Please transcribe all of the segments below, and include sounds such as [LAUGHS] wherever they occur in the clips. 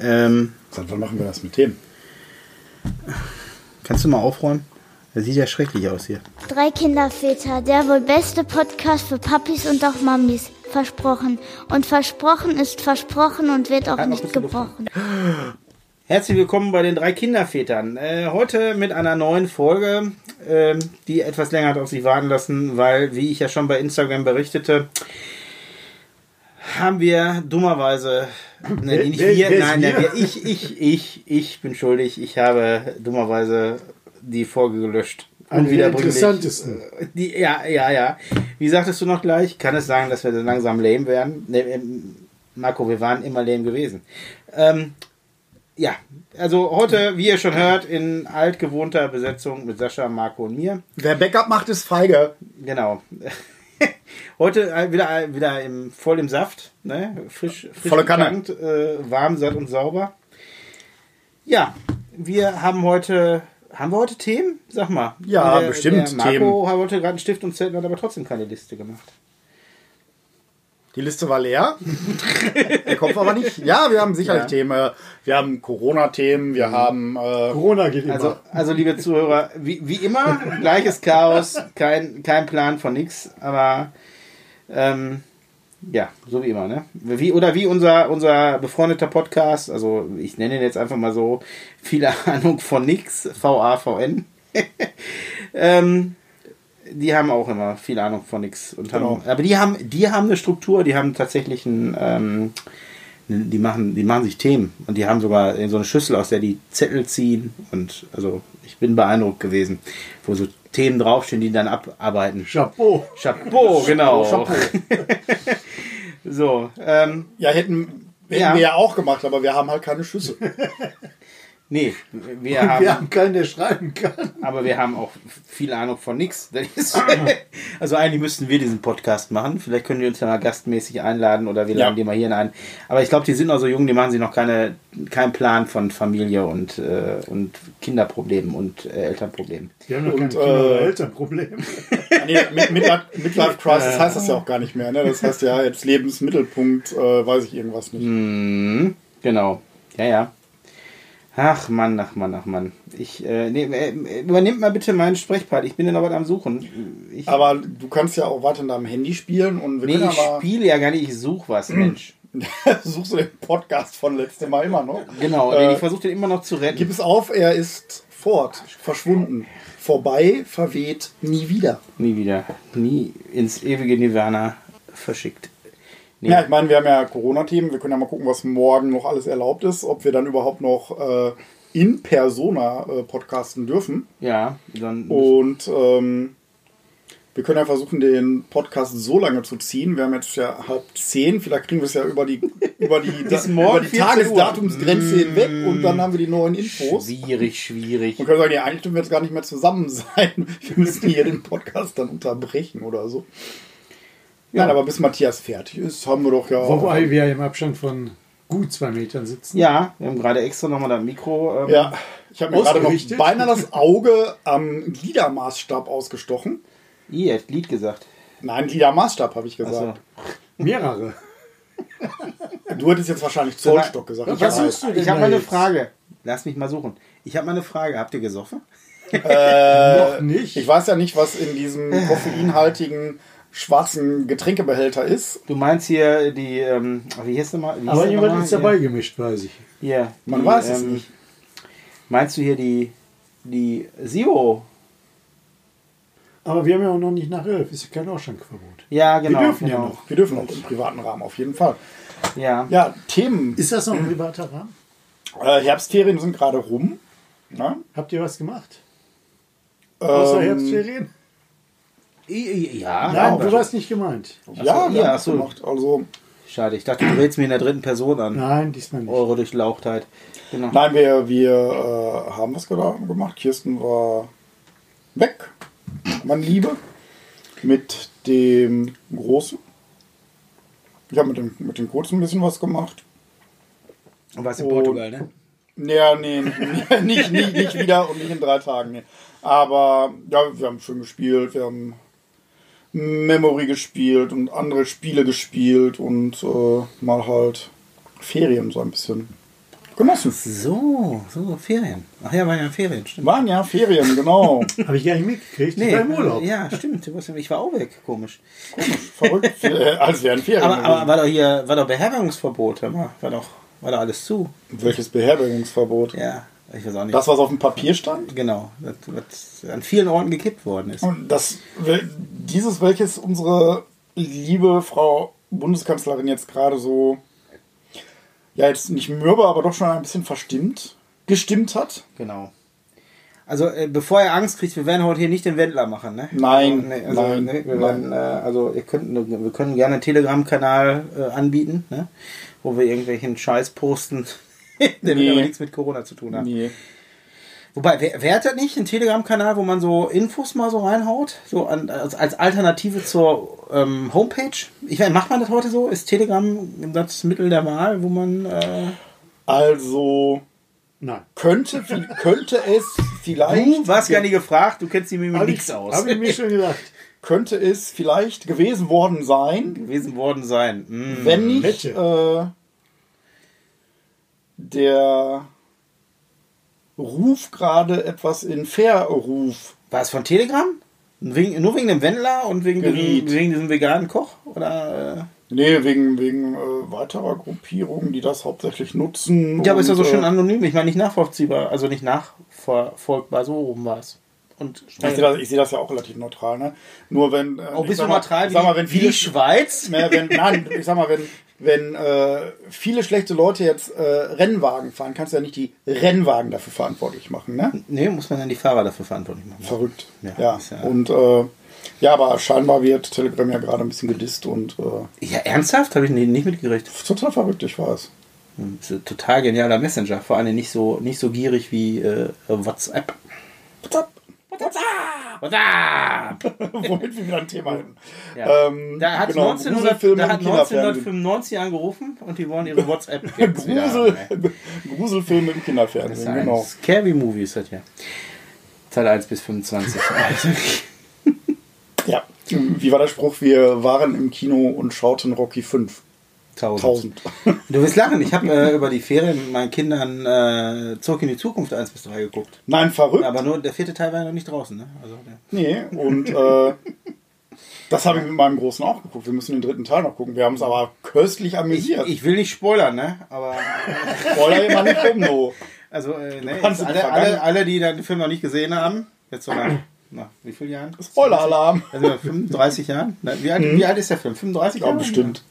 Ähm, Seit wann machen wir das mit Themen? kannst du mal aufräumen? Das sieht ja schrecklich aus hier. Drei Kinderväter, der wohl beste Podcast für Papis und auch Mamis. Versprochen. Und versprochen ist versprochen und wird auch nicht gebrochen. Herzlich willkommen bei den drei Kindervätern. Äh, heute mit einer neuen Folge, ähm, die etwas länger hat auf sich warten lassen, weil, wie ich ja schon bei Instagram berichtete, haben wir dummerweise, ne, nicht wir, nein, wir, ich, ich, ich, ich bin schuldig. Ich habe dummerweise die Folge gelöscht. Der Unwiederbringlich. interessantesten. Die, ja, ja, ja. Wie sagtest du noch gleich? Kann es sagen, dass wir so langsam lame werden? Ne, ähm, Marco, wir waren immer lame gewesen. Ähm, ja, also heute, wie ihr schon hört, in altgewohnter Besetzung mit Sascha, Marco und mir. Wer Backup macht, ist feige. Genau. Heute äh, wieder, wieder im, voll im Saft, ne? frisch, frisch Volle Kanne. getankt, äh, warm, satt und sauber. Ja, wir haben heute, haben wir heute Themen? Sag mal. Ja, Der- bestimmt der Marco Themen. wollte gerade einen Stift und Zettel, hat aber trotzdem keine Liste gemacht. Die Liste war leer. Der Kopf aber nicht. Ja, wir haben sicherlich Ja. Themen. Wir haben Corona-Themen, wir haben. Äh, Corona geht immer. Also, also liebe Zuhörer, wie, wie immer, gleiches Chaos, kein, kein Plan von nix, aber ähm, ja, so wie immer, ne? Wie, oder wie unser, unser befreundeter Podcast, also ich nenne ihn jetzt einfach mal so, viele Ahnung von nix, V-A-V-N. [LAUGHS] ähm, die haben auch immer viel Ahnung von nix. Und haben, Genau. Aber die haben, die haben eine Struktur, die haben tatsächlich ein, ähm, die machen, die machen sich Themen und die haben sogar so eine Schüssel, aus der die Zettel ziehen und also ich bin beeindruckt gewesen, wo so Themen draufstehen, die dann abarbeiten. Chapeau. Chapeau, genau. Chapeau. [LAUGHS] So, ähm, ja, hätten, hätten Ja. wir ja auch gemacht, aber wir haben halt keine Schüsse. [LAUGHS] nee, wir haben, Wir haben keinen, der schreiben kann. aber wir haben auch viel Ahnung von ist, [LAUGHS] also eigentlich müssten wir diesen Podcast machen. Vielleicht können die uns ja mal gastmäßig einladen oder wir Ja. laden die mal hier ein. Aber ich glaube, die sind noch so jung, die machen sich noch keine, keinen Plan von Familie und, äh, und Kinderproblemen und äh, Elternproblemen. Wir haben noch Und, keine Kinder- äh, Elternprobleme. [LAUGHS] nee, Mid- Midlife, Midlife [LAUGHS] Crisis heißt das ja auch gar nicht mehr. Ne? Das heißt ja jetzt Lebensmittelpunkt, äh, weiß ich irgendwas nicht. Mhm, genau. Ja, ja. Ach Mann, ach Mann, ach Mann. Ich, äh, nee, äh, übernehmt mal bitte meinen Sprechpart. Ich bin ja noch was am Suchen. Ich, Aber du kannst ja auch weiter in deinem Handy spielen und nee, ich spiele ja gar nicht. Ich suche was, [CLEARS THROAT] Mensch. Suchst du den Podcast von letztem Mal immer noch? Genau, Äh, ich versuche den immer noch zu retten. Gib es auf, er ist fort, verschwunden. Vorbei, verweht, nie wieder. Nie wieder. Nie ins ewige Nirvana verschickt. Nee. Ja, ich meine, wir haben ja Corona-Themen. Wir können ja mal gucken, was morgen noch alles erlaubt ist. Ob wir dann überhaupt noch äh, in Persona äh, podcasten dürfen. Ja, dann. Und ähm, wir können ja versuchen, den Podcast so lange zu ziehen. Wir haben jetzt ja halb zehn. Vielleicht kriegen wir es ja über die, [LAUGHS] über die, morgen über die 14 Uhr. Tagesdatumsgrenze hinweg. Und dann haben wir die neuen Infos. schwierig, schwierig. Man könnte sagen, ja, eigentlich dürfen wir jetzt gar nicht mehr zusammen [LAUGHS] sein. Wir müssen hier den Podcast dann unterbrechen oder so. Ja. Nein, aber bis Matthias fertig ist, haben wir doch ja. Wobei wir im Abstand von gut zwei Metern sitzen. Ja, wir haben gerade extra nochmal das Mikro. Ähm, Ja, ich habe mir gerade noch beinahe das Auge am Gliedermaßstab ausgestochen. Ihr habt Lied gesagt. Nein, Gliedermaßstab habe ich gesagt. Mehrere. Du hättest jetzt wahrscheinlich Zollstock gesagt. Was Ich weiß. suchst du denn Ich habe mal eine? Frage. Lass mich mal suchen. Ich habe mal eine Frage. Habt ihr gesoffen? Noch nicht. Ich weiß ja nicht, was in diesem koffeinhaltigen schwarzen Getränkebehälter ist. Du meinst hier die, ähm, wie hieß der mal? Wie hieß Aber jemand ist dabei gemischt, weiß ich. Hier Man die, weiß es ähm, nicht. Meinst du hier die, die Zero? Aber wir haben ja auch noch nicht nach elf. Ist ja kein Ausschrankverbot. Ja, genau. wir dürfen genau. ja noch. Wir dürfen auch im privaten Rahmen auf jeden Fall. Ja. Ja, Themen. Ist das noch ein privater Rahmen? Äh, Herbstferien sind gerade rum. Ne? Habt ihr was gemacht? Außer Ähm, Herbstferien? Ja, Nein, aber- du warst nicht gemeint. Ja, so, wir ja, haben ach das so. gemacht. Also, Schade, ich dachte, du redest mir in der dritten Person an. Nein, diesmal nicht. Eure Durchlauchtheit. Genau. nein, wir, wir äh, haben was gemacht. Kirsten war weg, meine Liebe, mit dem Großen. Ich habe mit dem, mit dem Kurzen ein bisschen was gemacht. Und was in Und- Portugal, ne? Ja, nee, nicht, [LAUGHS] nicht, nicht, nicht wieder und nicht in drei Tagen. Nee. Aber ja, wir haben schön gespielt, wir haben Memory gespielt und andere Spiele gespielt und äh, mal halt Ferien so ein bisschen genossen. So, so, Ferien. Ach ja, waren ja Ferien, stimmt. Waren ja Ferien, genau. [LAUGHS] Habe ich gar nicht mitgekriegt. Ich war im Urlaub. Ja, stimmt. Ich war auch weg, komisch. Verrückt, äh, als wären Ferien. Aber, aber war doch hier, war doch Beherbergungsverbot, hör mal. War doch, war doch alles zu. Welches Beherbergungsverbot? Ja, ich weiß auch nicht. Das, was auf dem Papier stand? genau, das, was an vielen Orten gekippt worden ist. Und das, dieses, welches unsere liebe Frau Bundeskanzlerin jetzt gerade so, ja, jetzt nicht mürbe, aber doch schon ein bisschen verstimmt, gestimmt hat. Genau. Also, äh, bevor ihr Angst kriegt, wir werden heute hier nicht den Wendler machen, ne? Nein, also, nee, also, nein, nee, wir, nein. werden, äh, also ihr könnt, wir können gerne einen Telegram-Kanal äh, anbieten, ne? Wo wir irgendwelchen Scheiß posten, [LAUGHS] der Nee. aber nichts mit Corona zu tun hat. Nee. Wobei, wer, wer hat das nicht? Einen Telegram-Kanal, wo man so Infos mal so reinhaut? So an, als, als Alternative zur ähm, Homepage? Ich weiß, macht man das heute so? Ist Telegram das Mittel der Wahl, wo man. Äh, Also Nein. könnte, könnte es vielleicht. du warst gar nicht gefragt, du kennst die mit Habe nichts ich, aus. hab ich mir schon gedacht. [LAUGHS] Könnte es vielleicht gewesen worden sein, gewesen worden sein. Mm. wenn nicht äh, der Ruf gerade etwas in Verruf. War es von Telegram? Wegen, nur wegen dem Wendler und wegen diesem, wegen diesem veganen Koch? Oder, äh? Nee, wegen, wegen äh, weiterer Gruppierungen, die das hauptsächlich nutzen. Ja, aber ist ja so schön äh, anonym. Ich meine, nicht nachvollziehbar. Also nicht nachverfolgbar. So oben war es. Und Ich sehe das, sehe das ja auch relativ neutral, ne? Nur wenn. Äh, Oh, bist du neutral ich sag mal, wie, wenn wie viele, die Schweiz? [LAUGHS] Ne, wenn, nein, ich sag mal, wenn, wenn äh, viele schlechte Leute jetzt äh, Rennwagen fahren, kannst du ja nicht die Rennwagen dafür verantwortlich machen, ne? Nee, muss man dann die Fahrer dafür verantwortlich machen. Verrückt. Ja, Ja. ja- Und äh, ja, aber scheinbar wird Telegram ja gerade ein bisschen gedisst und äh, Ja, ernsthaft? Habe ich nicht mitgekriegt. total verrückt, ich weiß. Ein total genialer Messenger. Vor allem nicht so, nicht so gierig wie äh, WhatsApp. WhatsApp! [LAUGHS] Womit wir wieder ein Thema hätten. Ja. Ähm, Da hat, genau, 1900, Gruselfilme da hat Kinderfernsehen. 1995 angerufen und die wollen ihre WhatsApp [LAUGHS] Grusel, [LAUGHS] Gruselfilme im Kinderfernsehen, Genau. genau. Scary Movies hat ja. Teil 1 bis 25. Ja. Wie war der Spruch? Wir waren im Kino und schauten Rocky 5. 1000. 1000. Du wirst lachen, ich habe äh, über die Ferien mit meinen Kindern äh, Zurück in die Zukunft 1 bis 3 geguckt. Nein, verrückt. Aber nur der vierte Teil war ja noch nicht draußen, ne? Also, Nee, und äh, das habe ich mit meinem Großen auch geguckt. Wir müssen den dritten Teil noch gucken. Wir haben uns aber köstlich ich, amüsiert. ich will nicht spoilern, ne? Aber [LAUGHS] Spoiler immer nicht rum, no. also äh, ne, Kannst jetzt alle, alle, alle, die den Film noch nicht gesehen haben, jetzt so nach, nach wie vielen Jahren? Spoiler-Alarm. Also 35 Jahren? Wie alt, wie alt ist der Film? 35 Ja, Jahre? bestimmt.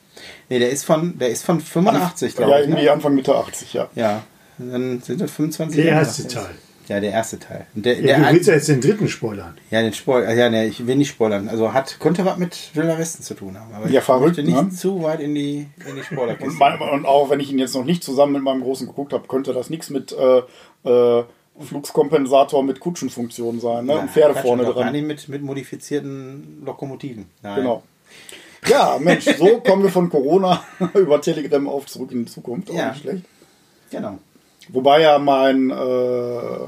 Nee, der ist von, der ist von 85, glaube Ja, ich. irgendwie Ne? Anfang Mitte 80, ja. Ja. Dann sind das 25 Der Jahre. erste Teil. Ja, der erste Teil. Und Der, Ja, der, du willst ja jetzt den dritten spoilern. ja, den Spoil, ja, ne, ich will nicht spoilern. Also hat, könnte was mit Wilder Westen zu tun haben. Aber Ja, ich verrückt, möchte nicht ne? zu weit in die, in die Und, Spoilerkiste. mein, und auch wenn ich ihn jetzt noch nicht zusammen mit meinem Großen geguckt habe, könnte das nichts mit äh, äh, Fluxkompensator mit Kutschenfunktion sein, ne? Ja, und Pferde vorne gar dran. nicht mit, mit modifizierten Lokomotiven. Nein. Genau. Ja, Mensch, so kommen wir von Corona [LAUGHS] über Telegram auf zurück in die Zukunft. Auch Ja. nicht schlecht. Genau. Wobei ja mein, äh,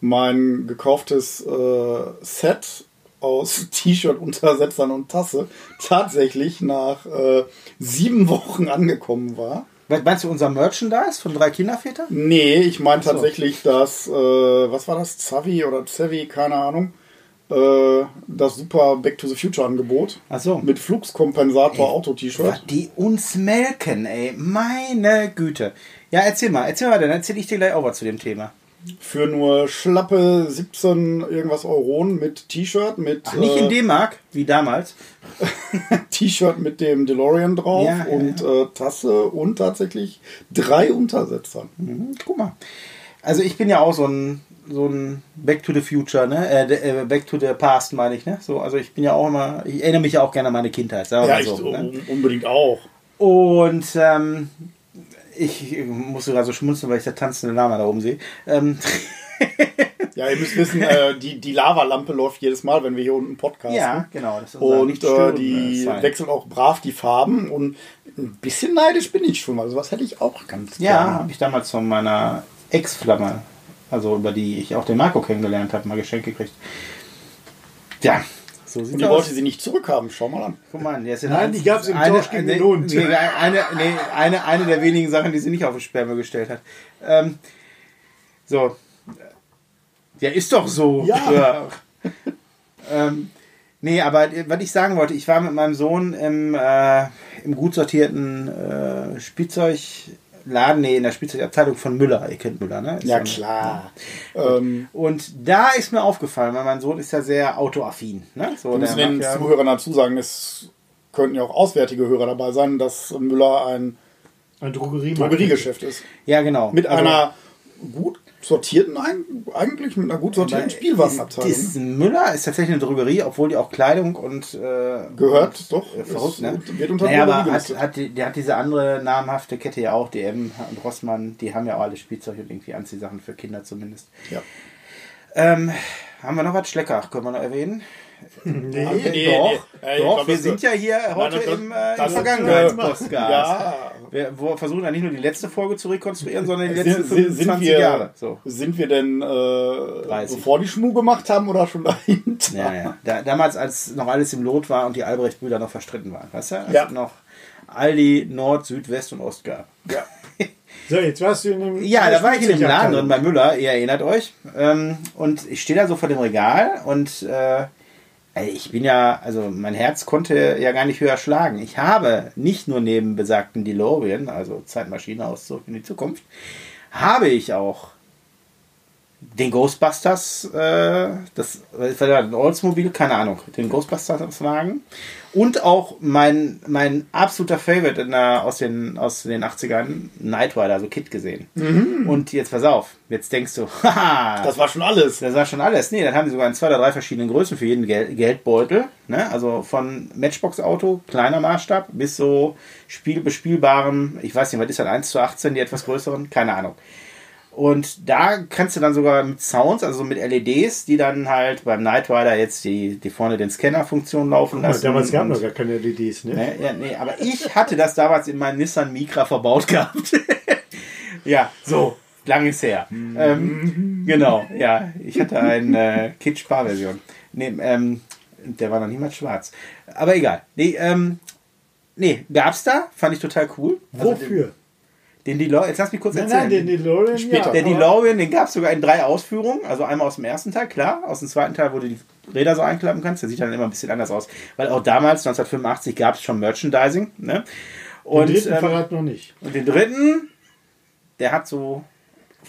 mein gekauftes äh, Set aus [LAUGHS] T-Shirt, Untersetzern und Tasse tatsächlich nach äh, sieben Wochen angekommen war. Meinst du unser Merchandise von drei Kinderväter? Nee, ich meine so. tatsächlich das, äh, was war das? Zavi oder Zevi, keine Ahnung. Äh, das super Back to the Future Angebot. Ach so. Mit Fluxkompensator Auto-T-Shirt. die uns melken, ey. Meine Güte. Ja, erzähl mal, erzähl mal, dann erzähl ich dir gleich auch was zu dem Thema. Für nur schlappe 17 irgendwas Euronen mit T-Shirt, mit Ach, nicht äh, in D-Mark, wie damals. [LAUGHS] T-Shirt mit dem DeLorean drauf Ja, ja, und Äh, Tasse und tatsächlich drei Untersetzer. Mhm, guck mal. Also ich bin ja auch so ein, so ein Back to the Future, ne? Äh, äh, Back to the Past, meine ich, ne? So, also ich bin ja auch immer, ich erinnere mich ja auch gerne an meine Kindheit, sagen Ja, mal ich so. Ne? un- unbedingt auch. Und ähm, ich musste gerade so schmunzeln, weil ich da tanzende Lama da oben sehe. Ähm, [LAUGHS] Ja, ihr müsst wissen, äh, die, die Lavalampe läuft jedes Mal, wenn wir hier unten podcasten. ja, genau. Das ist unser Und äh, die Sign. wechselt auch brav die Farben und ein bisschen neidisch bin ich schon. Also was hätte ich auch ganz Ja, gerne. habe ich damals von meiner Ex-Flamme, also über die ich auch den Marco kennengelernt habe, mal geschenkt gekriegt. Ja, So Und die wollte sie nicht zurückhaben. Schau mal an. Guck mal, jetzt Nein, die gab's im Tausch gegen den Hund. Nee, eine, nee, eine, eine der wenigen Sachen, die sie nicht auf den Sperrmüll gestellt hat. Ähm, so. Ja, ist doch so. Ja. ähm, nee, aber äh, was ich sagen wollte, ich war mit meinem Sohn im, äh, im gut sortierten äh, Spielzeugladen, nee, in der Spielzeugabteilung von Müller. Ihr kennt Müller, ne? Ist Ja, so ein- klar. Ähm, Und da ist mir aufgefallen, weil mein Sohn ist ja sehr autoaffin. Ne? So, wir müssen den ja- Zuhörern dazu sagen, es könnten ja auch auswärtige Hörer dabei sein, dass Müller ein Ein. Drogeriegeschäft ist. ja, genau. Mit Also- einer gut sortierten, eigentlich mit einer gut sortierten Aber Spielwarenabteilung. Ist, ist Müller ist tatsächlich eine Drogerie, obwohl die auch Kleidung und äh, Gehört, und, doch. Äh, verrückt, ne? wird unter naja, aber hat, hat die, der hat diese andere namhafte Kette ja auch, DM und Rossmann, die haben ja auch alle Spielzeug und irgendwie Anziehsachen für Kinder zumindest. Ja. Ähm, haben wir noch was Schleckach, können wir noch erwähnen? [LAUGHS] Nee. Nee, doch, nee, doch glaub, wir sind ja hier heute das- im, äh, im Vergangenheitspodcast. Ja. Wir versuchen ja nicht nur die letzte Folge zu rekonstruieren, sondern die Sind, letzten sind, sind, 25 wir, Jahre. So. sind wir denn, äh, 30. bevor die Schmu gemacht haben oder schon dahinter? Ja, ja. Da, damals, als noch alles im Lot war und die Albrecht-Brüder noch verstritten waren. Weißt du? Als Ja. es noch Aldi, Nord, Süd, West und Ost gab. Ja. [LAUGHS] So, jetzt warst du in dem. Ja, da war ich in dem Laden drin bei Müller, ihr erinnert euch. Ähm, und ich stehe da so vor dem Regal und äh, ich bin ja, also mein Herz konnte ja gar nicht höher schlagen. Ich habe nicht nur neben besagten DeLorean, also Zeitmaschine aus in die Zukunft, habe ich auch den Ghostbusters, äh, das war ein Oldsmobile, keine Ahnung, den Ghostbusters-Wagen und auch mein, mein absoluter Favorite in der, aus, den, aus den 80ern, Knight Rider, also Kid gesehen. Und jetzt pass auf, jetzt denkst du, [LAUGHS] haha, Das war schon alles. das war schon alles. Nee, dann haben sie sogar in zwei oder drei verschiedenen Größen für jeden Gel Geldbeutel. Ne? Also von Matchbox-Auto, kleiner Maßstab, bis so spielbespielbarem, ich weiß nicht, was ist das, 1 zu 18, die etwas größeren? Keine Ahnung. Und da kannst du dann sogar mit Sounds, also mit LEDs, die dann halt beim Knight Rider jetzt die, die vorne den Scanner-Funktion laufen lassen. damals gab und- noch gar keine LEDs, ne? Ne? Ja, nee, aber ich hatte das damals in meinem Nissan Micra verbaut gehabt. [LAUGHS] ja, so, lang ist her. Ähm, genau, ja, ich hatte eine äh, Kit-Spar-Version. Nee, ähm, der war noch niemals schwarz. Aber egal. Nee, ähm, nee, gab's da, fand ich total cool. Also Wofür? Den DeLorean, jetzt lass mich kurz Nein, erzählen. nein, den DeLorean. Später. Der DeLorean, den gab es sogar in drei Ausführungen. Also einmal aus dem ersten Teil, klar. Aus dem zweiten Teil, wo du die Räder so einklappen kannst. Der sieht dann immer ein bisschen anders aus. Weil auch damals, 1985, gab es schon Merchandising. Ne? Den Und, dritten ähm, Verrat noch nicht. und den dritten, der hat so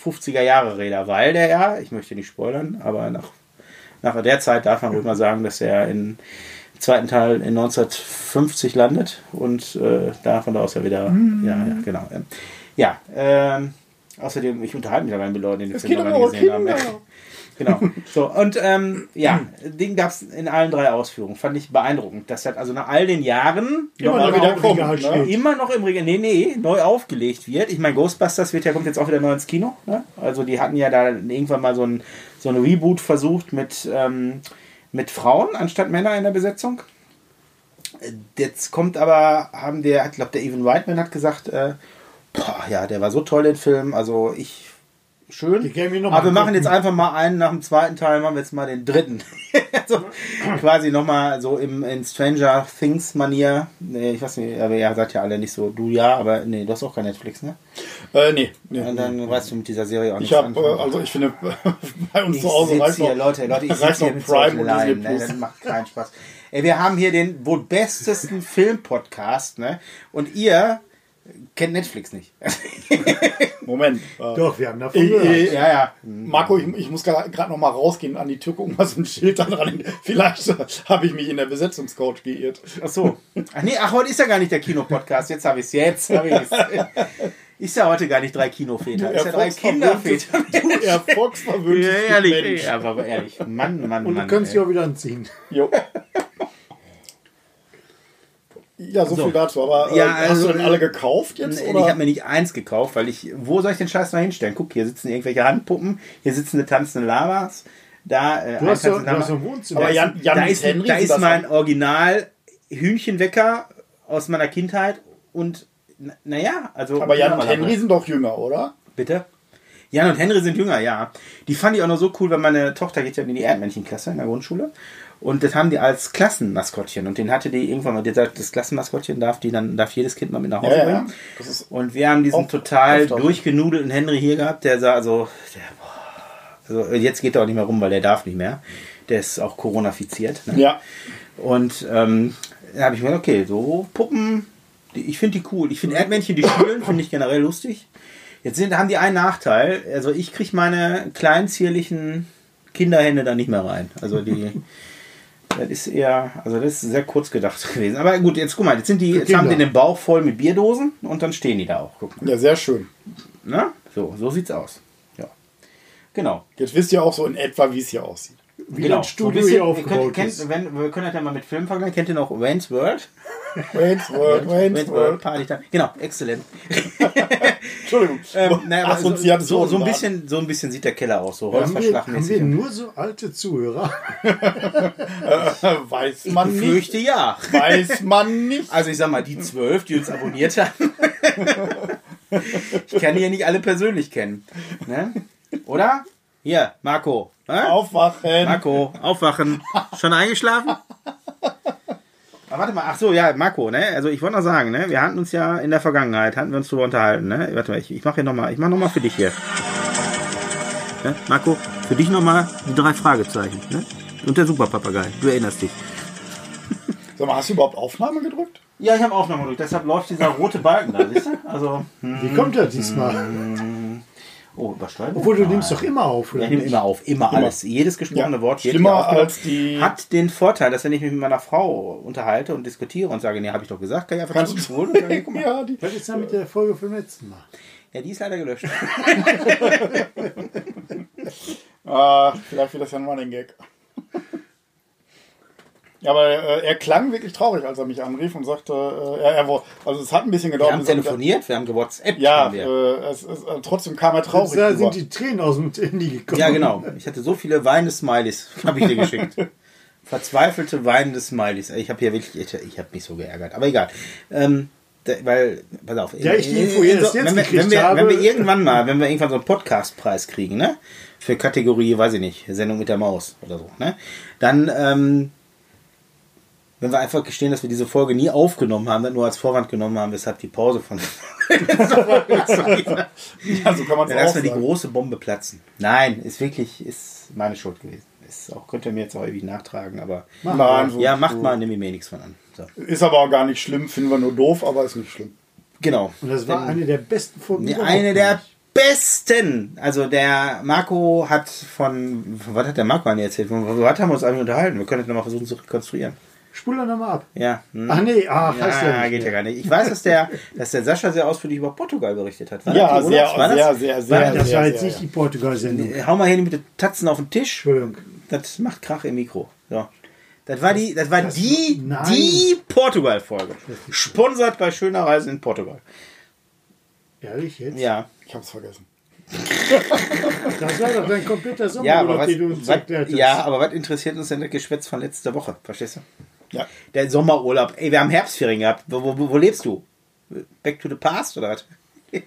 50er Jahre Räder, weil der ja, ich möchte nicht spoilern, aber nach, nach der Zeit darf man ruhig mal sagen, dass er in im zweiten Teil in 1950 landet und äh, da von da aus ja wieder, ja, ja, genau. ähm, Ja, ähm, außerdem, ich unterhalte mich da mit Leuten, die den Es Film noch nie gesehen haben. Kinder. [LAUGHS] Genau. So, und ähm, ja, den gab es in allen drei Ausführungen. Fand ich beeindruckend. Das hat also nach all den Jahren Immer noch wieder im kommt, ne? steht. immer noch im Regal, nee, nee, neu aufgelegt wird. Ich meine, Ghostbusters wird ja, kommt jetzt auch wieder neu ins Kino. Ne? Also die hatten ja da irgendwann mal so ein, so ein Reboot versucht mit, ähm, mit Frauen anstatt Männer in der Besetzung. Jetzt kommt aber, haben der, ich glaube, der Evan Whiteman hat gesagt, äh, boah, ja, der war so toll, den Film. Also ich, schön. Aber wir machen jetzt einfach mal einen nach dem zweiten Teil, machen wir jetzt mal den dritten. [LAUGHS] so, quasi nochmal so im, in Stranger Things Manier. Nee, ich weiß nicht, aber ihr seid ja alle nicht so, du ja, aber nee, du hast auch kein Netflix, ne? Äh, nee. nee. Und dann weißt du mit dieser Serie auch Ich nichts habe, anfangen. äh, also ich finde, [LAUGHS] bei uns Ich zu Hause reicht hier, noch, Leute, Leute, ich [LAUGHS] sitze hier mit Prime Laien, Disney ne? Das macht keinen Spaß. Ey, wir haben hier den wohl bestesten Film-Podcast, ne? Und ihr kennt Netflix nicht. [LAUGHS] Moment. Äh, Doch, wir haben davon gehört. äh, ja, ja. Marco, ich, ich muss gerade noch mal rausgehen an die Tür gucken, was ein Schild da dran hängt. Vielleicht äh, [LAUGHS] habe ich mich in der Besetzungscoach geirrt. Ach so. Ach nee, ach, heute ist ja gar nicht der Kinopodcast. Jetzt habe ich es. Jetzt habe ich es. [LAUGHS] Ist ja heute gar nicht drei Kinoväter. Ist ja drei Kinderväter. Du erfolgsverwöhntes Ja, ehrlich, Mensch. ja, aber ehrlich. Mann, Mann, Und du Mann. kannst ey. dich auch wieder anziehen. Jo. Ja, so, So. viel dazu. Aber äh, Ja, hast also, du denn alle gekauft jetzt? Oder? Ich habe mir nicht eins gekauft, weil ich. Wo soll ich den Scheiß noch hinstellen? Guck, hier sitzen irgendwelche Handpuppen, hier sitzen eine tanzende Lavas. Da, äh, Du hast tanzender du hast ein Wohnzimmer. Aber Jan, Jan da ist, Henry da ist mein an- Original Hühnchenwecker aus meiner Kindheit und naja, also Aber Jan und Henry sind doch jünger, oder? bitte. Jan und Henry sind jünger, ja. Die fand ich auch noch so cool, weil meine Tochter geht ja in die Erdmännchenklasse in der Grundschule. Und das haben die als Klassenmaskottchen. Und den hatte die irgendwann mal, die sagt, das Klassenmaskottchen darf die dann, darf jedes Kind mal mit nach Hause Ja, ja, bringen. ist Und wir haben diesen Oft- total öfter. durchgenudelten Henry hier gehabt, der sah also, der, boah, also jetzt geht er auch nicht mehr rum, weil der darf nicht mehr. Der ist auch Corona-fiziert. Ne? ja. Und ähm, da habe ich mir gedacht, okay, so Puppen, die, ich finde die cool. Ich finde Erdmännchen, die spielen, finde ich generell lustig. Jetzt sind, haben die einen Nachteil. Also ich kriege meine kleinen, zierlichen Kinderhände da nicht mehr rein. Also die, das ist eher, also das ist sehr kurz gedacht [LAUGHS] gewesen. Aber gut, jetzt guck mal, jetzt, sind die, jetzt haben die den Bauch voll mit Bierdosen und dann stehen die da auch. Guck mal. ja, sehr schön. Na? So, so sieht's aus. Ja. Genau. Jetzt wisst ihr auch so in etwa, wie es hier aussieht. Wie genau. das Studio So ein bisschen- hier aufgebaut könnt, ist. kennt, wenn, wir können das ja mal mit Filmen vergleichen. Kennt ihr noch Wayne's World? [LAUGHS] Wayne's World, Wayne's World. Party. Genau, exzellent. [LAUGHS] Entschuldigung. [LAUGHS] Ähm, naja, aber so, so, so, ein bisschen, so ein bisschen sieht der Keller aus, so haben, wir, haben holzverschlagmäßig. wir nur so alte Zuhörer? Weiß Ich man nicht. befürchte ja. Weiß man nicht. Also ich sag mal, die zwölf, die uns abonniert haben. ich kann die ja nicht alle persönlich kennen. Ne? Oder? Hier, Marco. Hä? Aufwachen. Marco, aufwachen. [LAUGHS] Schon eingeschlafen? Aber warte mal, ach so, ja, Marco, ne? Also ich wollte noch sagen, ne? Wir hatten uns ja in der Vergangenheit, hatten wir uns drüber unterhalten, ne? Warte mal, ich, ich mache hier nochmal, ich mache nochmal für dich hier. Ne? Marco, für dich nochmal die drei Fragezeichen, ne? Und der Superpapagei, du erinnerst dich. [LAUGHS] Sag mal, hast du überhaupt Aufnahme gedrückt? Ja, ich habe Aufnahme durch, deshalb läuft dieser rote Balken da, siehst du? Also, Wie kommt das diesmal? Oh, übersteuert. Obwohl du nimmst doch immer auf, Ja, oder ich nehme immer auf, immer, alles. Jedes gesprochene Ja, Wort wird schlimmer als die- Hat den Vorteil, dass wenn ich mich mit meiner Frau unterhalte und diskutiere und sage, nee, habe ich doch gesagt, kann ich einfach Kannst du zurückspulen und guck mal. ja, die, Was ist denn mit der Folge vom letzten Mal? Ja, die ist leider gelöscht. [LAUGHS] [LAUGHS] ah, vielleicht wird das ja nochmal ein Gag. Ja, aber äh, er klang wirklich traurig, als er mich anrief und sagte, äh, er, er, wo- also es hat ein bisschen gedauert. Wir haben er telefoniert, wir haben gewhatsappt. Ja, haben äh, es, es, äh, trotzdem kam er traurig. Da rüber. sind die Tränen aus dem Handy gekommen. ja, genau. Ich hatte so viele weinende Smileys, [LAUGHS] habe ich dir geschickt. [LAUGHS] Verzweifelte weinende Smileys. Ich habe hier wirklich, ich, ich habe mich so geärgert. Aber egal. Ähm, da, weil, pass auf. Ja, ich die in- Info in- erst jetzt wenn, wir, gekriegt wenn, wir, habe. wenn wir irgendwann mal, [LAUGHS] wenn wir irgendwann so einen Podcastpreis kriegen, ne? Für Kategorie, weiß ich nicht, Sendung mit der Maus oder so, ne? Dann, ähm, wenn wir einfach gestehen, dass wir diese Folge nie aufgenommen haben, das nur als Vorwand genommen haben, weshalb die Pause von [LAUGHS] Ja, so kann man es Dann lassen wir die große Bombe platzen. Nein, ist wirklich, ist meine Schuld gewesen. Ist auch, könnt ihr mir jetzt auch ewig nachtragen, aber. Nein, so, ja, macht so. mal, nehme ich mir nichts von an. So. Ist aber auch gar nicht schlimm, finden wir nur doof, aber ist nicht schlimm. Genau. Und das war eine der besten Folgen. Nee, eine der nicht. besten. Also der Marco hat von, von was hat der Marco eigentlich erzählt? Von was haben wir uns eigentlich unterhalten? Wir können das nochmal versuchen zu rekonstruieren. Spul da nochmal ab. Ja. hm. Ach nee, ach, heißt ja, ja nicht geht ja gar nicht. Ich weiß, dass der, dass der Sascha sehr ausführlich über Portugal berichtet hat. War Ja, sehr, war das? sehr, sehr, sehr, War Das sehr, war jetzt sehr, nicht die Portugal-Sendung. Hau mal hier mit den Tatzen auf den Tisch. Entschuldigung. Das macht Krach im Mikro. So. Das war die, das war das- die, nein. die Portugal-Folge. Sponsert bei Schöner Reisen in Portugal. Ehrlich jetzt? Ja. Ich hab's vergessen. [LAUGHS] Das war doch dein kompletter Ja, aber was, den du uns was, erklärt hast. ja, aber was interessiert uns denn das Geschwätz von letzter Woche? Verstehst du? Ja. Der Sommerurlaub. Ey, wir haben Herbstferien gehabt. Wo, wo, wo lebst du? Back to the past oder was? [LAUGHS]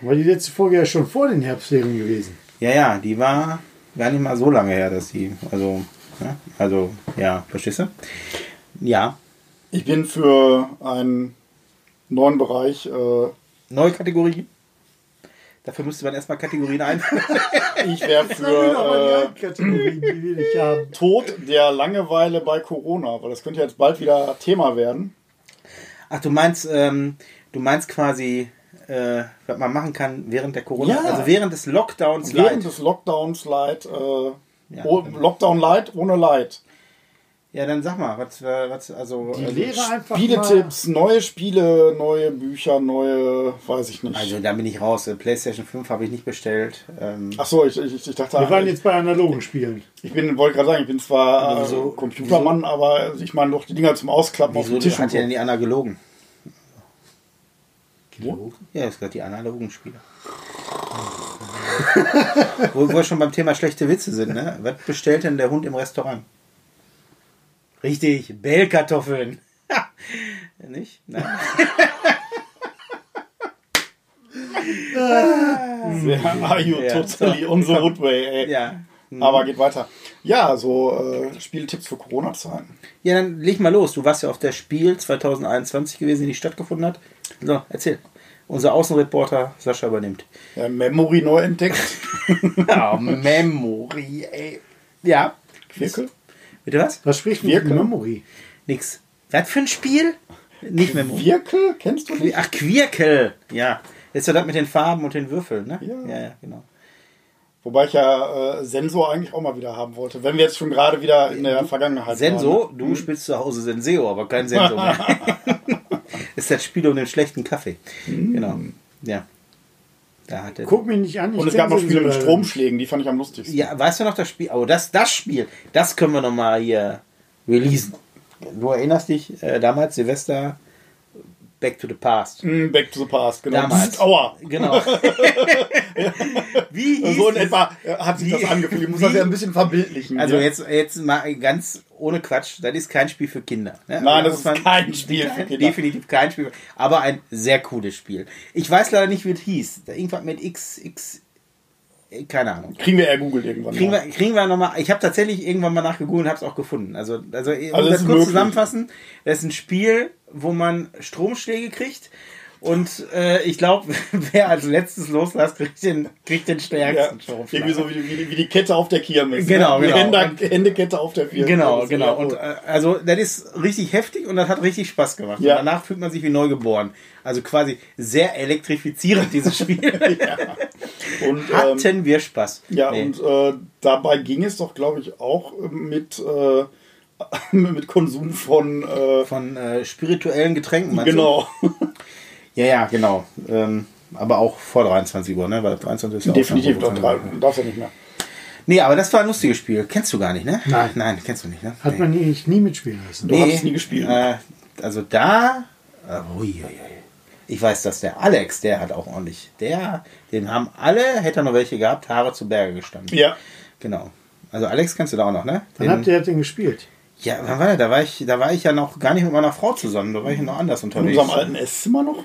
War die letzte Folge ja schon vor den Herbstferien gewesen. Ja, ja, die war gar nicht mal so lange her, dass die, also, ja, also, ja, verstehst du? Ja, Ich bin für einen neuen Bereich äh, neue Kategorie. Dafür müsste man erstmal Kategorien einführen. [LAUGHS] Ich wäre für äh, Tod der Langeweile bei Corona, weil das könnte jetzt bald wieder Thema werden. Ach, du meinst, ähm, du meinst quasi, äh, was man machen kann während der Corona, Ja. also während des Lockdowns Während light. des Lockdowns Light, äh, Ja. oh, Lockdown Light ohne Light. Ja, dann sag mal, was, äh, was also, Die also, Lehre einfach mal... Spieletipps, neue Spiele, neue Bücher, neue, weiß ich nicht. also da bin ich raus. Äh, PlayStation 5 habe ich nicht bestellt. Ähm, Ach so, ich, ich, ich dachte, Wir waren jetzt bei analogen Spielen. ich bin, wollte gerade sagen, ich bin zwar Wieso- Computermann, aber ich meine doch die Dinger zum Ausklappen auf wieso dem Tisch. hat ja denn die analogen? Wo? Ja, das ist gerade die analogen Spiele. [LAUGHS] wo, wo wir schon beim Thema schlechte Witze sind, ne? Was bestellt denn der Hund im Restaurant? Richtig, Bellkartoffeln. [LAUGHS] Nicht? Nein. Sehr, [LAUGHS] are you Ja. totally on the road way, ey. Ja. Aber geht weiter. Ja, so äh, Spieltipps für Corona-Zeiten. Ja, dann leg mal los. Du warst ja auf der Spiel 2021 gewesen, die nicht stattgefunden hat. So, erzähl. Unser Außenreporter Sascha übernimmt. Ja, Memory neu entdeckt. [LAUGHS] Ja, Memory, ey. Ja. Quirkel? Bitte was? Was spricht mit Wirke. Memory? Nix. Was für ein Spiel? Nicht Memory. Quirkel? Kennst du nicht? Ach, Quirkel. Ja. Jetzt ja das mit den Farben und den Würfeln, ne? Ja. ja, ja genau. Wobei ich ja äh, Sensor eigentlich auch mal wieder haben wollte. Wenn wir jetzt schon gerade wieder in der Vergangenheit Senso, waren. du spielst zu Hause Senseo, aber kein Senso mehr. [LAUGHS] [LAUGHS] ist das Spiel um den schlechten Kaffee. Genau. Ja. Da hat er. Guck mich nicht an. ich Und es gab noch Spiele mit. Stromschlägen, die fand ich am lustigsten. Ja, weißt du noch das Spiel? Oh, das, das Spiel, das können wir nochmal hier releasen. Du erinnerst dich, äh, damals Silvester Back to the Past. Mm, Back to the Past, genau. Damals. Aua. Genau. [LAUGHS] [LAUGHS] Wie hieß So in etwa hat sich Wie- das angefühlt. Ich muss wie- das ja ein bisschen verbildlichen. Also ja. jetzt, jetzt mal ganz ohne Quatsch, das ist kein Spiel für Kinder. Ne? Nein, Da das muss ist kein Spiel für Kinder. Definitiv kein Spiel, aber ein sehr cooles Spiel. Ich weiß leider nicht, wie es hieß. Da Irgendwas mit X, X, äh, keine Ahnung. Kriegen wir eher googelt irgendwann. Kriegen wir, mal. kriegen wir nochmal. Ich habe tatsächlich irgendwann mal nachgegoogelt und habe es auch gefunden. Also, also, um Also das ist kurz möglich. zusammenfassen: Das ist ein Spiel, wo man Stromschläge kriegt. Und äh, ich glaube, [LAUGHS] wer als letztes loslässt, kriegt den, kriegt den ja, stärksten Stromschlag. irgendwie so wie, die- wie, wie die Kette auf der Kirmes. Genau, ne? Die genau. Hände, Händekette auf der Kirmes. Genau, genau. ja Und äh, also das ist richtig heftig und das hat richtig Spaß gemacht. Ja. Und danach fühlt man sich wie neugeboren. Also quasi sehr elektrifizierend, dieses [LAUGHS] Spiel. und, ähm, Hatten wir Spaß. Ja, Nee. und äh, dabei ging es doch, glaube ich, auch mit, äh, [LAUGHS] mit Konsum von. Äh, Von äh, spirituellen Getränken, genau, du? [LAUGHS] Ja, ja, genau. Ähm, aber auch vor 23 Uhr, ne? Weil 23 ist ja auch definitiv schon doch drei. Darfst ja nicht mehr. Nee, aber das war ein lustiges Spiel. Kennst du gar nicht, ne? Nein. Nein, kennst du nicht, ne? Hat nee. man nicht nie mitspielen lassen. Du hast es nie gespielt. Äh, also da. Äh, ui, ui, ui. Ich weiß, dass der Alex, der hat auch ordentlich. Der, den haben alle, hätte er noch welche gehabt, Haare zu Berge gestanden. Ja, Genau. Also Alex kennst du da auch noch, ne? Wann Den, habt ihr denn gespielt? Ja, wann war der? Da war ich, da war ich ja noch gar nicht mit meiner Frau zusammen, da war ich noch anders in unterwegs. unserem alten Esszimmer noch.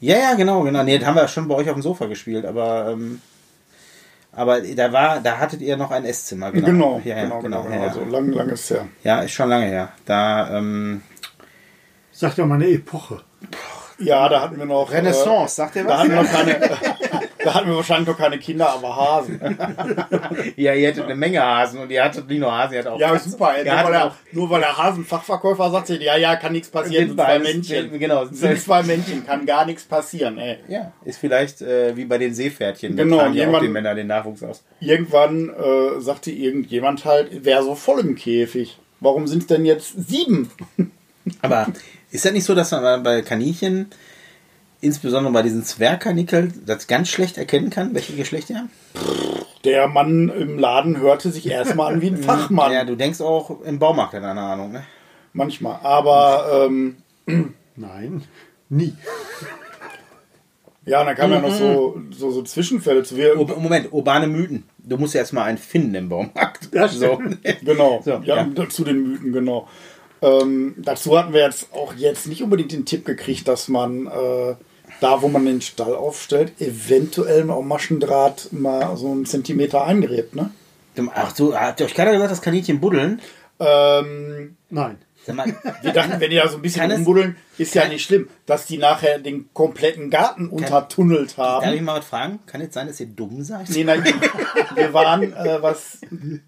Ja, ja, genau, genau. Nee, das haben wir schon bei euch auf dem Sofa gespielt, aber ähm, aber da war, da hattet ihr noch ein Esszimmer, genau. Genau, ja, ja, genau, genau. ja, ja. Also lang, lang ist her. ja, ist schon lange her. Da ähm, Sag doch mal eine Epoche. Ja, da hatten wir noch. Renaissance, sagt ihr Äh, da, was? hatten wir keine, [LAUGHS] [LAUGHS] da hatten wir wahrscheinlich noch keine Kinder, aber Hasen. [LAUGHS] Ja, ihr hättet eine Menge Hasen und ihr hattet nicht nur Hasen, ihr hattet auch Ja, Katzen. super. Ey. Nur, weil auch nur weil der Hasenfachverkäufer sagt, ja, ja, kann nichts passieren, sind zwei Männchen. Genau, Sind zwei Männchen, kann gar nichts passieren. Ey. ja, ist vielleicht äh, wie bei den Seepferdchen. Da Genau, ja auch jemand- die Männer den Nachwuchs aus. Irgendwann äh, sagte irgendjemand halt, wäre so voll im Käfig. Warum sind es denn jetzt sieben? Aber ist das nicht so, dass man bei Kaninchen, insbesondere bei diesen Zwergkaninchen, das ganz schlecht erkennen kann, welche Geschlecht die haben? Der Mann im Laden hörte sich erstmal an wie ein [LAUGHS] Fachmann. Ja, du denkst auch im Baumarkt in einer Ahnung, ne? Manchmal. Aber ähm, [CLEARS THROAT] Nein, nie. ja, dann kamen ja noch so, so, so Zwischenfälle zu. Wir, Ur Moment, urbane Mythen. Du musst ja erstmal einen finden im Baumarkt. Das so. [LAUGHS] Genau, So, ja, ja. zu den Mythen, genau. Ähm, dazu hatten wir jetzt auch jetzt nicht unbedingt den Tipp gekriegt, dass man äh, da, wo man den Stall aufstellt, eventuell dem Maschendraht mal so einen Zentimeter eingräbt, ne? Ach so, hat euch keiner gesagt, dass Kaninchen buddeln? Ähm, Nein. Sag mal, [LAUGHS] wir dachten, wenn die da so ein bisschen Kann es- rumbuddeln, ist ja kann- nicht schlimm, dass die nachher den kompletten Garten untertunnelt darf ich haben. mal was fragen? Kann es sein, dass ihr dumm seid? Nee, nein, wir waren, äh, was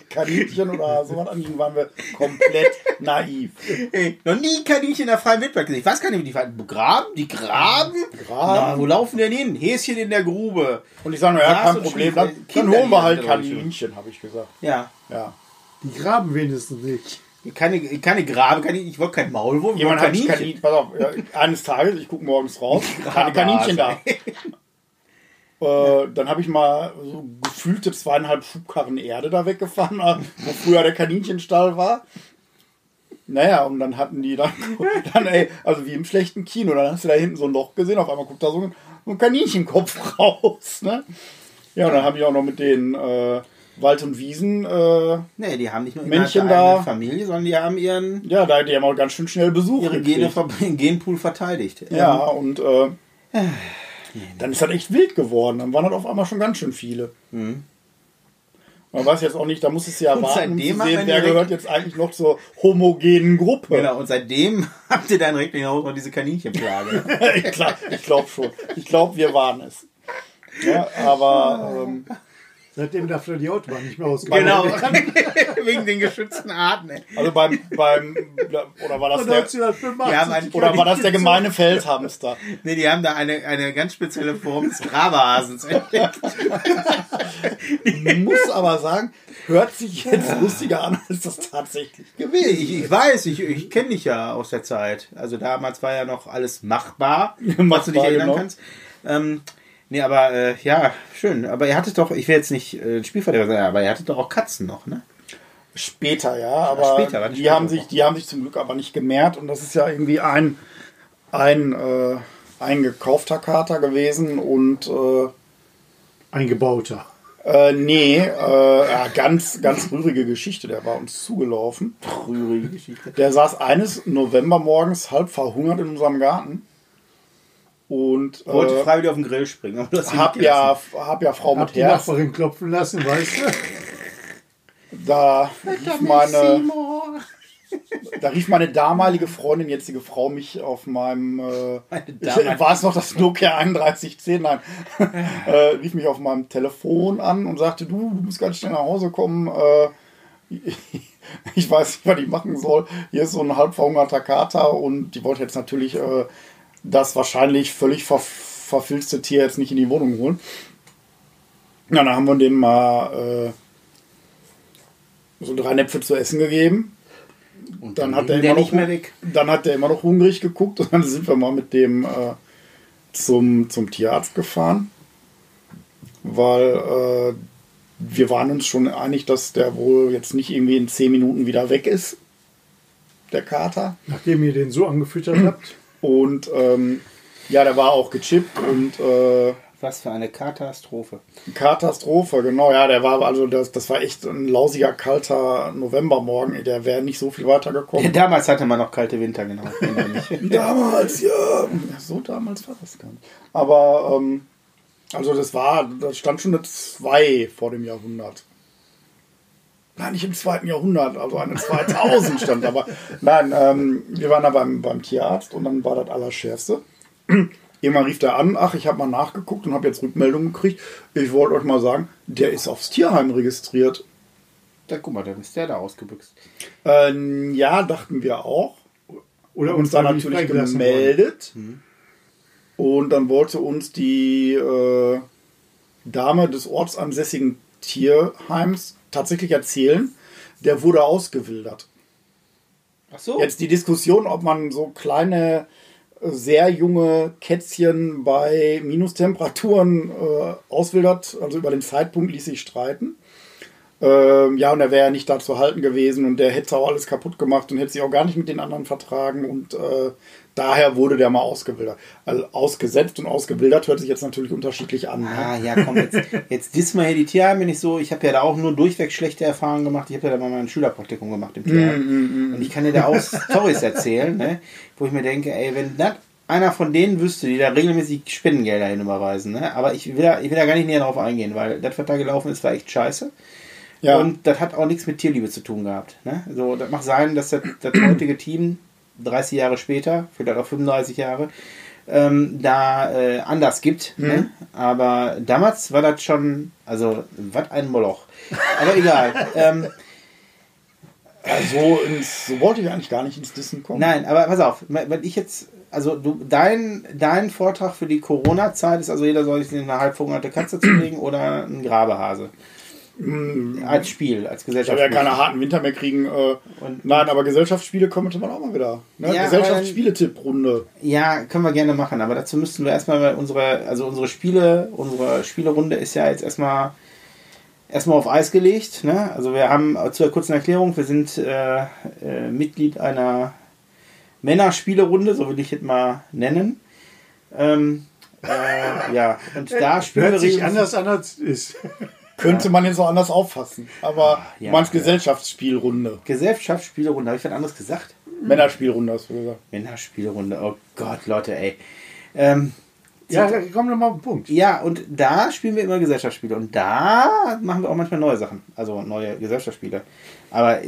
Kaninchen oder sowas anging, waren wir komplett naiv. Ey, noch nie Kaninchen in der freien Wildbahn gesehen. Ich weiß gar nicht, wie die fahren. Graben? Die graben? Graben. Na, wo laufen denn hin? Häschen in der Grube. Und ich sage, ja, Gras kein Problem, dann, dann holen wir halt. Kaninchen, habe ich gesagt. Ja. Ja. Die graben wenigstens nicht. Keine, keine Grabe, keine, ich wollte kein Maulwurf, Jemand hat Kaninchen. Kaninchen. Pass auf, ja, eines Tages, ich gucke morgens raus, [LAUGHS] keine Kaninchen da. [LAUGHS] Äh, dann habe ich mal so gefühlte zweieinhalb Schubkarren Erde da weggefahren, [LAUGHS] wo früher der Kaninchenstall war. Naja, und dann hatten die dann, dann ey, also wie im schlechten Kino, dann hast du da hinten so ein Loch gesehen, auf einmal guckt da so ein, so ein Kaninchenkopf raus. Ne? Ja, und dann habe ich auch noch mit den äh, Wald- und Wiesen, äh, Nee, die haben nicht nur Männchen da. Familie, sondern die haben ihren, ja, da die haben auch ganz schön schnell Besuch ihre. Gene, [LAUGHS] Genpool verteidigt. Ja, und äh, dann ist das echt wild geworden. Dann waren das auf einmal schon ganz schön viele. Man weiß jetzt auch nicht, da muss es ja Und warten, um seitdem zu sehen, wer gehört jetzt eigentlich noch zur homogenen Gruppe. Genau, und seitdem [LAUGHS] habt ihr dann Recklinghausen noch diese Kaninchenplage. [LAUGHS] ich glaube ich glaub schon. Ich glaube, wir waren es. Ja, aber ähm, Seitdem darf die Autobahn nicht mehr [LAUGHS] ausgebaut genau. [LAUGHS] Wegen den geschützten Arten. ey. also beim, beim oder war das der, 1985. Ja, mein- oder war das der gemeine Feldhamster? Nee, die haben da eine, eine ganz spezielle Form des Grabehasens entdeckt. Ich muss aber sagen, hört sich jetzt lustiger an, als das tatsächlich gewesen Ich, ich weiß, ich, ich kenne dich ja aus der Zeit. Also damals war ja noch alles machbar, was du Machbar, dich erinnern genau. kannst. Ähm, nee, aber äh, ja, schön. Aber ihr hattet doch, ich will jetzt nicht äh, Spielverderber sein, aber ihr hattet doch auch Katzen noch, ne? Später, ja, aber später, die später haben sich, die haben sich zum Glück aber nicht gemehrt und das ist ja irgendwie ein ein äh, ein gekaufter Kater gewesen und äh, Eingebauter. äh, nee, äh, ja, ganz ganz rührige Geschichte. Der war uns zugelaufen. Rührige Geschichte. Der saß eines Novembermorgens halb verhungert in unserem Garten und Wollte äh, freiwillig auf den Grill springen. Hab ja hab ja Frau Hab mit die Herz. Nachbarin klopfen lassen, weißt du? Da rief meine Da rief meine damalige Freundin, jetzige Frau, mich auf meinem, äh, [LAUGHS] war es noch das Nokia 3110, nein, [LAUGHS] äh, rief mich auf meinem Telefon an und sagte, du, du musst ganz schnell nach Hause kommen, äh, [LAUGHS] ich weiß nicht, was ich machen soll. Hier ist so ein halb verhungerter Kater und die wollte jetzt natürlich äh, das wahrscheinlich völlig ver verfilzte Tier jetzt nicht in die Wohnung holen. Ja, dann haben wir dem mal äh, so drei Näpfe zu essen gegeben. Und Dann hat er immer nicht noch, mehr weg. Dann hat er immer noch hungrig geguckt und dann sind wir mal mit dem äh, zum, zum Tierarzt gefahren, weil äh, wir waren uns schon einig, dass der wohl jetzt nicht irgendwie in zehn Minuten wieder weg ist, der Kater. Nachdem ihr den so angefüttert habt. Und ähm, ja, der war auch gechippt und äh, Was für eine Katastrophe. Katastrophe, genau, ja, der war also das, das war echt ein lausiger, kalter Novembermorgen, der wäre nicht so viel weitergekommen. Damals hatte man noch kalte Winter, genau. [LAUGHS] Damals, ja. Ja, So damals war das gar nicht. Aber, ähm, also das war, da stand schon eine 2 vor dem Jahrhundert. Nein, nicht im zweiten Jahrhundert, also eine 2000 stand. Aber nein, ähm, wir waren da beim, beim Tierarzt und dann war das Allerschärfste. Irgendwann rief der an, ach, ich habe mal nachgeguckt und habe jetzt Rückmeldungen gekriegt. Ich wollte euch mal sagen, der ist aufs Tierheim registriert. Da, guck mal, da ist der da ausgebüxt. Ähm, ja, dachten wir auch. Oder uns dann freiwillig natürlich gemeldet. Und dann wollte uns die äh, Dame des ortsansässigen Tierheims tatsächlich erzählen, der wurde ausgewildert. Ach so. Jetzt die Diskussion, ob man so kleine, äh, sehr junge Kätzchen bei Minustemperaturen äh, auswildert, also über den Zeitpunkt ließ sich streiten. Ähm, ja, und er wäre ja nicht da zu halten gewesen und der hätte auch alles kaputt gemacht und hätte sich auch gar nicht mit den anderen vertragen und äh, daher wurde der mal ausgewildert. Also ausgesetzt und ausgewildert hört sich jetzt natürlich unterschiedlich an. Ne? Ah, ja, komm, jetzt, jetzt diss mal hier die Tierheime nicht so. Ich habe ja da auch nur durchweg schlechte Erfahrungen gemacht. Ich habe ja da mal mein Schülerpraktikum gemacht im Tierheim. Und ich kann dir da auch Stories erzählen, ne, wo ich mir denke, ey, wenn das einer von denen wüsste, die da regelmäßig Spendengelder hin überweisen, ne? aber ich will, da, ich will da gar nicht näher drauf eingehen, weil das, was da gelaufen ist, war echt scheiße. Ja. Und das hat auch nichts mit Tierliebe zu tun gehabt. Ne? So, das mag sein, dass das, das heutige Team 30 Jahre später, vielleicht auch 35 Jahre, ähm, da äh, anders gibt. Ne? Aber damals war das schon, also, was ein Moloch. Aber egal. [LAUGHS] ähm, Also ins, so wollte ich eigentlich gar nicht ins Dissen kommen. nein, aber pass auf, wenn ich jetzt, also du, dein, dein Vortrag für die Corona-Zeit ist also, jeder soll sich eine halb verhungerte Katze zulegen oder ein Grabehase. Als Spiel, als Ich habe Gesellschaft. ja keine harten Winter mehr kriegen. Äh, Und- nein, aber Gesellschaftsspiele könnte man auch mal wieder. Ne? Ja, Gesellschaftsspiele-Tipprunde. Ja, können wir gerne machen, aber dazu müssten wir erstmal, unsere, also unsere Spiele, unsere Spielerunde ist ja jetzt erstmal erstmal auf Eis gelegt. Ne? Also wir haben zur kurzen Erklärung, wir sind äh, äh, Mitglied einer Männerspielerunde, so will ich es mal nennen. Ähm, äh, ja, und [LAUGHS] da spielen Hört wir sich anders an, als ist. Könnte man jetzt auch anders auffassen. Aber Ah, ja, du meinst ja. Gesellschaftsspielrunde. Gesellschaftsspielerunde, habe ich was anderes gesagt? Männerspielrunde hast du gesagt. Männerspielrunde, oh Gott, Leute, ey. Ähm, Ja, da kommen wir mal auf den Punkt. Ja, und da spielen wir immer Gesellschaftsspiele. Und da machen wir auch manchmal neue Sachen. Also neue Gesellschaftsspiele. Aber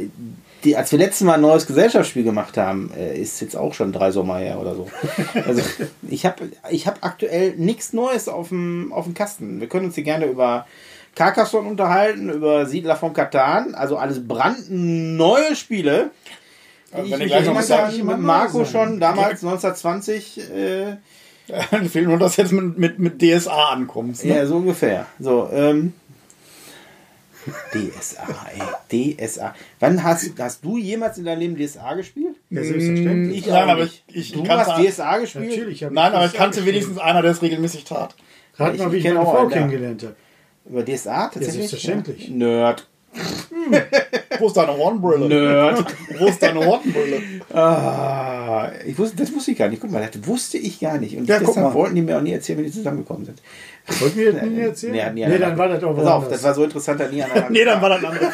die, als wir letztes Mal ein neues Gesellschaftsspiel gemacht haben, äh, ist jetzt auch schon drei Sommer her oder so. [LAUGHS] Also ich habe ich hab aktuell nichts Neues auf dem, auf dem Kasten. Wir können uns hier gerne über Carcassonne unterhalten, über Siedler von Katan. Also alles brandneue Spiele. Also ich mich erinnern was kann, sagt, mit Marco schon damals 1920 äh, Dann [LAUGHS] fehlt nur, dass du jetzt mit, mit, mit DSA ankommst. Ne? Ja, so ungefähr. So, ähm. DSA, ey. DSA. Wann hast, hast du jemals in deinem Leben DSA gespielt? Ja, selbstverständlich. Ich Nein, aber nicht. ich- ich du kannte- hast DSA gespielt? Natürlich. Nein, aber ich kannte wenigstens einer, der es regelmäßig tat. Rat Ich mal, wie ich meine auch Frau kennengelernt habe. Über DSA tatsächlich? selbstverständlich. Ja. Nerd. Wo ist deine Hornbrille? Nerd. [LAUGHS] Wo ist deine Hornbrille? ah, ich wusste, das wusste ich gar nicht. Guck mal, das wusste ich gar nicht. Und Ja, deshalb wollten die mir auch nie erzählen, wie die zusammengekommen sind. Wollten wir das nie erzählen? Nee, nie nee dann war das auch Pass auf, das war so interessant, dass nie einer. [LAUGHS] Nee, dann war das andere.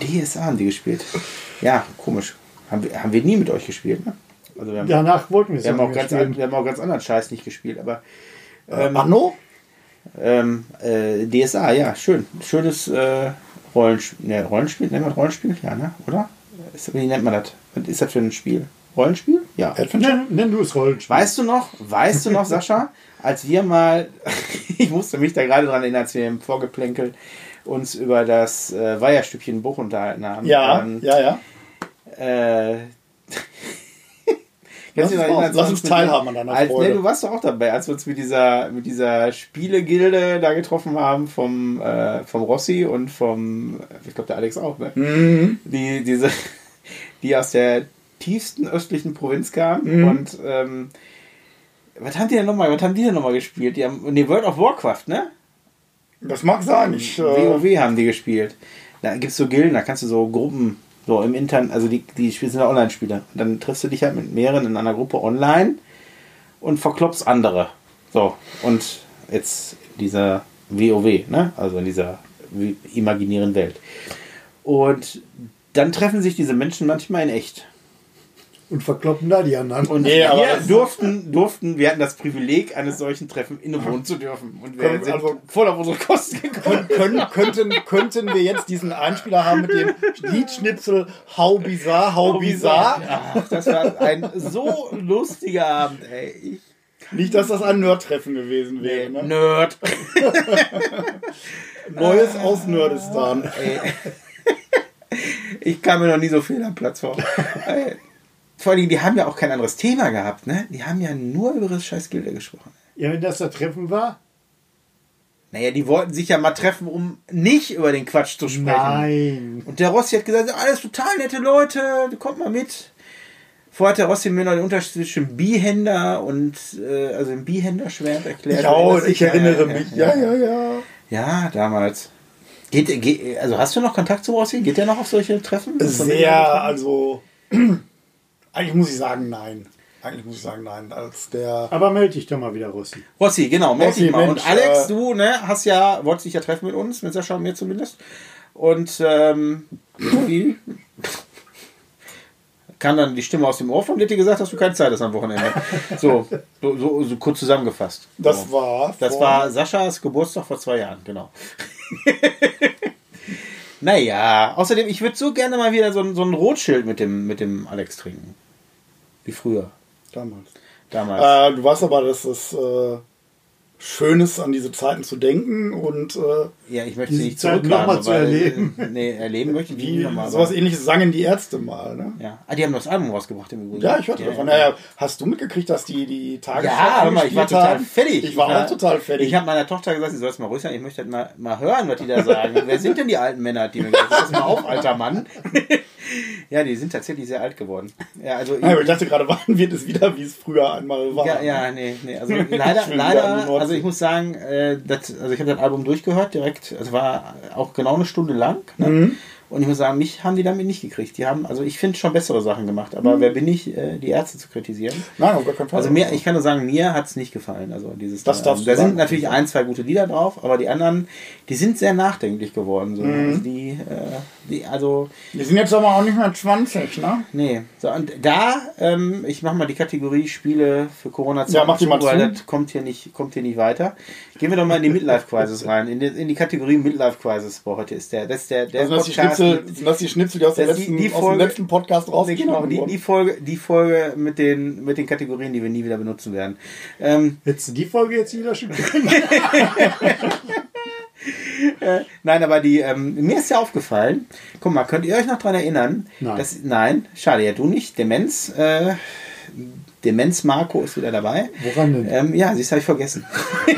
DSA [LAUGHS] haben die gespielt. Ja, komisch. Haben wir, haben wir nie mit euch gespielt, ne? Also wir haben, Danach wollten wir es wir haben, auch auch nicht ganz, wir haben auch ganz anderen Scheiß nicht gespielt, aber Ähm, Anno? Ähm, äh, DSA, ja, schön. Schönes äh, Rollenspiel. Ne, Rollenspiel, nennt man Rollenspiel? Ja, ne? Oder? Ist, wie nennt man das? Was ist das für ein Spiel? Rollenspiel? Ja. Adventure? Nenn, nenn du es Rollenspiel. Weißt du noch, weißt du noch, [LAUGHS] Sascha, als wir mal, [LAUGHS] ich musste mich da gerade dran erinnern, als wir im Vorgeplänkel uns über das äh, Weiherstückchen Buch unterhalten haben. Ja, Ähm, ja, ja. Äh, Lass uns erinnern, lass uns teilhaben an deiner als, Freude. Nee, du warst doch auch dabei, als wir uns mit dieser, mit dieser Spielegilde da getroffen haben, vom, äh, vom Rossi und vom, ich glaube, der Alex auch, ne? Mhm. Die, diese, die aus der tiefsten östlichen Provinz kamen Mhm. und, ähm, was haben die denn nochmal, was haben die denn nochmal gespielt? Die haben, nee, World of Warcraft, ne? Das mag sein. Ich, äh, WoW haben die gespielt. Da gibt es so Gilden, da kannst du so Gruppen, so im Internet, also die, die Spiele sind ja Online-Spiele. Dann triffst du dich halt mit mehreren in einer Gruppe online und verklopst andere. So, und jetzt dieser WoW, ne? Also in dieser imaginären Welt. Und dann treffen sich diese Menschen manchmal in echt. Und verkloppen da die anderen. Und Nee, aber wir durften, durften, wir hatten das Privileg, eines solchen Treffen innewohnen zu dürfen. Und wir Können- sind also- voll auf unsere Kosten gekommen. können, könnten, könnten wir jetzt diesen Einspieler haben mit dem Liedschnipsel How bizarre, how bizarre? Ach, das war ein so lustiger Abend, ey. Ich, Nicht, dass das ein Nerd-Treffen gewesen wäre. Ne? Nerd. [LAUGHS] Neues aus Nerdistan. Ich kam mir noch nie so fehl am Platz vor. Vor allem, die haben ja auch kein anderes Thema gehabt, ne? Die haben ja nur über das scheiß Gilde gesprochen. Ja, wenn das das Treffen war? Naja, die wollten sich ja mal treffen, um nicht über den Quatsch zu sprechen. Nein. Und der Rossi hat gesagt, alles total nette Leute, kommt mal mit. Vorher hat der Rossi mir noch den Unterschied zwischen Bihänder und äh, also dem Bihänderschwert erklärt. Ja, ich erinnere Ja, mich. Ja, Ja, ja, ja. ja, damals. Geht, geht, also hast du noch Kontakt zu Rossi? Geht der noch auf solche Treffen? Sehr, also. Eigentlich muss ich sagen, nein. Eigentlich muss ich sagen, nein. Als der. Aber melde dich doch mal wieder, Rossi. Rossi, genau, melde dich mal. Mensch, und Alex, äh, du, ne, hast ja, wolltest dich ja treffen mit uns, mit Sascha und mir zumindest. Und ähm, irgendwie kam dann die Stimme aus dem Ohr von dir, gesagt, dass du keine Zeit hast am Wochenende. So, so, so, so kurz zusammengefasst. Das so. war. Das war Saschas Geburtstag vor zwei Jahren, genau. [LAUGHS] naja, außerdem, ich würde so gerne mal wieder so, ein- so ein Rotschild mit dem, mit dem Alex trinken. Wie früher, Damals. damals. Äh, du weißt aber, dass es äh, schön ist, an diese Zeiten zu denken und äh, ja, ich möchte sie nicht Zeit zurückhaben, noch mal zu erleben. äh, Nee, erleben möchte ich die nochmal. sowas ähnliches sangen die Ärzte mal. Ne? Ja. Ah, die haben das Album rausgebracht im Übrigen. Ja, ich hörte ja, davon. Ja, Naja, hast du mitgekriegt, dass die die Tagesschau Ja, hör mal, ich war total haben? fertig. Ich war auch total fertig. Ich habe meiner Tochter gesagt, sie soll es mal ruhig sein. Ich möchte halt mal, mal hören, was die da sagen. [LAUGHS] Wer sind denn die alten Männer, die mir gesagt haben, mal auf, alter Mann. [LAUGHS] ja, die sind tatsächlich sehr alt geworden. Ja, also Ja, aber ich dachte gerade, [LAUGHS] wann wird es wieder, wie es früher einmal war? ja, ja, nee, nee. Also leider, Ich leider. Also ich muss sagen, äh, das, also ich habe das Album durchgehört direkt. Es war auch genau eine Stunde lang. Ne? Mhm. Und ich muss sagen, mich haben die damit nicht gekriegt. Die haben, also ich finde schon bessere Sachen gemacht, aber Mhm. wer bin ich, äh, die Ärzte zu kritisieren? Nein, auf gar keinen Fall. Also mir, ich kann nur sagen, mir hat es nicht gefallen. Also dieses Das darfst da du sind natürlich ein, zwei gute Lieder drauf, aber die anderen, die sind sehr nachdenklich geworden. So. Mhm. Also die, äh, die, also, Die sind jetzt aber auch nicht mehr 20, ne? nee. So, und da, ähm, ich mache mal die Kategorie Spiele für corona Ja, mach die mal weil zu. das kommt hier nicht, kommt hier nicht weiter. Gehen wir doch mal in die Midlife Crisis rein, in die, in die Kategorie Midlife Crisis. Boah, heute ist der, das ist der, der Also Podcast Schnitzel, mit- sind das die Schnitzel, die aus, die- letzten, die aus Folge- dem letzten Podcast rausgeschnitten Genau, die, die, Folge, die Folge mit den, mit den Kategorien, die wir nie wieder benutzen werden. Ähm, Hättest du die Folge jetzt wieder schon [LAUGHS] Nein, aber die, ähm, mir ist ja aufgefallen, guck mal, könnt ihr euch noch dran erinnern? Nein. Dass, nein, schade, ja, du nicht. Demenz, äh, Demenz Marco ist wieder dabei. Woran denn? Ähm, ja, siehst habe ich vergessen. [LAUGHS]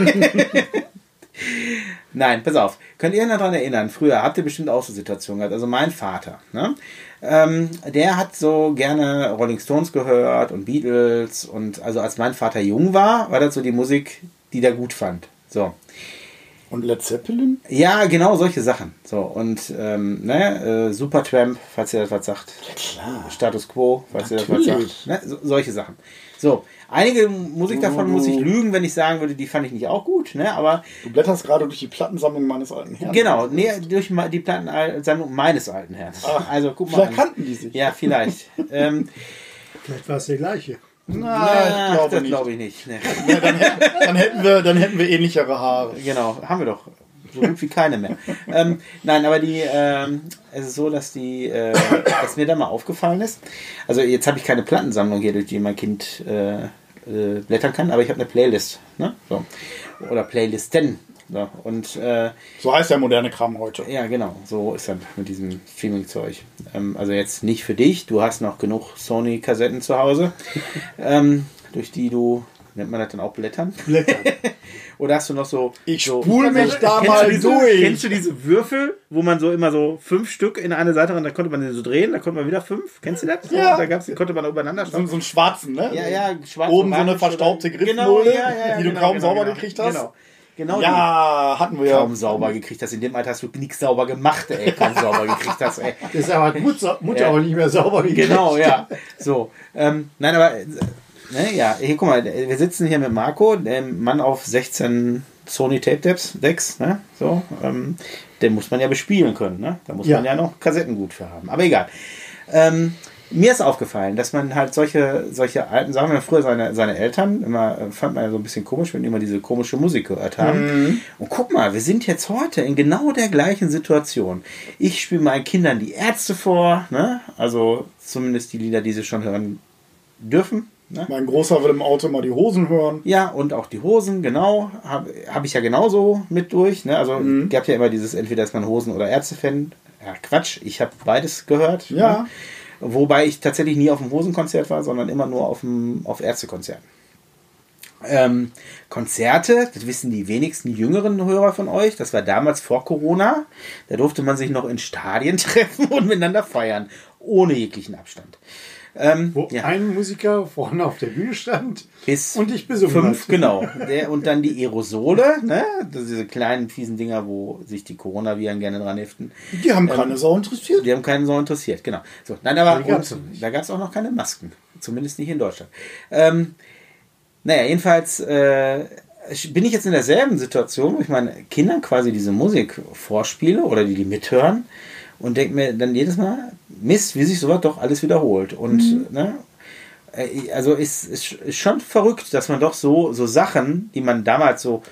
Nein, pass auf. Könnt ihr daran erinnern? Früher habt ihr bestimmt auch so Situationen gehabt. Also mein Vater, ne? ähm, der hat so gerne Rolling Stones gehört und Beatles und also als mein Vater jung war, war das so die Musik, die der gut fand. So. Und Led Zeppelin? Ja, genau solche Sachen. So, und ähm, ne, äh, Supertramp, falls ihr das was sagt. klar. Status Quo, falls ihr das was Natürlich. sagt. Ne, so, solche Sachen. So, einige Musik davon muss ich lügen, wenn ich sagen würde, die fand ich nicht auch gut, ne? Aber Du blätterst gerade durch die Plattensammlung meines alten Herrn. genau, nee, durch die Plattensammlung meines alten Herrn. Ach, also guck mal. Vielleicht an. kannten die sich. Ja, vielleicht. [LAUGHS] ähm, Vielleicht war es der gleiche. Na, ich glaube das nicht. glaube ich nicht. Ne. [LAUGHS] Ja, dann, hätten, dann, hätten wir, dann hätten wir ähnlichere Haare. Genau, haben wir doch. So gut wie keine mehr. ähm, nein, aber die, ähm, es ist so, dass die, äh, dass mir da mal aufgefallen ist. Also jetzt habe ich keine Plattensammlung hier, durch die mein Kind äh, äh, blättern kann, aber ich habe eine Playlist. Ne? So. Oder Playlisten. So. Und äh, So heißt der moderne Kram heute. ja, genau, so ist das mit diesem Streaming-Zeug. Ähm, also jetzt nicht für dich, du hast noch genug Sony-Kassetten zu Hause, [LAUGHS] ähm, durch die du, nennt man das dann auch Blättern? Blättern. [LAUGHS] Oder hast du noch so. Ich so, spul mich da mal du diese, durch. Kennst du diese Würfel, wo man so immer so fünf Stück in eine Seite und da konnte man den so drehen, da konnte man wieder fünf? Kennst du das? So, Ja. Da gab's, die konnte man übereinander So, schauen. so einen schwarzen, ne? Ja, ja, schwarz Oben so eine verstaubte Griffmulde, genau, ja, ja, ja, die du genau, kaum genau, sauber genau. gekriegt hast. Genau. Genau Ja, hatten wir ja. Kaum sauber gekriegt hast. In dem Alter hast du nichts sauber gemacht, ey. Kaum sauber gekriegt hast, ey. Deshalb hat Mutter, Mutter Ja. auch nicht mehr sauber gekriegt. Genau, ja. So. Ähm, nein, aber, äh, ne, ja, hier, guck mal, wir sitzen hier mit Marco, dem Mann auf 16 Sony Tape Decks, Decks ne? So, ähm, den muss man ja bespielen können, ne? Da muss Ja. man ja noch Kassetten gut für haben. Aber egal. Ähm, mir ist aufgefallen, dass man halt solche, solche alten Sachen, wenn früher seine, seine Eltern immer, äh, fand man ja so ein bisschen komisch, wenn die immer diese komische Musik gehört haben. Und guck mal, wir sind jetzt heute in genau der gleichen Situation. Ich spiele meinen Kindern die Ärzte vor, ne? Also zumindest die Lieder, die sie schon hören dürfen. Ne? Mein Großer will im Auto mal die Hosen hören. Ja, und auch die Hosen, genau, habe hab ich ja genauso mit durch. Ne? Also gab ja immer dieses, entweder ist man Hosen- oder Ärzte-Fan. Ja, Quatsch, ich habe beides gehört. Ja. Ne? Wobei ich tatsächlich nie auf dem Hosenkonzert war, sondern immer nur auf, dem, auf Ärztekonzerten. Ähm, Konzerte, das wissen die wenigsten jüngeren Hörer von euch, das war damals vor Corona. Da durfte man sich noch in Stadien [LAUGHS] treffen und miteinander feiern, ohne jeglichen Abstand. Ähm, Wo ja. ein Musiker vorne auf der Bühne stand Bis und ich besungen fünf, hat. genau. Der, und dann die Aerosole, ne? Diese kleinen fiesen Dinger, wo sich die Coronaviren gerne dran heften. Die haben keine Sau interessiert. Die haben keinen so interessiert, genau. So, nein, aber gab's und da gab es auch noch keine Masken. Zumindest nicht in Deutschland. Ähm, naja, jedenfalls äh, bin ich jetzt in derselben Situation, wo ich meinen Kindern quasi diese Musik vorspiele oder die die mithören und denke mir dann jedes Mal, Mist, wie sich sowas doch alles wiederholt. Und ne, äh, also ist, ist, ist schon verrückt, dass man doch so, so Sachen, die man damals so,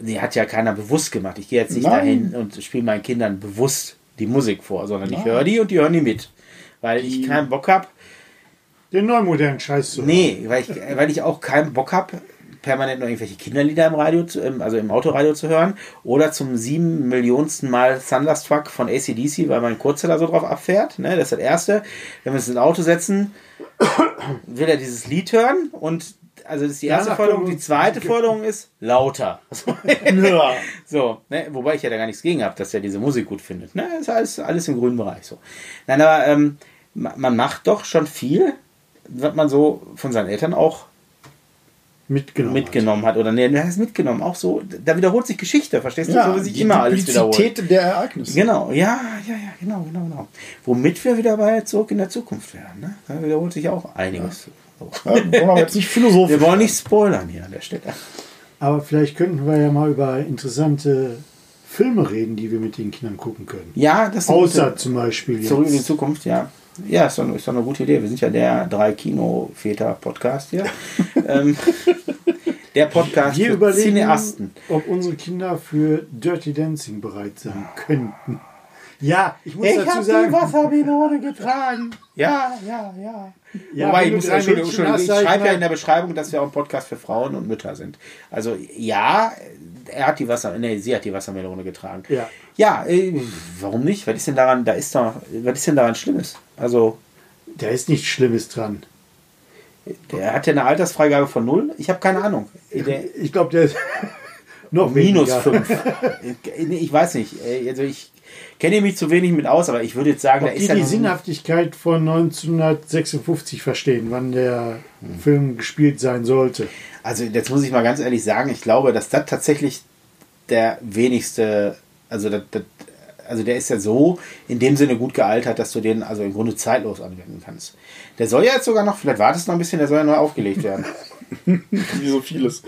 die hat ja keiner bewusst gemacht. Ich gehe jetzt nicht Nein. dahin und spiele meinen Kindern bewusst die Musik vor, sondern ich Nein. höre die und die hören die mit. Weil ich Die- keinen Bock habe, Den neumodernen Scheiß zu nee, weil ich, weil ich auch keinen Bock habe, permanent noch irgendwelche Kinderlieder im Radio, zu, also im Autoradio zu hören oder zum sieben Millionsten Mal Thunderstruck von ACDC, weil mein Kurzzeller so drauf abfährt. Ne? Das ist das Erste. Wenn wir uns ins Auto setzen, will er dieses Lied hören und also das ist die erste Danach Forderung. Die zweite Forderung ist lauter. [LAUGHS] Ja. So, ne? wobei ich ja da gar nichts gegen habe, dass er diese Musik gut findet. Ne? Ist alles, alles im grünen Bereich so. Nein, aber ähm, ma- man macht doch schon viel, was man so von seinen Eltern auch mitgenommen. mitgenommen hat. Oder nee, er ist mitgenommen. Auch so, da wiederholt sich Geschichte, verstehst du? so wie sich die immer alles wiederholt. Duplizität der Ereignisse. Genau, ja, ja, ja, genau, genau, genau. Womit wir wieder bei zurück in der Zukunft wären. Ne? Da wiederholt sich auch einiges. So. Ja, wollen wir aber jetzt nicht philosophisch. Wir wollen nicht spoilern hier an der Stelle. Aber vielleicht könnten wir ja mal über interessante Filme reden, die wir mit den Kindern gucken können. Ja, das Außer gute- zum Beispiel jetzt. Zurück in die Zukunft, ja. Ja, ist doch, ist doch eine gute Idee. Wir sind ja der drei Kino-Väter-Podcast hier. [LAUGHS] ähm, der Podcast wir für Cineasten. ob unsere Kinder für Dirty Dancing bereit sein könnten. Ja, ich muss dazu sagen, Wassermelone getragen. Ja, ja, ja. Ja, Wobei, wenn ich, muss, Entschuldigung, Entschuldigung, ich ich schreibe ja in der Beschreibung, dass wir auch ein Podcast für Frauen und Mütter sind. Also ja, er hat die Wasser, nee, sie hat die Wassermelone getragen. Ja. Ja, äh, warum nicht? Was ist denn daran, da ist doch, was ist denn daran Schlimmes? Also, da ist nichts Schlimmes dran. Der hat ja eine Altersfreigabe von null. Ich habe keine Ahnung. Der, Ich glaube, der ist [LAUGHS] noch minus weniger. fünf. Ich weiß nicht. Äh, Also ich kenne mich zu wenig mit aus, aber ich würde jetzt sagen, da Ob ist die die Sinnhaftigkeit von 1956 verstehen, wann der Film gespielt sein sollte. Also jetzt muss ich mal ganz ehrlich sagen, ich glaube, dass das tatsächlich der wenigste, also das, das, also der ist ja so in dem Sinne gut gealtert, dass du den also im Grunde zeitlos anwenden kannst. Der soll ja jetzt sogar noch, vielleicht wartest du noch ein bisschen, der soll ja neu aufgelegt werden. [LAUGHS] Wie so vieles.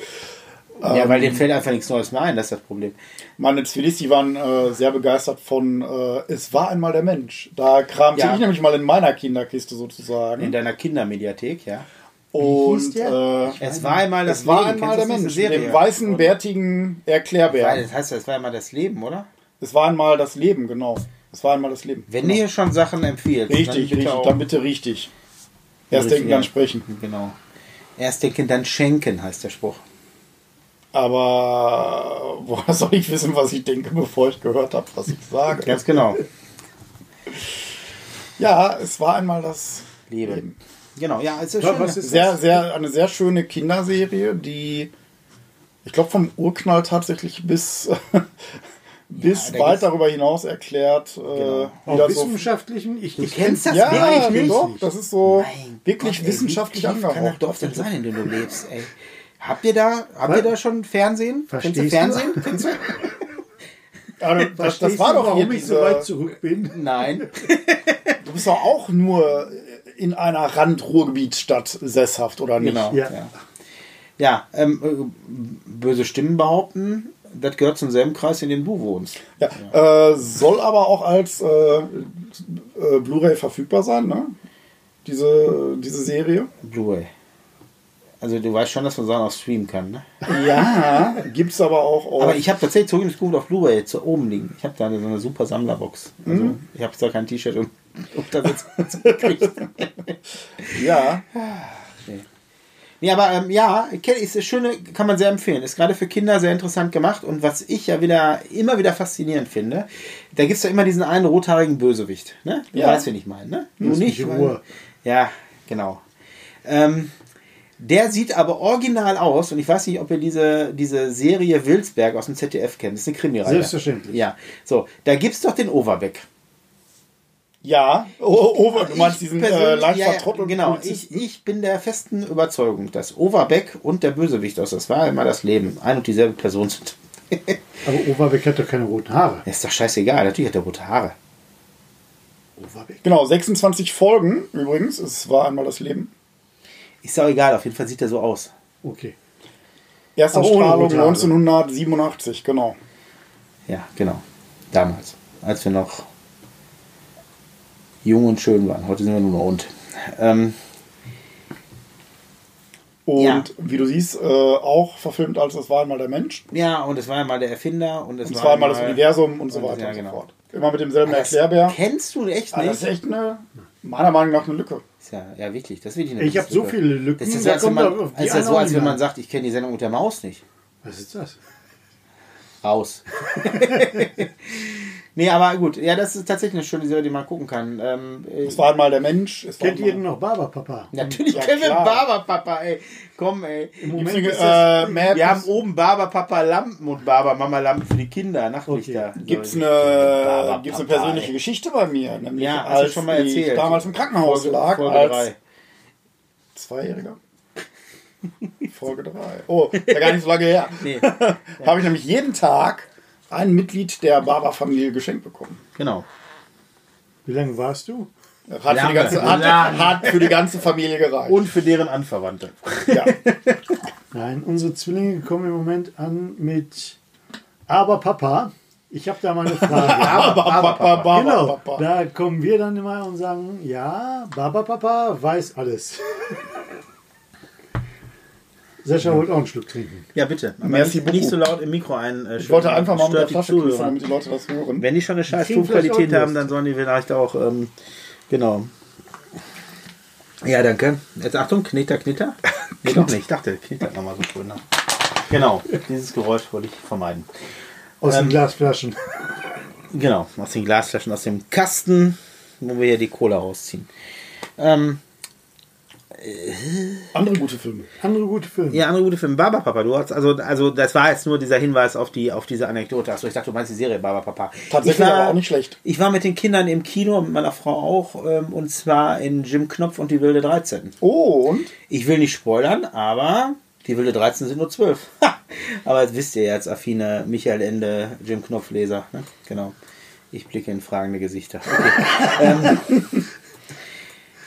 ja, weil dem fällt einfach nichts Neues mehr ein, das ist das Problem. Meine Zivilist, die waren äh, sehr begeistert von äh, Es war einmal der Mensch. Da kramte Ja. ich nämlich mal in meiner Kinderkiste sozusagen. In deiner Kindermediathek, ja. Und hieß der? äh, Es war einmal das es war Leben. einmal der Kennst du Mensch. Serie? weißen, bärtigen Erklärbär. das heißt, es war einmal das Leben, oder? Es war einmal das Leben, genau. Es war einmal das Leben. Wenn du hier schon Sachen empfiehlst, Richtig, dann bitte richtig. Dann bitte richtig. Erst denken, dann sprechen. Genau. Erst denken, dann schenken, heißt der Spruch. Aber [LAUGHS] woher soll ich wissen, was ich denke, bevor ich gehört habe, was ich sage? Ganz genau. [LAUGHS] Ja, es war einmal das Liebe. Genau, ja, es ist Was- schön. ist sehr, sehr, eine sehr schöne Kinderserie, die ich glaube vom Urknall tatsächlich bis, [LAUGHS] bis da weit darüber hinaus erklärt. Äh, Genau. Auf wieder so, wissenschaftlichen, ich, ich kennst das ja, wirklich nicht? doch, das ist so Mein wirklich Gott, ey, wissenschaftlich wie tief kann das angehaucht. Dorf denn sein, in dem du lebst, ey? Habt ihr da, habt ihr da schon Fernsehen? Verstehst Kennst du du? Fernsehen? [LAUGHS] Kennst du? Ja, das, das war doch warum ich so weit zurück bin. [LAUGHS] Nein. [LAUGHS] Du bist doch auch nur in einer Rand-Ruhrgebietsstadt sesshaft, oder nicht? Genau. Ja. Ja, ja ähm, äh, böse Stimmen behaupten, das gehört zum selben Kreis, in dem du wohnst. Ja, Äh, soll aber auch als äh, äh, Blu-ray verfügbar sein, ne? Diese, diese Serie. Blu-ray. Also du weißt schon, dass man Sachen auch streamen kann, ne? Ja, [LAUGHS] gibt's aber auch auf. Aber ich habe tatsächlich zurück ins Gut auf Blu-ray zu oben liegen. Ich habe da so eine super Sammlerbox. Also Mhm. ich habe zwar kein T-Shirt und Untersitz gekriegt. [LAUGHS] ja, Nee, aber ähm, ja, Kelly ist eine schöne, kann man sehr empfehlen. Ist gerade für Kinder sehr interessant gemacht. Und was ich ja wieder immer wieder faszinierend finde, da gibt es ja immer diesen einen rothaarigen Bösewicht. Ne? Du Ja. weißt, wen ich meine, ne? Lass nicht. Ruhe. Ja, genau. Ähm, der sieht aber original aus und ich weiß nicht, ob ihr diese, diese Serie Wilsberg aus dem ZDF kennt. Das ist eine Krimireihe. Selbstverständlich. Ja, so, da gibt es doch den Overbeck. Ja. Oh, oh, du meinst Ich diesen äh, leicht ja, ja, Genau, ich, ich bin der festen Überzeugung, dass Overbeck und der Bösewicht aus Das war immer das Leben ein und dieselbe Person sind. [LAUGHS] Aber Overbeck hat doch keine roten Haare. Ist doch scheißegal, natürlich hat er rote Haare. Overbeck. Genau, 26 Folgen übrigens. Es war einmal das Leben. Ist doch egal, auf jeden Fall sieht er so aus. Okay. Erste Strahlung rote Haare. 1987, genau. Ja, genau. Damals, als wir noch jung und schön waren. Heute sind wir nur noch und. Ähm, Und Ja. wie du siehst, äh, auch verfilmt als Es war einmal der Mensch. ja, und es war einmal der Erfinder und es Und war einmal das Universum und so und- weiter ja, und so genau. fort. Immer mit demselben Das Erklärbär. Kennst du echt Ah, nicht? das ist echt eine, meiner Meinung nach, eine Lücke. Ist ja, ja, wirklich. Das ist wirklich eine Ich habe so viele Lücken. Das ist da als kommt man, als, das so, als wenn man sagt, ich kenne die Sendung mit der Maus nicht. Was ist das? Raus. [LAUGHS] nee, aber gut. Ja, das ist tatsächlich eine schöne Serie, die man gucken kann. Ähm, äh, Es war einmal der Mensch. Es Kennt ihr denn noch Barberpapa? natürlich Ja, kennen wir. Barberpapa, ey. Komm, ey. Im Gibt's Moment eine, ist das, äh, Maps, Wir haben oben Barberpapa Lampen und Barbermama Lampen für die Kinder, Nachtlichter. gibt's So. eine, gibt's eine persönliche ey. Geschichte bei mir. Nämlich Ja, hast du als schon mal ich erzählt. damals im Krankenhaus Folge- lag Folge als drei. Zweijähriger. Folge 3. Oh, ist ja gar nicht so lange her. Nee, [LAUGHS] Habe ich nämlich jeden Tag ein Mitglied der Barber-Familie geschenkt bekommen. genau. Wie lange warst du? Hat für, ganze, hat, hat für die ganze Familie gereicht. Und für deren Anverwandte. ja. [LAUGHS] Nein, unsere Zwillinge kommen im Moment an mit Aber Papa, ich habe da mal eine Frage. Aber, [LAUGHS] aber, Papa. genau, Papa. da kommen wir dann immer und sagen, ja, Baba Papa weiß alles. Sascha wollte auch einen Schluck trinken. Ja, bitte. Aber Merci nicht, nicht so laut im Mikro ein. Äh, Ich wollte einfach mal mit der Flasche küssen, damit die Leute das hören. Wenn die schon eine scheiß Tonqualität haben, dann sollen die vielleicht auch, ähm, genau. Ja, danke. Jetzt Achtung, Knitter, Knitter. [LAUGHS] Nee, doch nicht. Ich dachte, knittert nochmal so schön. Ne? Genau, dieses Geräusch wollte ich vermeiden. Aus Ähm, den Glasflaschen. Genau, aus den Glasflaschen, aus dem Kasten, wo wir hier die Cola rausziehen. Ähm, Andere gute Filme. Andere gute Filme. ja, andere gute Filme. Baba Papa, du hast, also, also, das war jetzt nur dieser Hinweis auf die, auf diese Anekdote. Achso, ich dachte, du meinst die Serie Baba Papa. Tatsächlich ich war, aber auch nicht schlecht. Ich war mit den Kindern im Kino, mit meiner Frau auch, ähm, und zwar in Jim Knopf und die Wilde 13. Oh, und? Ich will nicht spoilern, aber die Wilde 13 sind nur 12. [LAUGHS] aber das wisst ihr ja als affine Michael Ende, Jim Knopf Leser. Ne? Genau. Ich blicke in fragende Gesichter. Okay. [LAUGHS] ähm,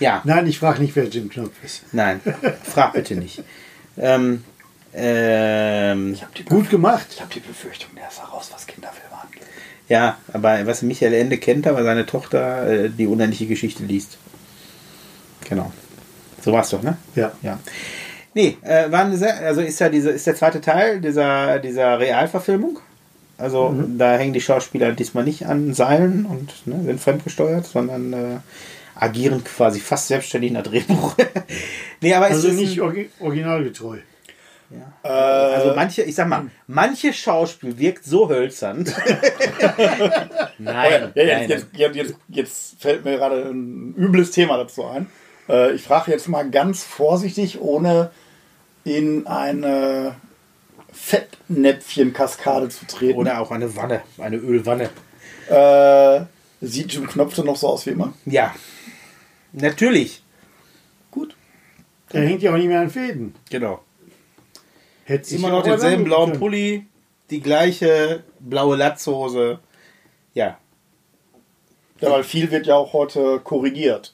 ja, Nein, ich frage nicht, wer Jim Knopf ist. nein, frag bitte nicht. Ähm, ähm, Gut gemacht. Ich habe die Befürchtung, der ist heraus, was Kinderfilme angeht. ja, aber was Michael Ende kennt, aber seine Tochter äh, die unendliche Geschichte liest. Genau. So war es doch, ne? Ja. Ja. Nee, äh, war eine sehr, also ist ja diese, ist der zweite Teil dieser, dieser Realverfilmung. Also da hängen die Schauspieler diesmal nicht an Seilen und ne, sind fremdgesteuert, sondern äh, agieren quasi fast selbstständig nach Drehbuch. [LAUGHS] nee, aber es Also ist nicht ein, originalgetreu. Äh, also manche, ich sag mal, manche Schauspiel wirkt so hölzern. [LAUGHS] nein, ja, nein, jetzt, jetzt, jetzt, jetzt, jetzt fällt mir gerade ein übles Thema dazu ein. Äh, ich frage jetzt mal ganz vorsichtig, ohne in eine Fettnäpfchenkaskade zu treten. Oder auch eine Wanne, eine Ölwanne. Äh, sieht Jim Knopf denn noch so aus wie immer? Ja, natürlich. Gut. Er hängt ja auch nicht mehr an Fäden. Genau. Hätte Immer noch denselben blauen können. Pulli, die gleiche blaue Latzhose. Ja. Ja, weil viel wird ja auch heute korrigiert.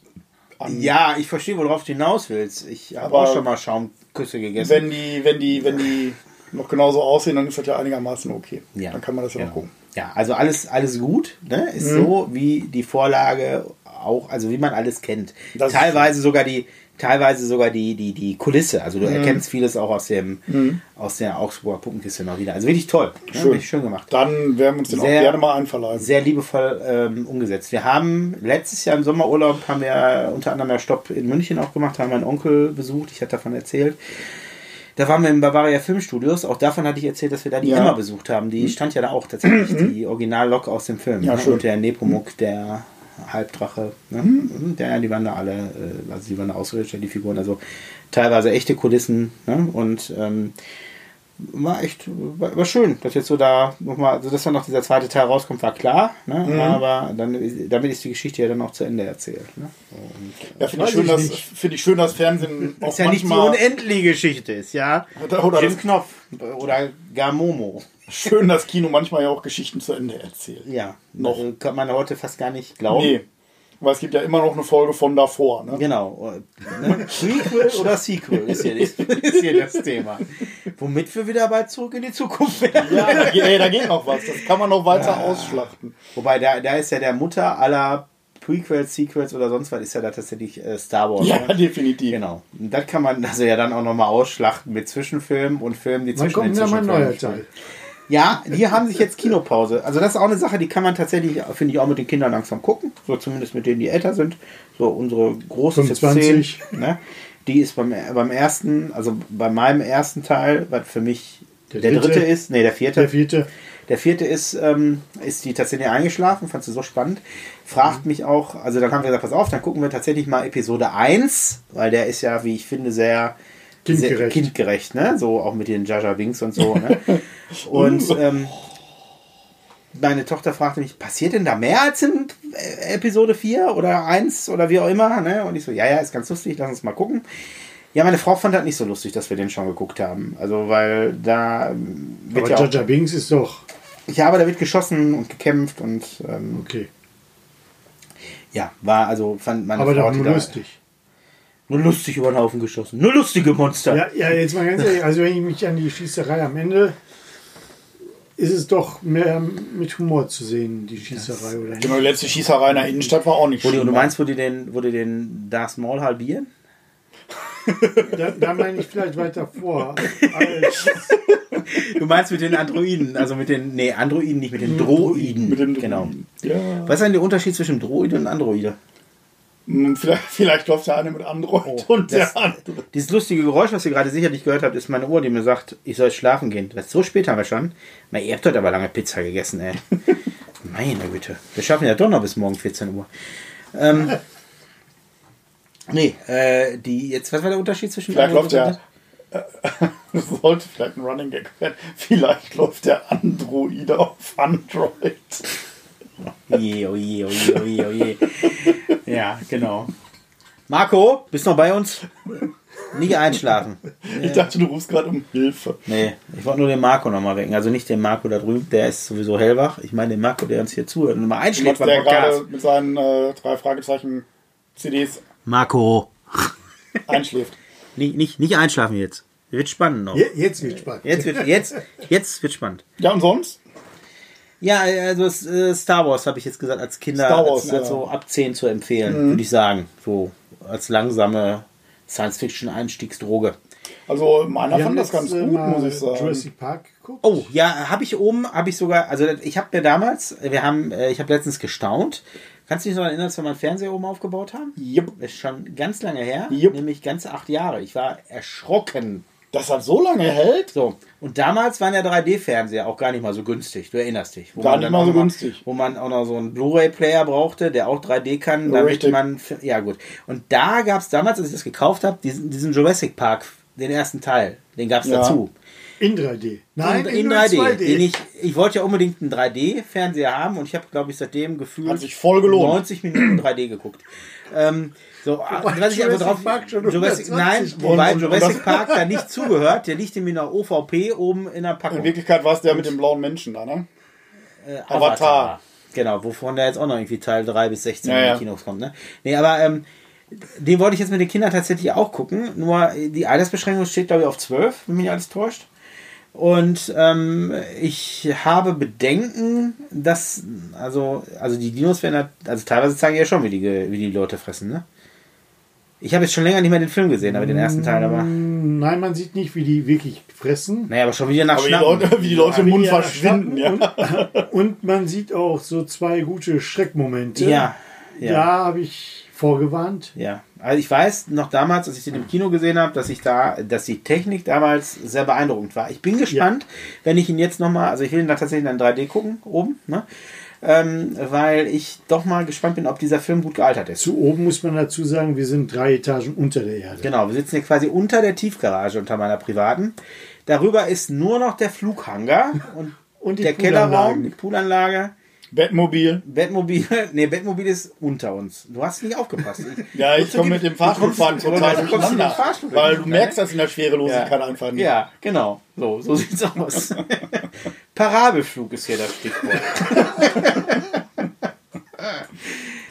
An- Ja, ich verstehe, worauf du hinaus willst. Ich habe auch schon mal Schaumküsse gegessen. Wenn die, wenn die, wenn die noch genauso aussehen, dann ist das ja einigermaßen okay. Ja. Dann kann man das ja Genau. noch gucken. Ja, also alles, alles gut. Ne? Ist Mhm. so, wie die Vorlage auch, also wie man alles kennt. Das teilweise sogar die, teilweise sogar die, die, die Kulisse. Also du Mhm. erkennst vieles auch aus dem, aus der Augsburger Puppenkiste noch wieder. Also wirklich toll. Schön. Wirklich schön gemacht. Dann werden wir uns den Sehr- auch gerne mal einverleiben. sehr liebevoll ähm, umgesetzt. Wir haben letztes Jahr im Sommerurlaub haben wir unter anderem ja Stopp in München auch gemacht, haben meinen Onkel besucht, ich hatte davon erzählt. Da waren wir im Bavaria Filmstudios, auch davon hatte ich erzählt, dass wir da die Ja. Emma besucht haben. Die stand ja da auch tatsächlich, die Originallok aus dem Film. Ja, ne? schön. Und der Nepomuk, der Halbdrache, ne? Mhm. der, die waren da alle, äh, also die waren da ausgestellt, die Figuren, also teilweise echte Kulissen ne? und ähm, war echt, war, war schön, dass jetzt so da nochmal, also dass dann noch dieser zweite Teil rauskommt, war klar, ne? Mhm. aber dann, ist- damit ist die Geschichte ja dann auch zu Ende erzählt. Ne? Und, Ja, finde ich, schön, ich dass, finde ich schön, dass Fernsehen [LAUGHS] auch ist ja nicht die unendliche Geschichte ist, ja. Oder- Jim das- Knopf oder gar Momo. Schön, dass Kino manchmal ja auch Geschichten zu Ende erzählt. Ja, Noch. kann man heute fast gar nicht glauben. Nee. Weil es gibt ja immer noch eine Folge von davor. Ne? Genau. Ne? Prequel oder Sequel ist hier, ist hier das Thema. Womit wir wieder bald zurück in die Zukunft werden. Ja, da, geht- ey, da geht noch was. Das kann man noch weiter ausschlachten. Wobei, da, da ist ja der Mutter aller Prequels, Sequels oder sonst was, ist ja da tatsächlich äh, Star Wars. Ja, ne? definitiv. Genau. Und das kann man also ja dann auch nochmal ausschlachten mit Zwischenfilmen und Filmen, die Wann zwischen kommt den denn mal ein neuer Zwischenfilmen Teil? Ja, die haben sich jetzt Kinopause. Also das ist auch eine Sache, die kann man tatsächlich, finde ich, auch mit den Kindern langsam gucken. So zumindest mit denen, die älter sind. So unsere große ist jetzt 25. 10, ne? Die ist beim, beim ersten, also bei meinem ersten Teil, was für mich der, Der dritte ist, nee, der vierte. Der vierte. Der vierte ist, ähm, ist die tatsächlich eingeschlafen, fand sie so spannend. Fragt mich auch, also dann haben wir gesagt, pass auf, dann gucken wir tatsächlich mal Episode 1, weil der ist ja, wie ich finde, sehr Kindgerecht. Sehr kindgerecht, ne? So auch mit den Jaja Wings und so, ne? [LAUGHS] Und ähm, meine Tochter fragte mich, passiert denn da mehr als in Episode 4 oder 1 oder wie auch immer, ne? Und ich so, ja, ja, ist ganz lustig, lass uns mal gucken. Ja, meine Frau fand das nicht so lustig, dass wir den schon geguckt haben. Also, weil da ähm, wird Aber ja Jaja Binks ist doch. Ja, aber da wird geschossen und gekämpft und ähm, Okay. ja, war also fand meine Aber Frau da lustig. Nur lustig über den Haufen geschossen. Nur lustige Monster. Ja, ja, jetzt mal ganz ehrlich, also wenn ich mich an die Schießerei am Ende, ist es doch mehr mit Humor zu sehen, die Schießerei, oder nicht? Genau, die letzte Schießerei in der Innenstadt war auch nicht Wo die, schlimm. du meinst, wo die den, wo die den Darth Maul halbieren? Da, da meine ich vielleicht weiter vor. Du meinst mit den Androiden, also mit den, nee, Androiden nicht, mit den Droiden. Mit dem genau. Ja. Was ist denn der Unterschied zwischen Droide und Androide? Hm, Vielleicht, [LAUGHS] vielleicht läuft der eine mit Android und Das, der andere. dieses lustige Geräusch, was ihr gerade sicherlich gehört habt, ist meine Uhr, die mir sagt, ich soll schlafen gehen. Was, so spät haben wir schon? Na, ihr habt heute aber lange Pizza gegessen, ey. [LAUGHS] Meine Güte. Wir schaffen ja doch noch bis morgen 14 Uhr. Ähm, [LAUGHS] nee, äh, die, jetzt, was war der Unterschied zwischen Vielleicht Android läuft und der. Das sollte vielleicht ein Running Gag werden. Vielleicht läuft der Androide auf Android. Oje, oje, oje, oje, oje. Ja, genau. Marco, bist du noch bei uns? Nie einschlafen. [LAUGHS] Ich dachte, du rufst gerade um Hilfe. Nee, ich wollte nur den Marco nochmal wecken. Also nicht den Marco da drüben, der ist sowieso hellwach. Ich meine den Marco, der uns hier zuhört und mal einschläft beim der gerade mit seinen äh, drei Fragezeichen CDs Marco. [LAUGHS] einschläft. Nicht, nicht, nicht einschlafen jetzt. Wird spannend noch. Je- jetzt wird spannend. Jetzt wird, jetzt, jetzt wird spannend. Ja, und sonst? Ja, also äh, Star Wars habe ich jetzt gesagt, als Kinder Star Wars, als, als ja. Mhm. so ab 10 zu empfehlen, würde ich sagen. So als langsame Science-Fiction-Einstiegsdroge. Also meiner Wir fand das ganz gut, muss ich sagen. Jurassic Park geguckt. Oh, ja, habe ich oben, habe ich sogar, also ich habe mir damals, wir haben, äh, ich habe letztens gestaunt. Kannst du dich noch erinnern, als wir mal einen Fernseher oben aufgebaut haben? Jupp. Das ist schon ganz lange her, Jupp. nämlich ganze acht Jahre. Ich war erschrocken. Das hat so lange hält? So, und damals waren ja 3D-Fernseher auch gar nicht mal so günstig. Du erinnerst dich. Wo Gar man nicht mal auch so noch- günstig. Wo man auch noch so einen Blu-ray-Player brauchte, der auch 3D kann. Damit Richtig. man, ja gut. Und da gab es damals, als ich das gekauft habe, diesen, diesen Jurassic Park, den ersten Teil, den gab es Ja. dazu. In 3D. Nein, in, in, in 3D. 3D. Den ich, ich wollte ja unbedingt einen 3D-Fernseher haben und ich habe, glaube ich, seitdem gefühlt Hat sich voll gelohnt. 90 Minuten 3D geguckt. Ähm, so, was ich einfach Jurassic drauf. Park schon Jurassic, 120 nein, wobei Jurassic Park da nicht zugehört, der liegt in einer OVP oben in der Packung. In Wirklichkeit war es der mit dem blauen Menschen da, ne? Äh, Avatar. Genau, wovon der jetzt auch noch irgendwie Teil 3 bis 16 Ja, in die Kinos kommt. Ne? Nee, aber ähm, den wollte ich jetzt mit den Kindern tatsächlich auch gucken. Nur die Altersbeschränkung steht, glaube ich, auf 12, wenn mich alles täuscht. Und ähm, ich habe Bedenken, dass, also, also die Dinos werden, halt- also teilweise zeigen ja schon, wie die, ge- wie die Leute fressen, ne? Ich habe jetzt schon länger nicht mehr den Film gesehen, aber den ersten Teil, aber. Nein, man sieht nicht, wie die wirklich fressen. Naja, aber schon wieder nach Aber die Schnappen. Leute, wie die Leute im Mund verschwinden, ja. Und, [LAUGHS] und man sieht auch so zwei gute Schreckmomente. Ja, ja. Da habe ich vorgewarnt. Ja, also ich weiß noch damals, als ich den im Kino gesehen habe, dass ich da, dass die Technik damals sehr beeindruckend war. Ich bin gespannt, wenn ich ihn jetzt nochmal, also ich will ihn da tatsächlich in 3D gucken, oben, ne? Ähm, weil ich doch mal gespannt bin, ob dieser Film gut gealtert ist. Zu oben muss man dazu sagen, wir sind drei Etagen unter der Erde. Genau, wir sitzen hier quasi unter der Tiefgarage, unter meiner privaten. Darüber ist nur noch der Flughanger [LAUGHS] und, Und der Kellerraum, Poolanlagen. die Poolanlage. Bettmobil. Bettmobil, [LAUGHS] nee, Bettmobil ist unter uns. Du hast nicht aufgepasst. Ich, [LAUGHS] Ja, ich komme mit dem Fahrstuhlfahren total durcheinander. Weil du durch, merkst ne? das in der Schwerelosigkeit einfach nicht. Ja, genau. So, so [LAUGHS] sieht's aus. Parabelflug ist hier das Stichwort.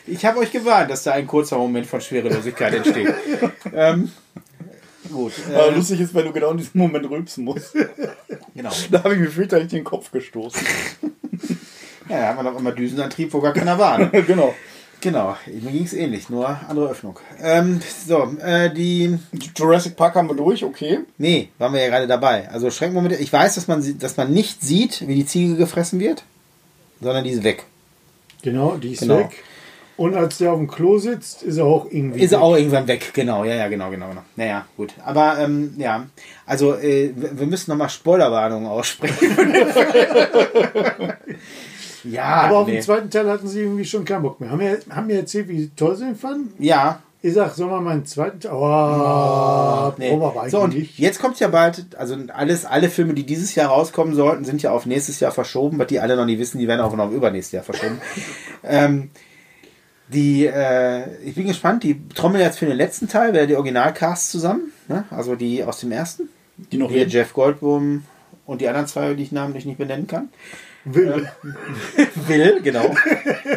Ich habe euch gewarnt, dass da ein kurzer Moment von Schwerelosigkeit entsteht. ähm, gut. Äh, lustig ist, wenn du genau in diesem Moment rülpsen musst. genau. Da habe ich mir fürchterlich den Kopf gestoßen. Ja, da haben wir noch immer Düsenantrieb, wo gar keiner war. Ne? [LAUGHS] genau. Genau, mir ging es ähnlich, nur andere Öffnung. Ähm, so, äh, die. Jurassic Park haben wir durch, okay. Nee, waren wir ja gerade dabei. Also Schreckmomente. Ich weiß, dass man, dass man nicht sieht, wie die Ziege gefressen wird, sondern die ist weg. Genau, die ist Genau. weg. Und als der auf dem Klo sitzt, ist er auch irgendwie. Ist er weg. auch irgendwann weg, genau, ja, ja, genau, genau, genau. Naja, gut. Aber ähm, ja, also äh, wir wir müssen nochmal Spoilerwarnungen aussprechen. [LAUGHS] [LAUGHS] ja, Aber auf nee. dem zweiten Teil hatten sie irgendwie schon keinen Bock mehr. Haben wir, haben wir erzählt, wie toll sie ihn fanden? ja. Ich sag, sollen wir mal einen zweiten Teil. Oh, Nee. So, und eigentlich. jetzt kommt ja bald, also alles, alle Filme, die dieses Jahr rauskommen sollten, sind ja auf nächstes Jahr verschoben, was die alle noch nicht wissen, die werden auch noch übernächstes Jahr verschoben. [LAUGHS] ähm, Die, äh, ich bin gespannt, die trommeln jetzt für den letzten Teil, wer die Originalcast zusammen, ne? also die aus dem ersten. Die noch Hier. Jeff Goldblum und die anderen zwei, die ich namentlich nicht benennen kann. Will. [LAUGHS] Will, genau.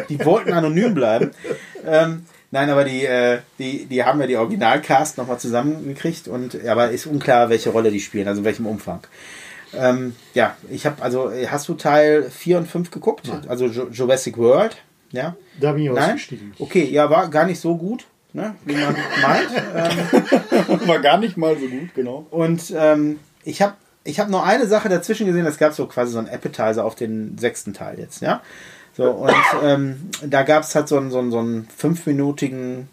Die wollten anonym bleiben. Ähm, nein, aber die, äh, die, die haben ja die Originalcast nochmal zusammengekriegt und aber ist unklar, welche Rolle die spielen, also in welchem Umfang. Ähm, ja, ich habe also, hast du Teil 4 und 5 geguckt? Nein. Also Jurassic World? Ja? Da bin ich Nein? ausgestiegen. Okay, ja, war gar nicht so gut, ne? wie man meint. [LAUGHS] Ähm, War gar nicht mal so gut, genau. und ähm, ich habe ich hab nur eine Sache dazwischen gesehen, es gab so quasi so einen Appetizer auf den sechsten Teil jetzt, ja. So, und ähm, da gab es halt so einen, so, einen, so einen fünfminütigen,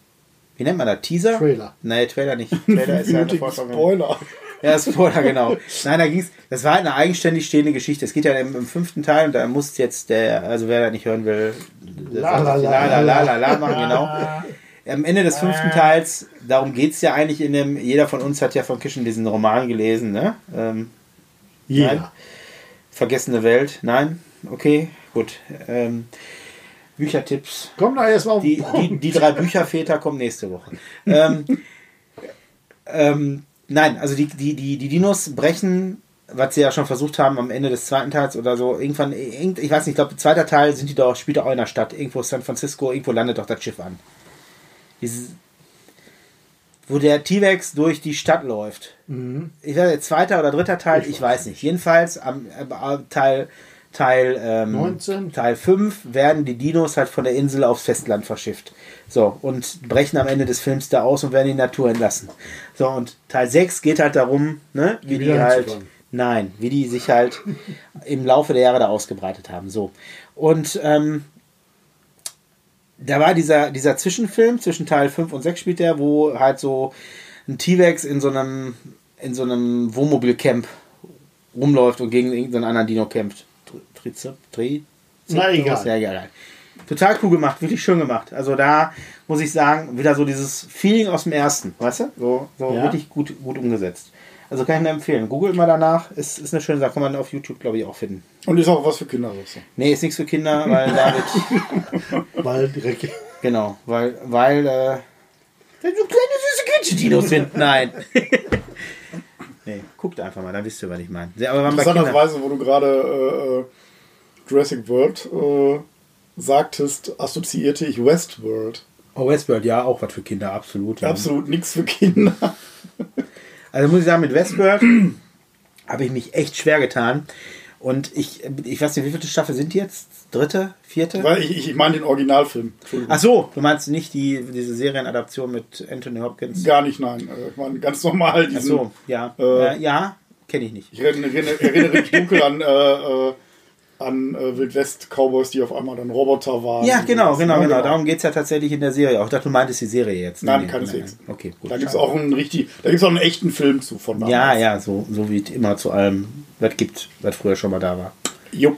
wie nennt man das, Teaser? Trailer. Nee, Trailer nicht. [LAUGHS] Trailer ist ja eine Vorschau- Spoiler. Ja, Spoiler, genau. Nein, da ging's, das war halt eine eigenständig stehende Geschichte. Es geht ja im, im fünften Teil und da muss jetzt der, also wer das nicht hören will, La, la, la, la, la, la, la, machen, genau. Am Ende des fünften Teils, darum geht's ja eigentlich in dem, jeder von uns hat ja von Kischen diesen Roman gelesen, ne? Ähm, Jeder. Nein. Vergessene Welt, nein? Okay, gut. Ähm, Büchertipps. Komm da erstmal auf Die, die, die drei Bücherväter kommen nächste Woche. Ähm, ähm, nein, also die, die, die, die Dinos brechen, was sie ja schon versucht haben am Ende des zweiten Teils oder so, irgendwann, irgend- ich weiß nicht, ich glaube, zweiter Teil sind die doch, spielt auch in der Stadt, irgendwo San Francisco, irgendwo landet doch das Schiff an. Dieses, wo der T-Rex durch die Stadt läuft. Mhm. Ich weiß nicht, zweiter oder dritter Teil, ich, weiß nicht. Jedenfalls am äh, Teil Teil ähm, 19. Teil 5 werden die Dinos halt von der Insel aufs Festland verschifft. So, und brechen am Ende des Films da aus und werden in die Natur entlassen. So, und Teil 6 geht halt darum, ne, wie Die die halt. Nein, wie die sich halt im Laufe der Jahre da ausgebreitet haben. So. Und ähm, da war dieser, dieser Zwischenfilm, zwischen Teil 5 und 6 spielt der, wo halt so ein T-Rex in so einem, in so einem Wohnmobilcamp rumläuft und gegen irgendeinen anderen Dino kämpft. Trizep, Tri, Na, egal. Ja, egal. Total cool gemacht, wirklich schön gemacht. Also da muss ich sagen, wieder so dieses Feeling aus dem ersten, weißt du? So, so Ja. wirklich gut, gut umgesetzt. Also kann ich nur empfehlen. Googelt mal danach, ist, ist eine schöne Sache, kann man auf YouTube, glaube ich, auch finden. Und ist auch was für Kinder. du. Nee, ist nichts für Kinder, weil da wird, [LAUGHS] Weil direkt. genau, weil, weil, äh, so kleine süße Quetschedinos sind. Nein. [LAUGHS] nee, guckt einfach mal, dann wisst ihr, was ich meine. Aber. Interessanterweise, wo du gerade äh, äh, Jurassic World äh, sagtest, assoziierte ich Westworld. Oh, Westworld, ja, auch was für Kinder, absolut. ja. Absolut nichts für Kinder. [LAUGHS] Also muss ich sagen, mit Westworld [CLEARS THROAT] habe ich mich echt schwer getan. Und ich, ich weiß nicht, wie viele Staffel sind die jetzt? Dritte? Vierte? Weil ich, ich, meine den Originalfilm. Ach so, du meinst nicht die, diese Serienadaption mit Anthony Hopkins? Gar nicht, nein. Äh, Ich meine ganz normal Ach diesen. so, ja. Äh, ja, kenne ich nicht. Ich erinnere, erinnere, erinnere mich dunkel an, äh, äh, an äh, Wildwest-Cowboys, die auf einmal dann Roboter waren. Ja, genau, genau, ne? genau. Darum geht es ja tatsächlich in der Serie. Auch ich dachte, du meintest die Serie jetzt. Nein, Nee, keineswegs. nein. Okay, gut. Da gibt es auch einen richtig, da gibt's auch einen echten Film zu von damals. Ja, ja, so, so wie es immer zu allem, was gibt, was früher schon mal da war. Jo.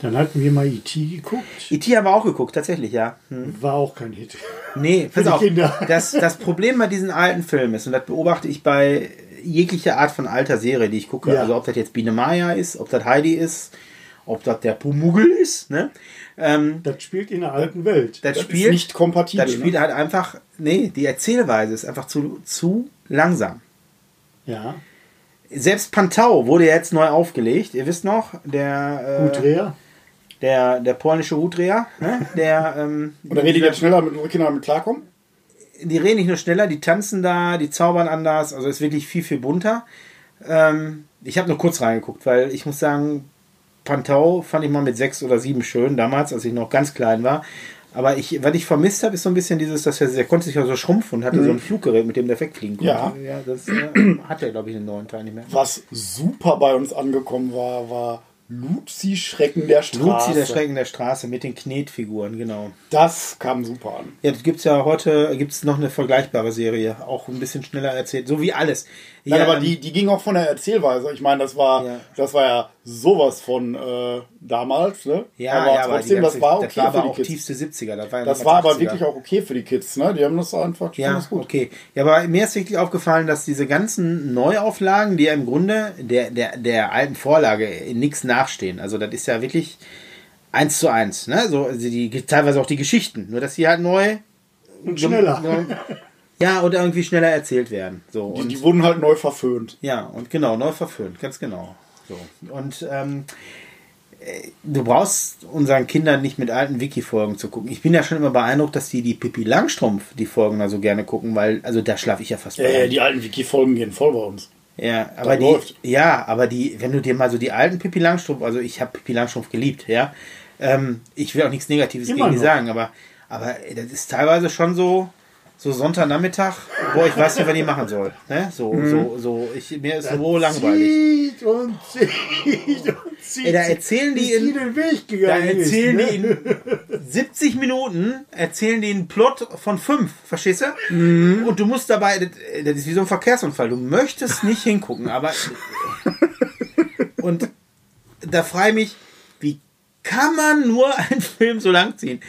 Dann hatten wir mal E.T. geguckt. E.T. haben wir auch geguckt, tatsächlich, ja. Hm. War auch kein Hit. Nee, [LAUGHS] pass auf. Das, das Problem bei diesen alten Filmen ist, und das beobachte ich bei jeglicher Art von alter Serie, die ich gucke, Ja. also ob das jetzt Biene Maya ist, ob das Heidi ist, ob das der Pumuggel ist, ne? Ähm, Das spielt in der alten Welt. das, Das spielt, ist nicht kompatibel. das spielt ne? halt einfach, nee, die Erzählweise ist einfach zu, zu langsam. Ja. Selbst Pantau wurde jetzt neu aufgelegt. Ihr wisst noch, der, äh, Hutdreher. der, der polnische Hutdreher, ne? der, ähm, Und dann rede ich jetzt schneller mit unseren Kindern damit klarkommen. Die reden nicht nur schneller, die tanzen da, die zaubern anders, also ist wirklich viel, viel bunter. Ähm, ich habe nur kurz reingeguckt, weil ich muss sagen, Pantau fand ich mal mit sechs oder sieben schön, damals, als ich noch ganz klein war. Aber ich, was ich vermisst habe, ist so ein bisschen dieses, dass er, der konnte sich ja so schrumpfen und hatte so ein Fluggerät, mit dem der wegfliegen konnte. Ja. ja das äh, hat er, glaube ich, in den neuen Teil nicht mehr. Was super bei uns angekommen war, war Luzi Schrecken der Straße. Luzi, der Schrecken der Straße mit den Knetfiguren, genau. Das kam super an. Ja, das gibt's ja heute, gibt's noch eine vergleichbare Serie, auch ein bisschen schneller erzählt, so wie alles. Nein, Ja, aber ähm, die, die ging auch von der Erzählweise. Ich meine, das war, Ja. das war ja sowas von äh, damals, ne? Ja, aber ja, aber trotzdem, das ganze- war okay das war aber für auch die Kids. tiefste 70er. Das war, ja Das war aber 80er. wirklich auch okay für die Kids, ne? Die haben das einfach die Ja, das gut. okay. Ja, aber mir ist wirklich aufgefallen, dass diese ganzen Neuauflagen, die ja im Grunde der, der, der alten Vorlage nichts nachstehen. Also das ist ja wirklich eins zu eins, ne? So, also die, teilweise auch die Geschichten, nur dass die halt neu Und schneller. [LAUGHS] Ja, oder irgendwie schneller erzählt werden. So, Die, und, die wurden halt neu verföhnt. ja, und genau, neu verföhnt, ganz genau. So. Und ähm, äh, du brauchst unseren Kindern nicht mit alten Wiki-Folgen zu gucken. Ich bin ja schon immer beeindruckt, dass die die Pippi Langstrumpf die Folgen da so gerne gucken, weil, also da schlafe ich ja fast Ja, bei ja, die alten Wiki-Folgen gehen voll bei uns. Ja, aber die, läuft. ja, aber die, wenn du dir mal so die alten Pippi Langstrumpf, also ich habe Pippi Langstrumpf geliebt, ja. Ähm, ich will auch nichts Negatives Immer gegen die noch. sagen, aber, aber das ist teilweise schon so, so Sonntagnachmittag, boah, ich weiß nicht, was ich machen soll. Ne? So, Mhm. so, so, ich, mir ist so langweilig. Zieht und zieht und zieht. Ey, da erzählen die in- Da erzählen ist, die ne? in 70 Minuten, erzählen die einen Plot von fünf, verstehst du? Und du musst dabei, das, das ist wie so ein Verkehrsunfall, du möchtest nicht hingucken, aber und da frage ich mich, wie kann man nur einen Film so lang ziehen?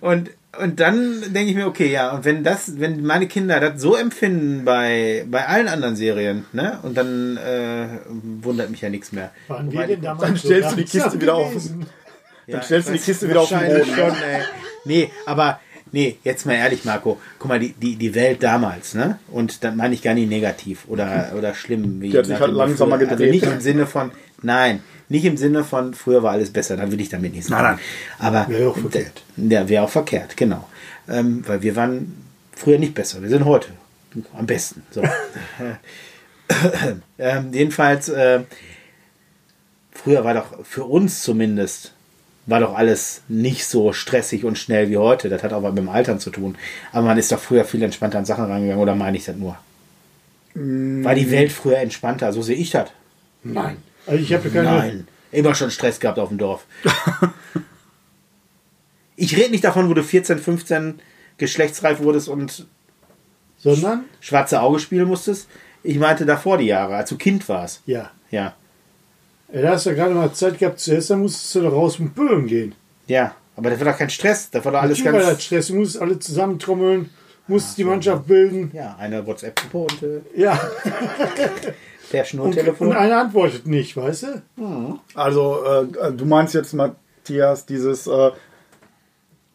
Und, und dann denke ich mir, okay, ja, und wenn das, wenn meine Kinder das so empfinden bei, bei allen anderen Serien, ne, und dann äh, wundert mich ja nichts mehr. Waren Wobei wir denn damals Dann stellst du die langsam Kiste wieder auf. Dann stellst du die Kiste wieder auf den Boden. Schon, ey. Nee, aber nee, jetzt mal ehrlich, Marco. Guck mal, die, die, die Welt damals, ne? Und dann meine ich gar nicht negativ oder, oder schlimm. Wie Die hat sich halt langsamer früher. Also gedreht. nicht im Sinne von, nein, nicht im Sinne von, früher war alles besser, dann will ich damit nicht sagen. Nein, Aber Wäre auch verkehrt. Ja, wäre auch verkehrt, genau. Ähm, weil wir waren früher nicht besser. Wir sind heute am besten. So. [LAUGHS] [COUGHS] ähm, jedenfalls, äh, früher war doch für uns zumindest war doch alles nicht so stressig und schnell wie heute. Das hat auch was mit dem Altern zu tun. Aber man ist doch früher viel entspannter an Sachen rangegangen, oder meine ich das nur? War die Welt früher entspannter? So sehe ich das. Nein. Also ich habe keine. Nein. Immer schon Stress gehabt auf dem Dorf. [LAUGHS] ich rede nicht davon, wo du 14, 15 geschlechtsreif wurdest und Sondern, schwarze Auge spielen musstest. Ich meinte davor die Jahre, als du Kind warst. ja. Ja. Da hast du gerade mal Zeit gehabt zu essen, dann musstest du da raus mit Böhmen gehen. Ja. Aber das war doch kein Stress. Das war doch alles Natürlich war ganz. das Stress. Du musst alle zusammentrommeln, musst die Mannschaft bilden. Ja, eine WhatsApp-Gruppe und äh, Ja. [LAUGHS] [LAUGHS] per Und, Schnurtelefon. und einer antwortet nicht, weißt du? Also, äh, du meinst jetzt, Matthias, dieses. Äh,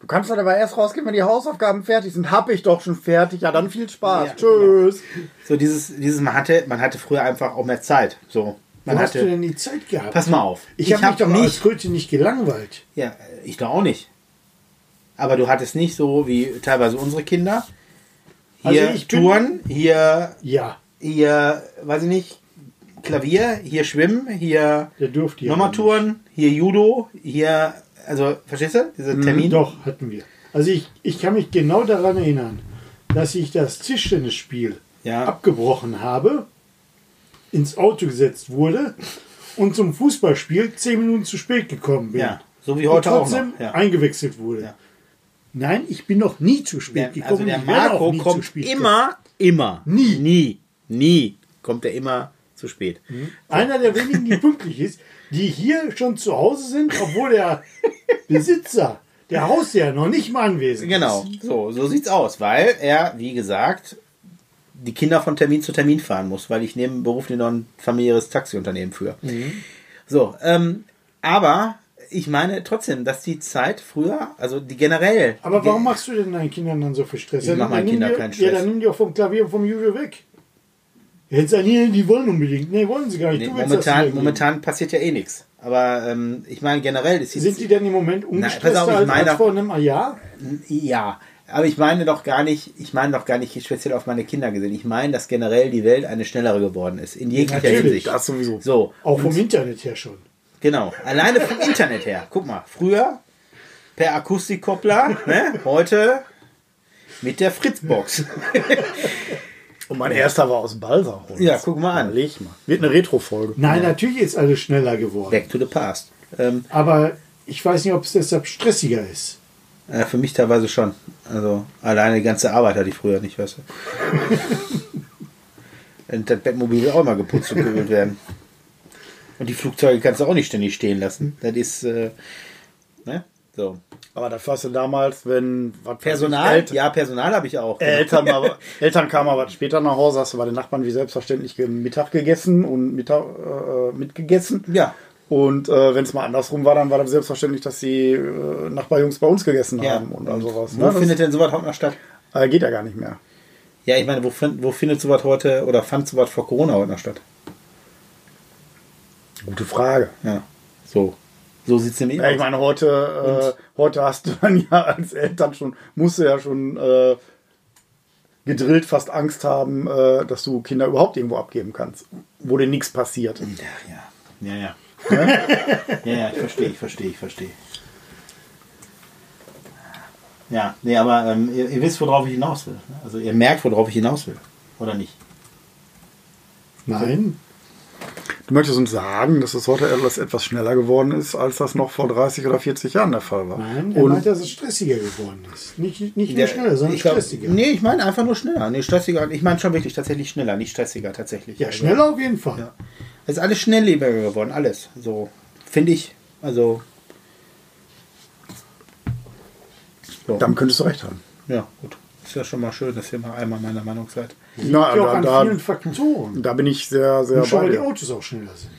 du kannst dann aber erst rausgehen, wenn die Hausaufgaben fertig sind. Hab ich doch schon fertig. Ja, dann viel Spaß. Ja, Tschüss. So dieses, dieses man hatte, man hatte früher einfach auch mehr Zeit. So. Man Wo hast du hatte. denn die Zeit gehabt? Pass mal auf. Ich, habe mich hab doch als Kröte nicht gelangweilt. Ja, ich doch auch nicht. Aber du hattest nicht so wie teilweise unsere Kinder. Hier Also ich Touren, hier, Ja, hier, weiß ich nicht, Klavier, hier Schwimmen, hier der durfte ja. nochmal nicht. Touren, hier Judo, hier, also, verstehst du? Dieser Termin? Doch, hatten wir. Also ich, ich kann mich genau daran erinnern, dass ich das Tischtennisspiel Ja. abgebrochen habe, ins Auto gesetzt wurde und zum Fußballspiel zehn Minuten zu spät gekommen bin. Ja, so wie und heute auch trotzdem noch. Ja. eingewechselt wurde. Ja. Nein, ich bin noch nie zu spät Der, gekommen. also der und auch Marco kommt immer, immer, Nie. nie, nie kommt er immer zu spät. kommen. Einer der wenigen, die pünktlich ist, die hier schon zu Hause sind, obwohl der [LAUGHS] Besitzer, der Hausherr, noch nicht mal anwesend Genau, ist. so, so sieht's aus, weil er, wie gesagt, die Kinder von Termin zu Termin fahren muss, weil ich neben beruflich noch ein familiäres Taxiunternehmen führe. So, ähm, aber ich meine trotzdem, dass die Zeit früher, also die generell. Aber warum machst du denn deinen Kindern dann so viel Stress? Ich Ja, meinen Kindern keinen Ja, Stress. dann nimm die auch vom Klavier und vom Judo weg. Jetzt sagen die, die wollen unbedingt. Nee, wollen sie gar nicht. Nee, momentan, momentan passiert ja eh nichts. Aber ähm, ich meine generell ist Sind die denn im Moment ungestresster auf, als, meine- als vor einem Jahr? Ja, aber ich meine doch gar nicht, ich meine doch gar nicht speziell auf meine Kinder gesehen. Ich meine, dass generell die Welt eine schnellere geworden ist. In jeglicher Natürlich, Hinsicht. Das sowieso. So. Auch vom Internet her schon. Genau. Alleine vom Internet her. Guck mal, früher per Akustikkoppler, ne? heute mit der Fritzbox. Und mein erster war aus Balsa. Ja, guck mal an. Leg mal. Wird eine Retro-Folge. Nein, natürlich ist alles schneller geworden. Back to the past. Ähm, Aber ich weiß nicht, ob es deshalb stressiger ist. äh, für mich teilweise schon. Also alleine die ganze Arbeit hatte ich früher nicht, weißt du. [LAUGHS] Und das Bettmobil will auch immer geputzt und gewöhnt werden. Und die Flugzeuge kannst du auch nicht ständig stehen lassen. Das ist, äh, ne? So. Aber das warst du damals, wenn Personal? ich, Ja, Personal habe ich auch. Eltern, [LAUGHS] mal, Eltern kamen aber später nach Hause, hast du bei den Nachbarn wie selbstverständlich Mittag gegessen und Mittag äh, mitgegessen. Ja. Und äh, wenn es mal andersrum war, dann war das selbstverständlich, dass die äh, Nachbarjungs bei uns gegessen Ja. haben und all sowas. Wo Ne? Das, findet denn sowas heute noch statt? äh, geht ja gar nicht mehr. Ja, ich meine, wo, fin- wo findet sowas heute oder fand sowas vor Corona heute noch statt? Gute Frage. Ja. So. So sieht es nämlich Ja, ich meine, heute, äh, heute hast du dann [LAUGHS] ja als Eltern schon, musst du ja schon äh, gedrillt fast Angst haben, äh, dass du Kinder überhaupt irgendwo abgeben kannst, wo dir nichts passiert. Ja, ja. Ja, ja. [LAUGHS] ja, ja, ich verstehe, ich verstehe, ich verstehe. Ja, nee, aber ähm, ihr, ihr wisst, worauf ich hinaus will. ne? Also ihr merkt, worauf ich hinaus will. Oder nicht? Nein, Du möchtest uns sagen, dass es heute etwas, etwas schneller geworden ist, als das noch vor 30 oder 40 Jahren der Fall war. nein, er Und meint, dass es stressiger geworden ist. Nicht, nicht nur schneller, sondern ich glaub- stressiger. Nee, ich meine einfach nur schneller. Nee, stressiger. Ich meine schon wirklich tatsächlich schneller, nicht stressiger tatsächlich. Ja, Also, schneller auf jeden Fall. Ja. Es ist alles schnelllebiger geworden, alles. So, finde ich. Also. So. damit könntest du recht haben. Ja, gut. Ist ja schon mal schön, dass ihr mal einmal meiner Meinung seid. Na, Liegt ja auch an da, vielen da, Faktoren. da bin ich sehr, sehr Und schon weil die. Autos auch schneller sind.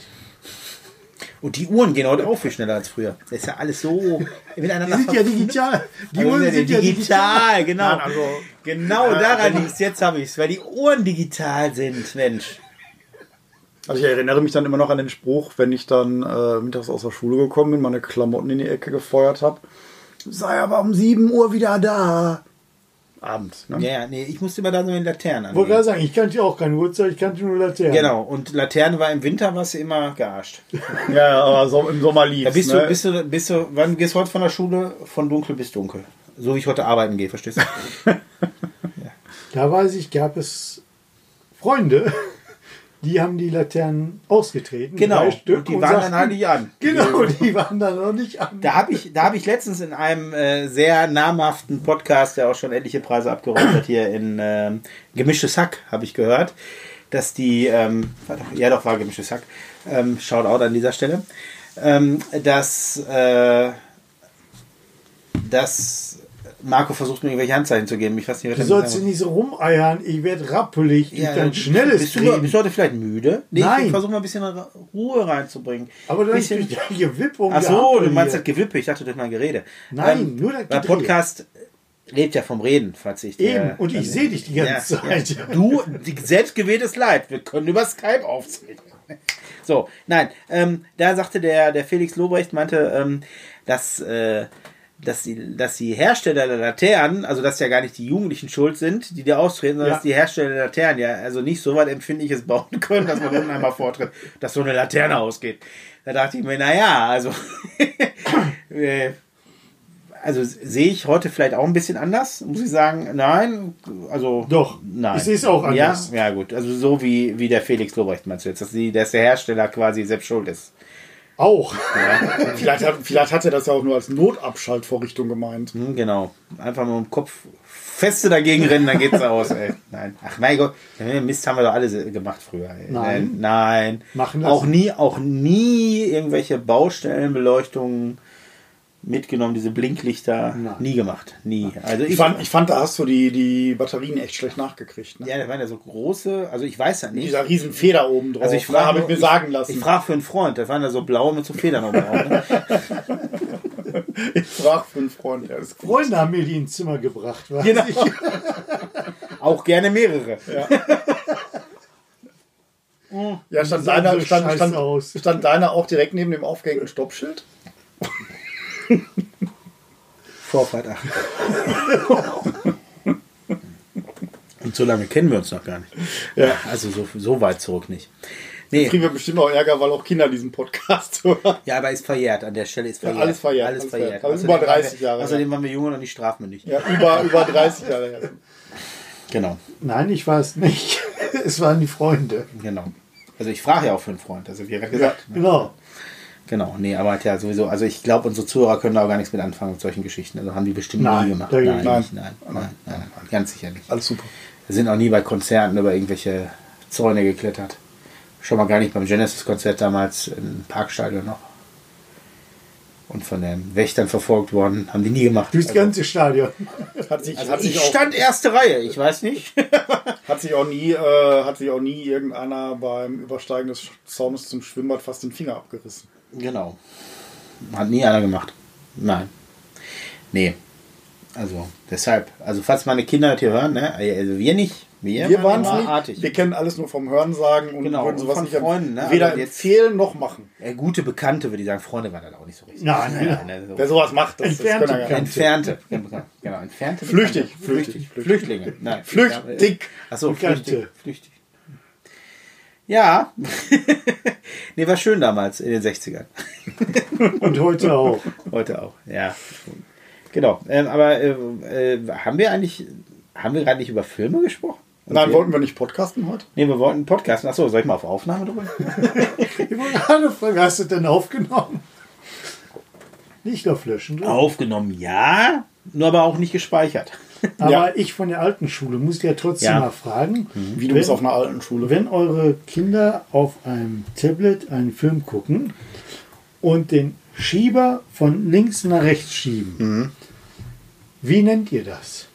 Und die Uhren gehen heute auch viel schneller als früher. Das ist ja alles so miteinander Die sind ja digital. Die Also Uhren ja sind ja digital, genau. Nein, also- genau Ja, daran liegt es. Jetzt habe ich es, weil die Uhren digital sind, Mensch. Also ich erinnere mich dann immer noch an den Spruch, wenn ich dann äh, mittags aus der Schule gekommen bin, meine Klamotten in die Ecke gefeuert habe. Sei aber um 7 Uhr wieder da. Abends. Ne? Ja, ja, nee, ich musste immer da so mit Laternen Ich wollte gerade sagen, ich kannte auch keine Uhrzeit, ich kannte nur Laternen. Genau, und Laterne war im Winter was immer gearscht. [LAUGHS] Ja, ja, aber so, im Sommer lief Da bist ne? du, bist du, bist du, wann gehst du heute von der Schule? Von dunkel bis dunkel. So wie ich heute arbeiten gehe, verstehst du? [LAUGHS] Da weiß ich, gab es Freunde, die haben die Laternen ausgetreten. Genau, drei Stück, und die waren dann halt nicht an. Genau, die waren dann noch nicht an. Da habe ich, da hab ich letztens in einem äh, sehr namhaften Podcast, der auch schon etliche Preise abgeräumt hat, hier in ähm, Gemischtes Hack, habe ich gehört, dass die, ähm, ja doch, war Gemischtes Hack, ähm, Shoutout an dieser Stelle, ähm, dass, äh, dass Marco versucht mir irgendwelche Handzeichen zu geben. Ich weiß nicht, was Du sollst sagen nicht so rumeiern, ich werde rappelig durch dein schnelles bist du, Leben. bist du heute vielleicht müde? Nee, Nein. Ich versuche mal ein bisschen Ruhe reinzubringen. Aber dann bisschen, durch dein Gewipp um Ach so, du meinst das Gewippe. Ich dachte durch mein Gerede. Ähm, Nein, nur das Der Gedrehe. Podcast lebt ja vom Reden, falls ich dir- Eben, und ich sehe dich die ganze Ja, Zeit. Ja. Du, selbstgewähltes Leid. Wir können über Skype aufzeichnen. So, nein, ähm, da sagte der, der Felix Lobrecht, meinte, ähm, dass, äh, dass, die, dass die Hersteller der Laternen, also dass ja gar nicht die Jugendlichen schuld sind, die da austreten, sondern Ja. dass die Hersteller der Laternen ja also nicht so weit Empfindliches [LAUGHS] bauen können, dass man unten einmal vortritt, dass so eine Laterne ausgeht. Da dachte ich mir, naja, also [LAUGHS] äh, also sehe ich heute vielleicht auch ein bisschen anders, muss ich sagen. Nein, also Doch, nein. ich sehe es auch anders. Ja, ja gut, also so wie, wie der Felix Lobrecht meinst du jetzt, dass, die, dass der Hersteller quasi selbst schuld ist. Auch. Ja, [LAUGHS] Vielleicht hat, vielleicht hat er das ja auch nur als Notabschaltvorrichtung gemeint. hm, genau. Einfach mal im Kopf feste dagegen rennen, dann geht's aus, ey. [LAUGHS] Nein. Ach mein Gott, Mist haben wir doch alle gemacht früher. Ey. Nein. Nein. Machen auch nie, auch nie irgendwelche Baustellenbeleuchtungen mitgenommen, diese Blinklichter. Nein. Nie gemacht. Nie. Also Ich fand, ich fand, da hast du die, die Batterien echt schlecht nachgekriegt. Ne? Ja, da waren ja so große, also ich weiß ja nicht. dieser riesen Feder oben drauf. Also ich ne, frage habe ich mir sagen lassen. Ich frage für einen Freund, da waren ja so blaue mit so Federn oben drauf. Ne? [LAUGHS] Ich frage für einen Freund. Ja, ist gut. Freunde haben mir die ins Zimmer gebracht. Weiß Genau. ich. [LAUGHS] Auch gerne mehrere. Ja, [LAUGHS] stand sahen deiner, stand, stand, stand deiner auch direkt neben dem aufgehängten Stoppschild? Vorfahrt 8. Und so lange kennen wir uns noch gar nicht. Ja. Also so, so weit zurück nicht. Nee, Kriegen wir bestimmt auch Ärger, weil auch Kinder diesen Podcast [LAUGHS] hören. ja, aber ist verjährt. An der Stelle ist Ja, verjährt. alles verjährt, Alles alles verjährt. verjährt. Also über waren 30 wir, Jahre, Außerdem waren wir jung und nicht strafmündig. Ja, über, über 30 Jahre her. Genau, Nein, ich war es nicht. [LAUGHS] Es waren die Freunde. genau. Also ich frage ja auch für einen Freund. Also wie er gesagt. ne? Genau. Nee, aber ja sowieso, also ich glaube, unsere Zuhörer können da auch gar nichts mit anfangen mit solchen Geschichten. Also haben die bestimmt Nein, nie gemacht. Nein, nein. nein, nein, nein, nein, ganz sicher nicht. Alles super. Wir sind auch nie bei Konzerten über irgendwelche Zäune geklettert. Schon mal gar nicht beim Genesis-Konzert damals im Parkstadion noch. Und von den Wächtern verfolgt worden, haben die nie gemacht. Durchs ganze Stadion. [LAUGHS] Hat sich, Also hat, sich ich auch, stand erste Reihe, ich weiß nicht. [LAUGHS] hat, sich auch nie, äh, hat sich auch nie irgendeiner beim Übersteigen des Zaunes zum Schwimmbad fast den Finger abgerissen. Genau. Hat nie einer gemacht. Nein. Nee. Also, deshalb. Also, falls meine Kinder das hier hören, ne? Also, wir nicht. Wir, Wir waren es nicht. artig. Wir kennen alles nur vom Hörensagen und Genau, würden und sowas von nicht Freunden, ne? weder jetzt- empfehlen noch machen. Ja, gute Bekannte, würde ich sagen. Freunde waren das auch nicht so richtig. Nein, nein. ne, so. Wer sowas macht, das, das Entfernte können wir ja. Entfernte. Genau, entfernte. Flüchtig, Bekannte. flüchtig, Flüchtig. Flüchtlinge. Nein. Flüchtig. Achso, Bekannte. flüchtig. flüchtig. Ja. [LAUGHS] nee, war schön damals in den 60ern. [LAUGHS] Und heute auch. Heute auch, ja. Genau. Ähm, aber äh, äh, haben wir eigentlich, haben wir gerade nicht über Filme gesprochen? Nein, Okay. wollten wir nicht podcasten heute? Nee, wir wollten einen Podcast. Achso, soll ich mal auf Aufnahme drücken? [LAUGHS] Ich wollte gerade fragen, hast du denn aufgenommen? Nicht auf Löschen. oder? Aufgenommen, ja. Nur aber auch nicht gespeichert. [LAUGHS] Aber Ja. ich von der alten Schule muss ja trotzdem Ja. mal fragen, Wie du Wenn- bist auf einer alten Schule. wenn eure Kinder auf einem Tablet einen Film gucken und den Schieber von links nach rechts schieben, Mhm. wie nennt ihr das?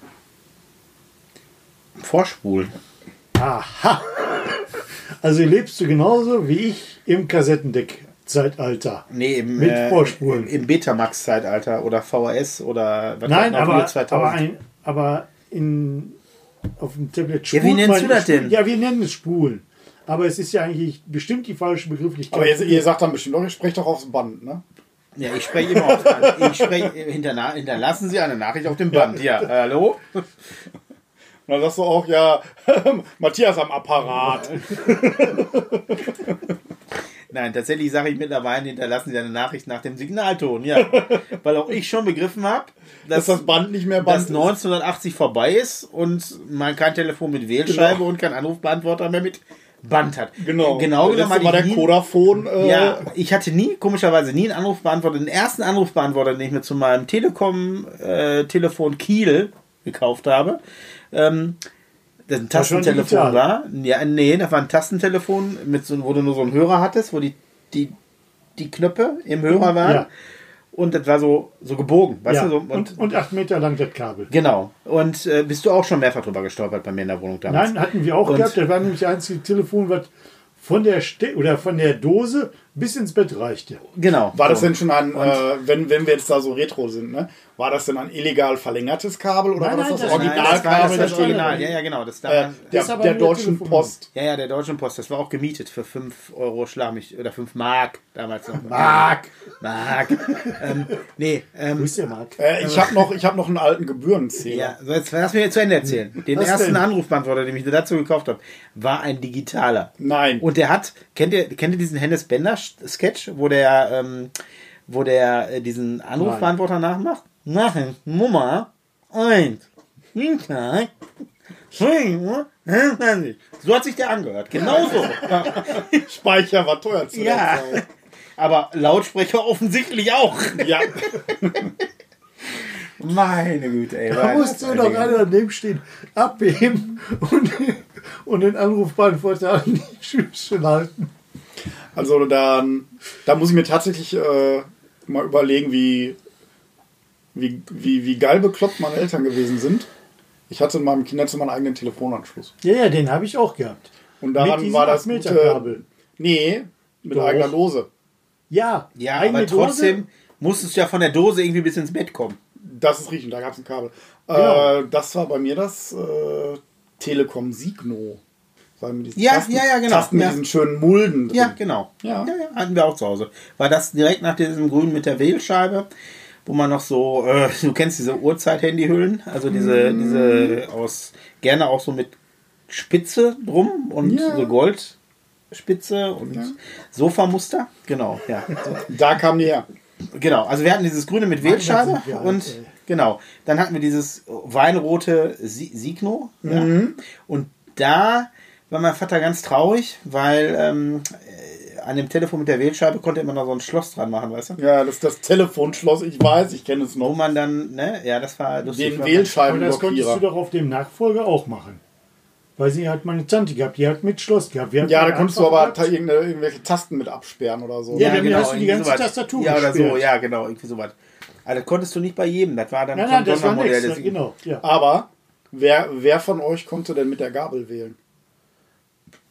Vorspulen. Aha! Also lebst du genauso wie ich im Kassettendeck-Zeitalter. Nee, im, Mit äh, Vorspulen. im Betamax-Zeitalter oder VHS oder was Nein, aber, Uhr 2000. aber, ein, aber in, auf dem Tablet Ja, wie nennst du das denn? Ja, wir nennen es Spulen. Aber es ist ja eigentlich bestimmt die falsche Begrifflichkeit. Aber ihr, ihr sagt dann bestimmt auch, ihr sprecht doch aufs Band, ne? Ja, ich spreche immer auf an. Ich spreche, hinterna hinterlassen Sie eine Nachricht auf dem Band. Ja, äh, hallo? Und dann sagst du auch, ja, [LAUGHS] Matthias am Apparat. [LAUGHS] Nein, tatsächlich sage ich mittlerweile, hinterlassen Sie eine Nachricht nach dem Signalton. Ja, [LAUGHS] weil auch ich schon begriffen habe, Dass dass, das Band nicht mehr Band dass 1980 vorbei ist und man kein Telefon mit Wählscheibe und kein Anrufbeantworter mehr mit Band hat. ist. Genau. genau Das genommen hatte war ich der nie-. Äh, Ja, ich hatte nie, komischerweise nie einen Anrufbeantworter. Den ersten Anrufbeantworter, den ich mir zu meinem Telekom-Telefon Kiel gekauft habe, ähm, das ein war Tastentelefon war. Ja, nee, das war ein Tastentelefon, mit so, wo du nur so einen Hörer hattest, wo die, die, die Knöpfe im Hörer waren. Ja. Und das war so, so gebogen, weißt ja. du? So, und, und, und acht Meter lang das Kabel. genau. Und äh, bist du auch schon mehrfach drüber gestolpert bei mir in der Wohnung damals? Nein, hatten wir auch Und- gehabt. Das war nämlich das einzige Telefon, was von der Ste oder von der Dose bis ins Bett reichte. Genau. War das denn schon ein, äh, wenn, wenn wir jetzt da so retro sind, ne? War das denn ein illegal verlängertes Kabel oder Nein, war das nein, das, das- Originalkabel das, das Original. Ja, ja, genau. Das äh, der, ist aber der Deutschen. Post? Ja, ja, der Deutschen Post, das war auch gemietet für 5 Euro schlag mich, oder 5 Mark damals noch. Mark! Mark. ähm, nee, ähm, ist der Mark? Äh, ich habe noch, ich hab noch einen alten Gebührenzähler. ja, so jetzt lass mir jetzt zu Ende erzählen. Den Was ersten denn? Anrufbeantworter, den ich dazu gekauft habe, war ein digitaler. Nein. Und der hat, kennt ihr, kennt ihr diesen Hennes Bender Sketch, wo der, ähm, wo der äh, diesen Anrufbeantworter nachmacht? Machen, Nummer 1, Winter, so hat sich der angehört. Genauso. [LAUGHS] Speicher war teuer zu Ja. Aber Lautsprecher offensichtlich auch. Ja. [LAUGHS] Meine Güte, ey. Da musste doch einer daneben stehen, abheben und, und den Anrufbeantworter an die Schüssel halten. Also dann, da muss ich mir tatsächlich äh, mal überlegen, wie, wie, wie, wie geil bekloppt meine Eltern gewesen sind. Ich hatte in meinem Kinderzimmer einen eigenen Telefonanschluss. Ja, ja, den habe ich auch gehabt. Und Mit daran diesem war das 8 Meter gute, Kabel. Nee, mit Doch. eigener Dose. Ja, Ja, eigene aber trotzdem musstest du ja von der Dose irgendwie bis ins Bett kommen. Das ist richtig, da gab es ein Kabel. Genau. Äh, das war bei mir das äh, Telekom Signo. War mit diesen Ja, ja, ja, genau. Tasten mit Ja. diesen schönen Mulden drin. Ja, genau. Ja. ja, hatten wir auch zu Hause. War das direkt nach diesem Grün mit der Wählscheibe, wo man noch so, äh, du kennst diese Uhrzeit-Handyhüllen, also diese, Mm. diese aus, gerne auch so mit Spitze drum und Ja. so Goldspitze und Sofamuster. Genau, ja. [LAUGHS] Da kam die her. Genau, also wir hatten dieses grüne mit Wählscheibe alt, und ey. genau, dann hatten wir dieses weinrote Si- Signo ja. Mhm. und da war mein Vater ganz traurig, weil ähm, äh, an dem Telefon mit der Wählscheibe konnte immer noch so ein Schloss dran machen, weißt du? Ja, das ist das Telefonschloss, ich weiß, ich kenne es Wo noch. man dann, ne, ja, das war lustig. Den man- Aber das konntest du doch auf dem Nachfolger auch machen. Weil sie hat meine Tante gehabt, die hat mit Schloss gehabt. Ja, da konntest du aber irgendwelche Tasten mit absperren oder so. Ja, damit hast du die ganze sowas. Tastatur Ja, oder so, ja, genau, irgendwie sowas. Also das konntest du nicht bei jedem, das war dann Nein, so nein, das war ein Sondermodell, extra, genau. Ja. Aber wer, wer von euch konnte denn mit der Gabel wählen?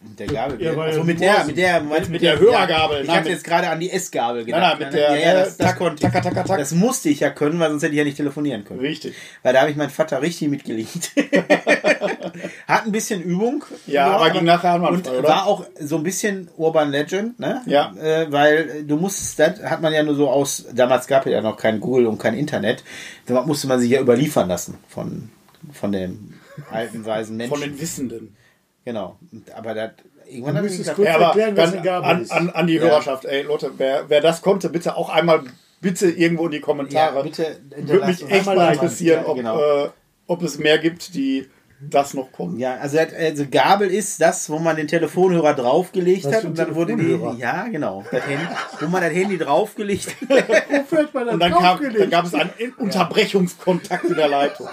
Mit der Gabel. Ja, also mit der, mit der, mit- mit der Hörergabel. Ich Nein, mit- jetzt gerade an die Essgabel gedacht. nein, mit der, ja, ja, das, das taka, taka, tak. Das musste ich ja können, weil sonst hätte ich ja nicht telefonieren können. Richtig. Weil da habe ich meinen Vater richtig mitgelegt. [LAUGHS] Hat ein bisschen Übung. Ja, aber ging nachher Und einwandfrei, oder? war auch so ein bisschen Urban Legend, ne? Ja. Äh, weil du musstest, das hat man ja nur so aus, damals gab es ja noch kein Google und kein Internet, da musste man sich ja überliefern lassen von, von dem alten, weisen Menschen. Von den Wissenden. Genau. Aber das, irgendwann müsstest gesagt, kurz Ja, erklären, was dann eine Gabel an, ist. an, an die Ja. Hörerschaft, ey Leute, wer, wer das konnte, bitte auch einmal bitte irgendwo in die Kommentare. ja, bitte Würde mich echt mal interessieren, Ja, ob, genau. äh, ob es mehr gibt, die das noch konnten. Ja, also, also Gabel ist das, wo man den Telefonhörer draufgelegt hat und dann wurde die, ja genau, das Handy, wo man das Handy draufgelegt [LAUGHS] hat. Hat man das Und dann, kam, dann gab es einen Unterbrechungskontakt in der Leitung.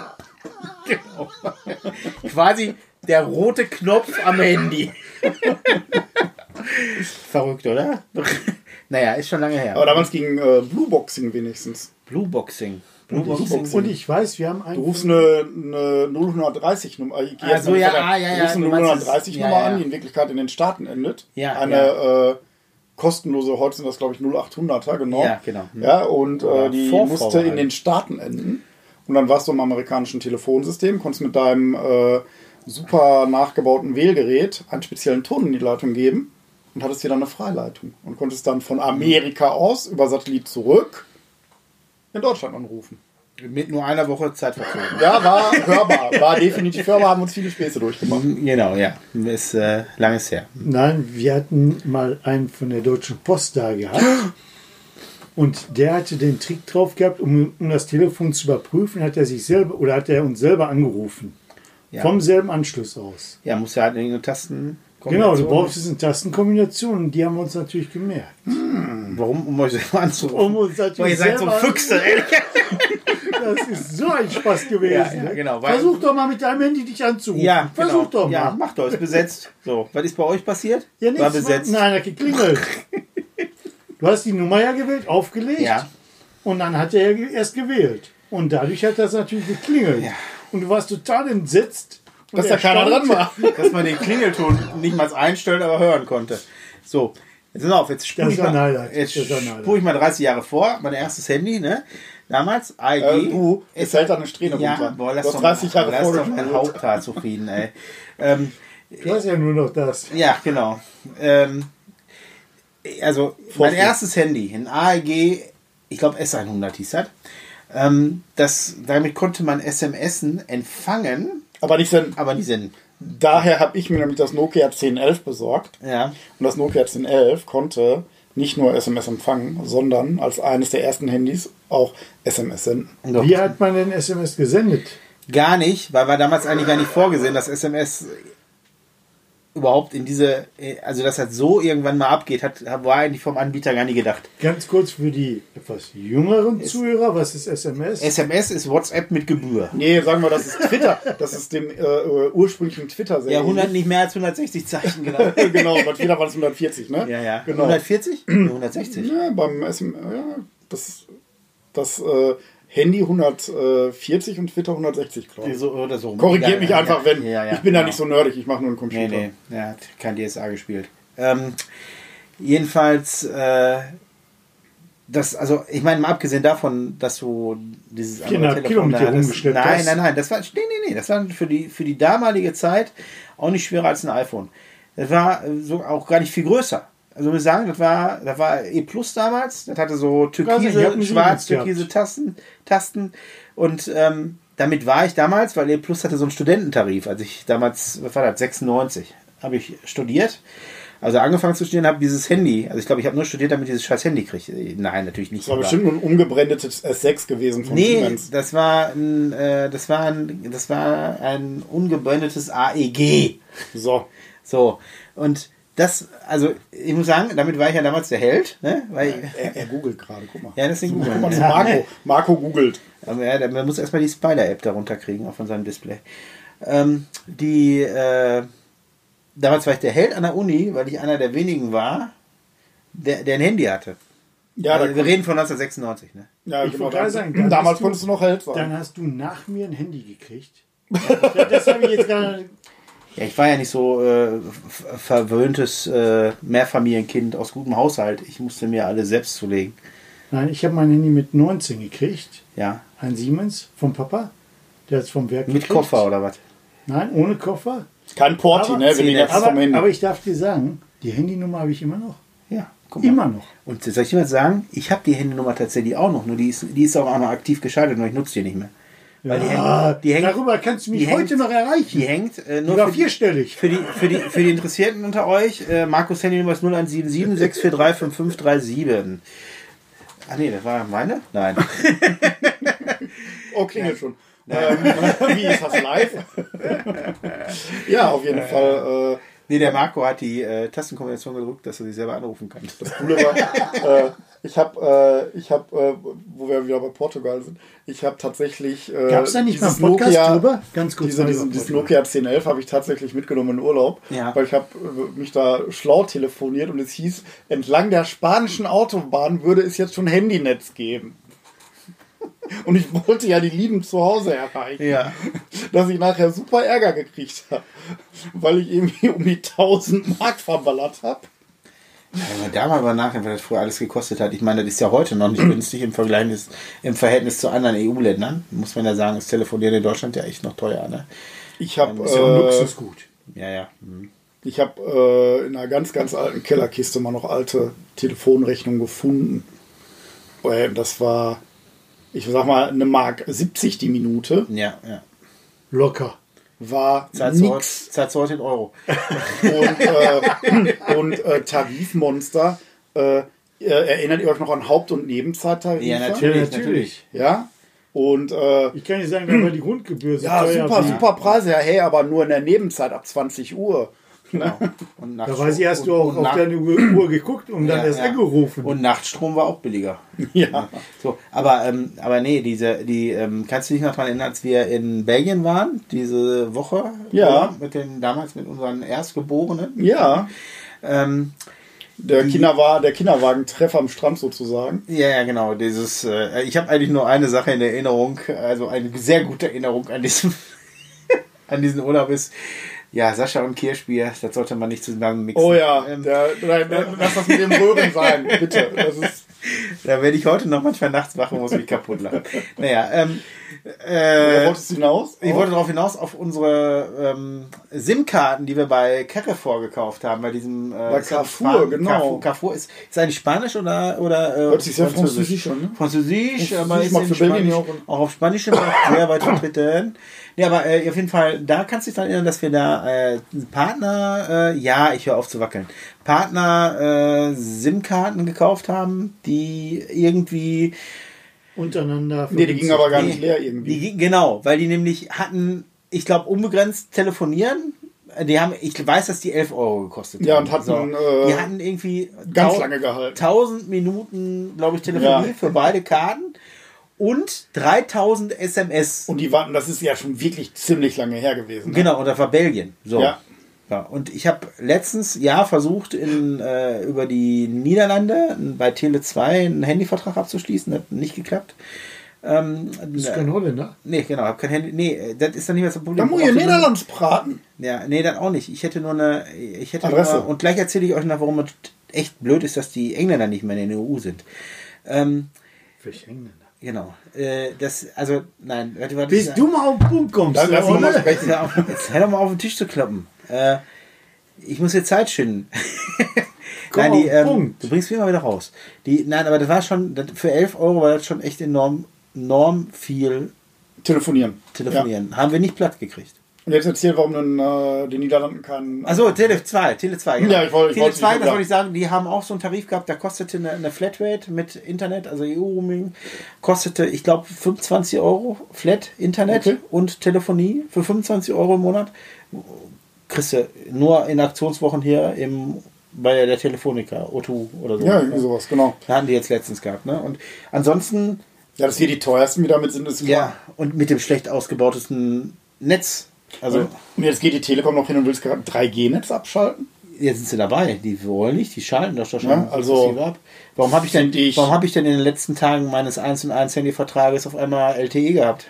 Quasi der rote Knopf am Handy. [LAUGHS] Verrückt, oder? naja, ist schon lange her. Aber damals ging äh, Blueboxing wenigstens. Blueboxing. Blueboxing. Und ich weiß, wir haben einen. Du rufst eine, eine 030 Nummer. Ich gehe Ah, jetzt so, mal ja, weiter. ah, ja, du ja, rufst eine du meinst es- 030 ja, Nummer ja. an, die in Wirklichkeit in den Staaten endet. Ja, eine äh, kostenlose, heute sind das glaube ich 0800er, genau. Ja, genau. Ja, und äh, die Vorvorwahl. musste in den Staaten enden. Und dann warst du im amerikanischen Telefonsystem, konntest mit deinem äh, super nachgebauten Wählgerät einen speziellen Ton in die Leitung geben und hattest wieder eine Freileitung. Und konntest dann von Amerika aus über Satellit zurück in Deutschland anrufen. Mit nur einer Woche Zeit verzogen. Ja, war hörbar. War definitiv hörbar, haben uns viele Späße durchgemacht. Genau, ja. Ist äh, langes her. Nein, wir hatten mal einen von der Deutschen Post da gehabt. Und der hatte den Trick drauf gehabt, um, um das Telefon zu überprüfen, hat er sich selber oder hat er uns selber angerufen. Ja. Vom selben Anschluss aus. Ja, muss ja halt irgendeine Tasten. Genau, du brauchst eine Tastenkombination und die haben wir uns natürlich gemerkt. Warum? Um euch selber anzurufen. Um uns Weil natürlich ihr seid so Füchse, [LAUGHS] ey. Das ist so ein Spaß gewesen. Ja, ja, ne? genau, weil- Versuch doch mal mit deinem Handy dich anzurufen. Ja, Versuch genau. doch mal. Ja, mach doch, ist besetzt. So, was ist bei euch passiert? Ja, nichts, War besetzt. Nein, hat geklingelt. [LAUGHS] Du hast die Nummer ja gewählt, aufgelegt. Ja. Und dann hat er ja erst gewählt. Und dadurch hat das natürlich geklingelt. Ja. Und du warst total entsetzt. Dass da keiner dran war. [LAUGHS] Dass man den Klingelton nicht mal einstellen, aber hören konnte. So, jetzt sind wir auf. Jetzt spule Das ich, mal- jetzt spule ich mal 30 Jahre vor. Mein erstes Handy, ne? Damals, AEG. Äh, du, es hält da eine Strähne ja, runter. boah, lass doch, 30 Jahre lass doch mein. Haupthaar zufrieden, ey. Ähm, Du hast ja nur noch das. Ja, genau. Ähm, also, mein erstes Handy, ein AEG, ich glaube S100 hieß das. Ähm, das. Damit konnte man SMSen empfangen, Aber nicht sen aber nicht senden. Daher habe ich mir nämlich das Nokia 1011 besorgt. Ja. Und das Nokia 1011 konnte nicht nur SMS empfangen, sondern als eines der ersten Handys auch SMS senden. Doch. Wie hat man denn SMS gesendet? Gar nicht, weil war damals eigentlich gar nicht vorgesehen, dass SMS überhaupt in diese, also dass das so irgendwann mal abgeht, hat, war eigentlich vom Anbieter gar nicht gedacht. Ganz kurz für die etwas jüngeren Zuhörer, was ist SMS? SMS ist WhatsApp mit Gebühr. Nee, sagen wir, das ist Twitter. Das ist dem äh, äh, ursprünglichen Twitter sehr Ja, 100 ähnlich. nicht mehr als 160 Zeichen, genau. [LAUGHS] genau, bei Twitter war es 140, ne? Ja, ja. Genau. 140? 160. [CLEARS THROAT] Ja, beim SM, ja, das, das äh, Handy 140 und Twitter 160, glaube ich. So, oder so. Korrigiert Ja, mich ja, einfach, ja. wenn. Ja, ja, ich bin da genau. nicht so nerdig, ich mache nur einen Nee, Computer. nee, er hat kein DSA gespielt. Ähm, jedenfalls, äh, das, also, ich meine, mal abgesehen davon, dass du dieses andere 400 Kilo mit dir hattest- Nein, hast. nein, nein, das war, nee, nee, nee, das war für die, für die damalige Zeit auch nicht schwerer als ein iPhone. Das war äh, so auch gar nicht viel größer. Also muss ich sagen, das war, das war E Plus damals. Das hatte so türkise, schwarz, türkise Tasten, Tasten. Und ähm, damit war ich damals, weil E Plus hatte so einen Studententarif. Als ich damals, was war das, 96, habe ich studiert. Also angefangen zu studieren, habe dieses Handy. Also ich glaube, ich habe nur studiert, damit ich dieses scheiß Handy kriege. Nein, natürlich nicht. Das war aber- bestimmt nur ein umgebrandetes S6 gewesen von Nee, Siemens. das war ein, äh, das war ein, das war ein ungebrandetes AEG. So. So. Und das, also ich muss sagen, damit war ich ja damals der Held, ne? Weil, Er, er googelt gerade, guck mal. ja, deswegen Guck googeln. mal, [LAUGHS] Ja. Marco, Marco googelt. Aber ja, man muss erstmal die Spider-App darunter kriegen, auch von seinem Display. Ähm, die, äh, damals war ich der Held an der Uni, weil ich einer der wenigen war, der, der ein Handy hatte. Ja, also, wir reden von 1996, ne? ja Ich genau, wollte gerade dann- sagen, damals hast du- konntest du noch Held sein. Dann hast du nach mir ein Handy gekriegt. [LAUGHS] Ja, das habe ich jetzt gerade. Ja, ich war ja nicht so äh, verwöhntes äh, Mehrfamilienkind aus gutem Haushalt. Ich musste mir alle selbst zulegen. Nein, ich habe mein Handy mit 19 gekriegt. Ja. Ein Siemens vom Papa. Der hat es vom Werk Mit gekriegt. Koffer oder was? Nein, ohne Koffer. Kein Porti, Aber- ne? Wenn die aber- Handy. aber ich darf dir sagen, die Handynummer habe ich immer noch. Ja, guck mal. Immer noch. Und soll ich dir was sagen? Ich habe die Handynummer tatsächlich auch noch, nur die ist, die ist auch noch aktiv geschaltet, nur ich nutze die nicht mehr. Weil die Ja, hängt- die hängt- darüber kannst du mich die hängt- heute noch erreichen. Die hängt äh, nur für die, vierstellig. für, die, für, die, für die Interessierten unter euch. Äh, Markus Handynummer ist 0177 643 5537. Ach nee, das war meine? Nein. [LAUGHS] Oh, klingelt schon. Ähm, [LAUGHS] wie ist das live? [LAUGHS] ja, auf jeden Fall. Äh, Nee, der Marco hat die äh, Tastenkombination gedrückt, dass er sich selber anrufen kann. das Coole war, äh, ich habe, äh, ich habe, äh, wo wir wieder bei Portugal sind, ich habe tatsächlich. Äh, Gab es da nicht mal einen Podcast Nokia, drüber? Ganz kurz. Diese, diesen, Portugal. Nokia 1011 habe ich tatsächlich mitgenommen in Urlaub, Ja. weil ich habe äh, mich da schlau telefoniert und es hieß, entlang der spanischen Autobahn würde es jetzt schon Handynetz geben. [LAUGHS] Und ich wollte ja die Lieben zu Hause erreichen, Ja. [LAUGHS] dass ich nachher super Ärger gekriegt habe, weil ich irgendwie um die 1000 Mark verballert habe. Wenn man da mal über nachdenkt, was das früher alles gekostet hat. Ich meine, das ist ja heute noch nicht günstig im Vergleich im Verhältnis zu anderen EU-Ländern. Muss man ja sagen, ist Telefonieren in Deutschland ja echt noch teuer. Ne? Ich habe Ist ja äh, Luxusgut. Ja, ja. Hm. Ich habe äh, in einer ganz, ganz alten Kellerkiste mal noch alte Telefonrechnungen gefunden. Äh, Das war, ich sag mal, eine Mark 70 die Minute. Ja, ja. Locker. War nix. zahlst du heute in Euro. Und, äh, und äh, Tarifmonster. Äh, äh, erinnert ihr euch noch an Haupt- und Nebenzeittarife? Ja, natürlich, Ja, natürlich. Ja? Und äh, Ich kann dir sagen, war die Grundgebühr so ja, teuer super, super Preise. Ja, hey, aber nur in der Nebenzeit ab 20 Uhr. Genau. [LAUGHS] Und Da ich, hast du und- auch und auf deine Uhr geguckt und dann Ja, erst ja. angerufen. Und Nachtstrom war auch billiger. [LAUGHS] Ja. So, aber, ähm, aber nee, diese, die, ähm, kannst du dich noch daran erinnern, als wir in Belgien waren, diese Woche? Ja. Mit den, damals mit unseren Erstgeborenen. Ja. Ähm, Der, Kinderwa der Kinderwagentreffer am Strand sozusagen. ja, ja, genau. Dieses, äh, ich habe eigentlich nur eine Sache in Erinnerung, also eine sehr gute Erinnerung an diesem, [LAUGHS] an diesen Urlaub ist, ja, Sascha und Kirschbier, das sollte man nicht zusammen mixen. Oh ja, Ähm, der, der, lass das mit dem Röhren sein, bitte. Das ist, [LAUGHS] da werde ich heute noch manchmal nachts wach und muss mich kaputt lachen. Naja, ähm, äh, wolltest du hinaus? Ich wollte darauf hinaus auf unsere ähm, SIM-Karten, die wir bei Carrefour gekauft haben, bei diesem äh, Bei Carrefour, genau. Carrefour, Carrefour ist, ist eigentlich Spanisch oder oder äh, Hört sich sehr französisch an, ne? Französisch, Französisch aber ist in Spanisch, auch, auch- auf Spanisch sehr weit vertreten. Ja, aber äh, auf jeden Fall, da kannst du dich daran erinnern, dass wir da äh, Partner, äh, ja, ich höre auf zu wackeln, Partner äh, SIM-Karten gekauft haben, die irgendwie untereinander. Nee, die ging aber gar nicht leer irgendwie. Die, genau, weil die nämlich hatten, ich glaube, unbegrenzt telefonieren. Die haben, ich weiß, dass die 11 Euro gekostet Ja, haben. und hatten, äh, die hatten irgendwie ganz lange gehalten. 1000 Minuten, glaube ich, Telefonie Ja. für beide Karten und 3000 SMS. Und die warten, das ist ja schon wirklich ziemlich lange her gewesen. Ne? Genau, und das war Belgien. So. Ja. Ja, und ich habe letztens ja versucht, in, äh, über die Niederlande bei Tele2 einen Handyvertrag abzuschließen. Das hat nicht geklappt. Ähm, Bist du kein Holländer? Nee, genau, hab kein Handy. Nee, das ist dann nicht mehr so ein Da Problem. muss ich wenn- Niederlands braten. Ja, nee, dann auch nicht. Ich hätte nur eine. Ich hätte Adresse. Nur, und gleich erzähle ich euch noch, warum es echt blöd ist, dass die Engländer nicht mehr in der EU sind. Ähm, Welche Engländer? genau. Äh, das, also, nein, warte, warte. Bis du mal auf den Punkt kommst. Dann lass mal sprechen. Jetzt hör doch mal auf den Tisch zu kloppen. Äh, ich muss jetzt Zeit schinden. [LAUGHS] Komm nein, die, ähm, du bringst mich mal wieder raus. Die, nein, aber das war schon, das, für 11 Euro war das schon echt enorm, enorm viel Telefonieren. telefonieren. Haben wir nicht platt gekriegt. Und jetzt erzähl, warum denn äh, die Niederlanden keinen. Achso, Tele 2, Tele 2. Genau. Ja, ich wollte- Tele wollte- 2, ich- das ja. wollte ich sagen, die haben auch so einen Tarif gehabt, da kostete eine, eine Flatrate mit Internet, also EU-Roaming, kostete, ich glaube, 25 Euro Flat Internet Okay. und Telefonie für 25 Euro im Monat. Kriegst du nur in Aktionswochen hier im, bei der Telefonica, O2 oder so. ja, irgendwie sowas, genau. Da hatten die jetzt letztens gehabt. Ne? Und ansonsten, Ja, dass wir die teuersten, die damit sind, ist klar. ja, und mit dem schlecht ausgebautesten Netz. Also, Und jetzt geht die Telekom noch hin und will das 3G-Netz abschalten. Jetzt sind sie dabei. Die wollen nicht, die schalten das doch schon Ja, also- ab. Warum habe ich, denn- ich- warum hab ich denn in den letzten Tagen meines 1 und 1 Handyvertrages auf einmal LTE gehabt?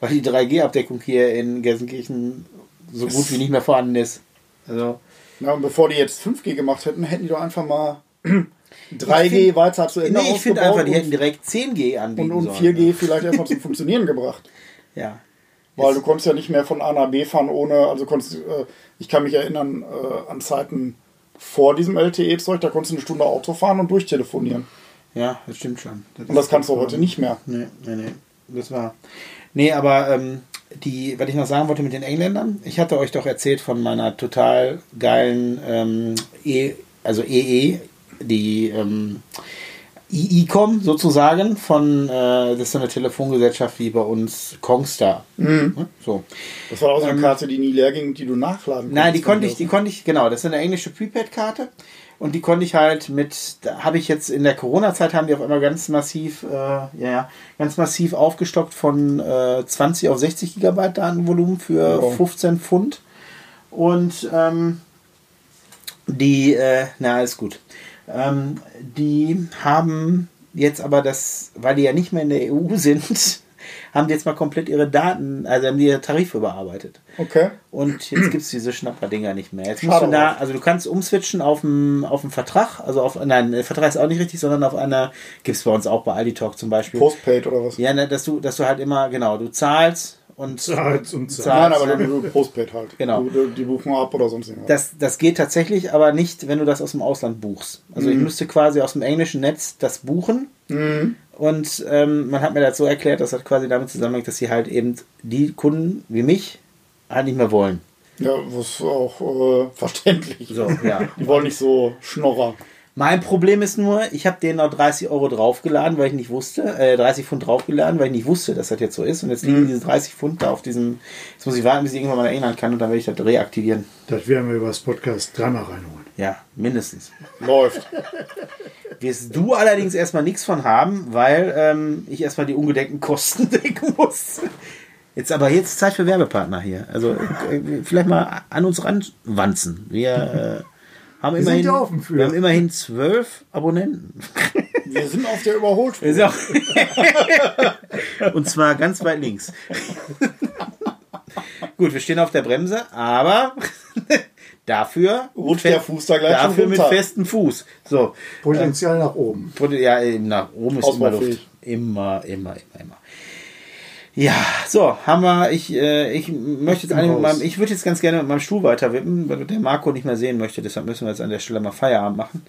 Weil die 3G-Abdeckung hier in Gelsenkirchen so gut wie nicht mehr vorhanden ist. Also, Na, und bevor die jetzt 5G gemacht hätten, hätten die doch einfach mal 3G weiter zu Ende nee, ich finde ausgebaut einfach, die hätten direkt 10G anbieten und, und sollen. 4G vielleicht erstmal zum Funktionieren [LAUGHS] gebracht. Ja. Weil du konntest ja nicht mehr von A nach B fahren ohne, also konntest, äh, ich kann mich erinnern äh, an Zeiten vor diesem LTE-Zeug, da konntest du eine Stunde Auto fahren und durchtelefonieren. Ja, das stimmt schon. Und das kannst du heute nicht mehr. Nee, nee, nee. Das war. Nee, aber ähm, die, was ich noch sagen wollte mit den Engländern, ich hatte euch doch erzählt von meiner total geilen ähm, e, also EE, die ähm, IICOM sozusagen von, äh, das ist eine Telefongesellschaft wie bei uns Kongstar. Ne? So. Das war auch so eine Karte, die nie leer ging, die du nachladen Ähm, Nein, die konntest. konnte ich, die konnte ich, genau, das ist eine englische Prepaid-Karte. Und die konnte ich halt mit, da habe ich jetzt in der Corona-Zeit haben die auf einmal ganz massiv, äh, ja, ja, ganz massiv aufgestockt von äh, 20 auf 60 Gigabyte Datenvolumen für Wow. 15 Pfund. Und ähm, die, äh, na, alles gut. Ähm, die haben jetzt aber das, weil die ja nicht mehr in der EU [LAUGHS] sind, haben die jetzt mal komplett ihre Daten, also haben die ihre Tarife überarbeitet. Okay. Und jetzt gibt es diese Schnapper-Dinger nicht mehr. Jetzt Schade musst du da, also du kannst umswitchen auf dem, auf Vertrag, also auf, nein, der Vertrag ist auch nicht richtig, sondern auf einer, gibt es bei uns auch bei Aldi Talk zum Beispiel. Postpaid oder was? Ja, ne, dass du, dass du halt immer, genau, du zahlst und Zahlst und zahlst. Nein, aber du, du Postpaid halt. Genau. Du, die buchen ab oder sonst irgendwas. Das, das geht tatsächlich, aber nicht, wenn du das aus dem Ausland buchst. Also ich müsste quasi aus dem englischen Netz das buchen. Und ähm, man hat mir das so erklärt, dass das quasi damit zusammenhängt, dass sie halt eben die Kunden wie mich halt nicht mehr wollen. Ja, was auch äh, [LAUGHS] verständlich. So, ja. Die wollen nicht so Schnorrer. Mein Problem ist nur, ich habe denen noch 30 Euro draufgeladen, weil ich nicht wusste, äh, 30 Pfund draufgeladen, weil ich nicht wusste, dass das jetzt so ist. Und jetzt liegen diese 30 Pfund da auf diesem. Jetzt muss ich warten, bis ich irgendwann mal erinnern kann und dann werde ich das reaktivieren. Das werden wir über das Podcast dreimal reinholen. Ja, mindestens. Läuft. Wirst du allerdings erstmal nichts von haben, weil ähm, ich erstmal die ungedeckten Kosten [LAUGHS] decken muss. Jetzt aber jetzt Zeit für Werbepartner hier. Also äh, vielleicht mal an uns ranwanzen. Wir äh, haben Wir sind immerhin, ja offen für. wir haben immerhin zwölf Abonnenten. Wir sind auf der Überholspur. [LAUGHS] Und zwar ganz weit links. [LAUGHS] Gut, wir stehen auf der Bremse, aber dafür Rutscht der Fuß da gleich dafür mit festem Fuß. So, Potenzial nach oben. ja, eben nach oben ist immer Luft. Immer, immer, immer, immer. Ja, so, haben wir, ich, äh, ich möchte jetzt eigentlich meinem, ich würde jetzt ganz gerne mit meinem Stuhl weiter wippen, weil der Marco nicht mehr sehen möchte, deshalb müssen wir jetzt an der Stelle mal Feierabend machen.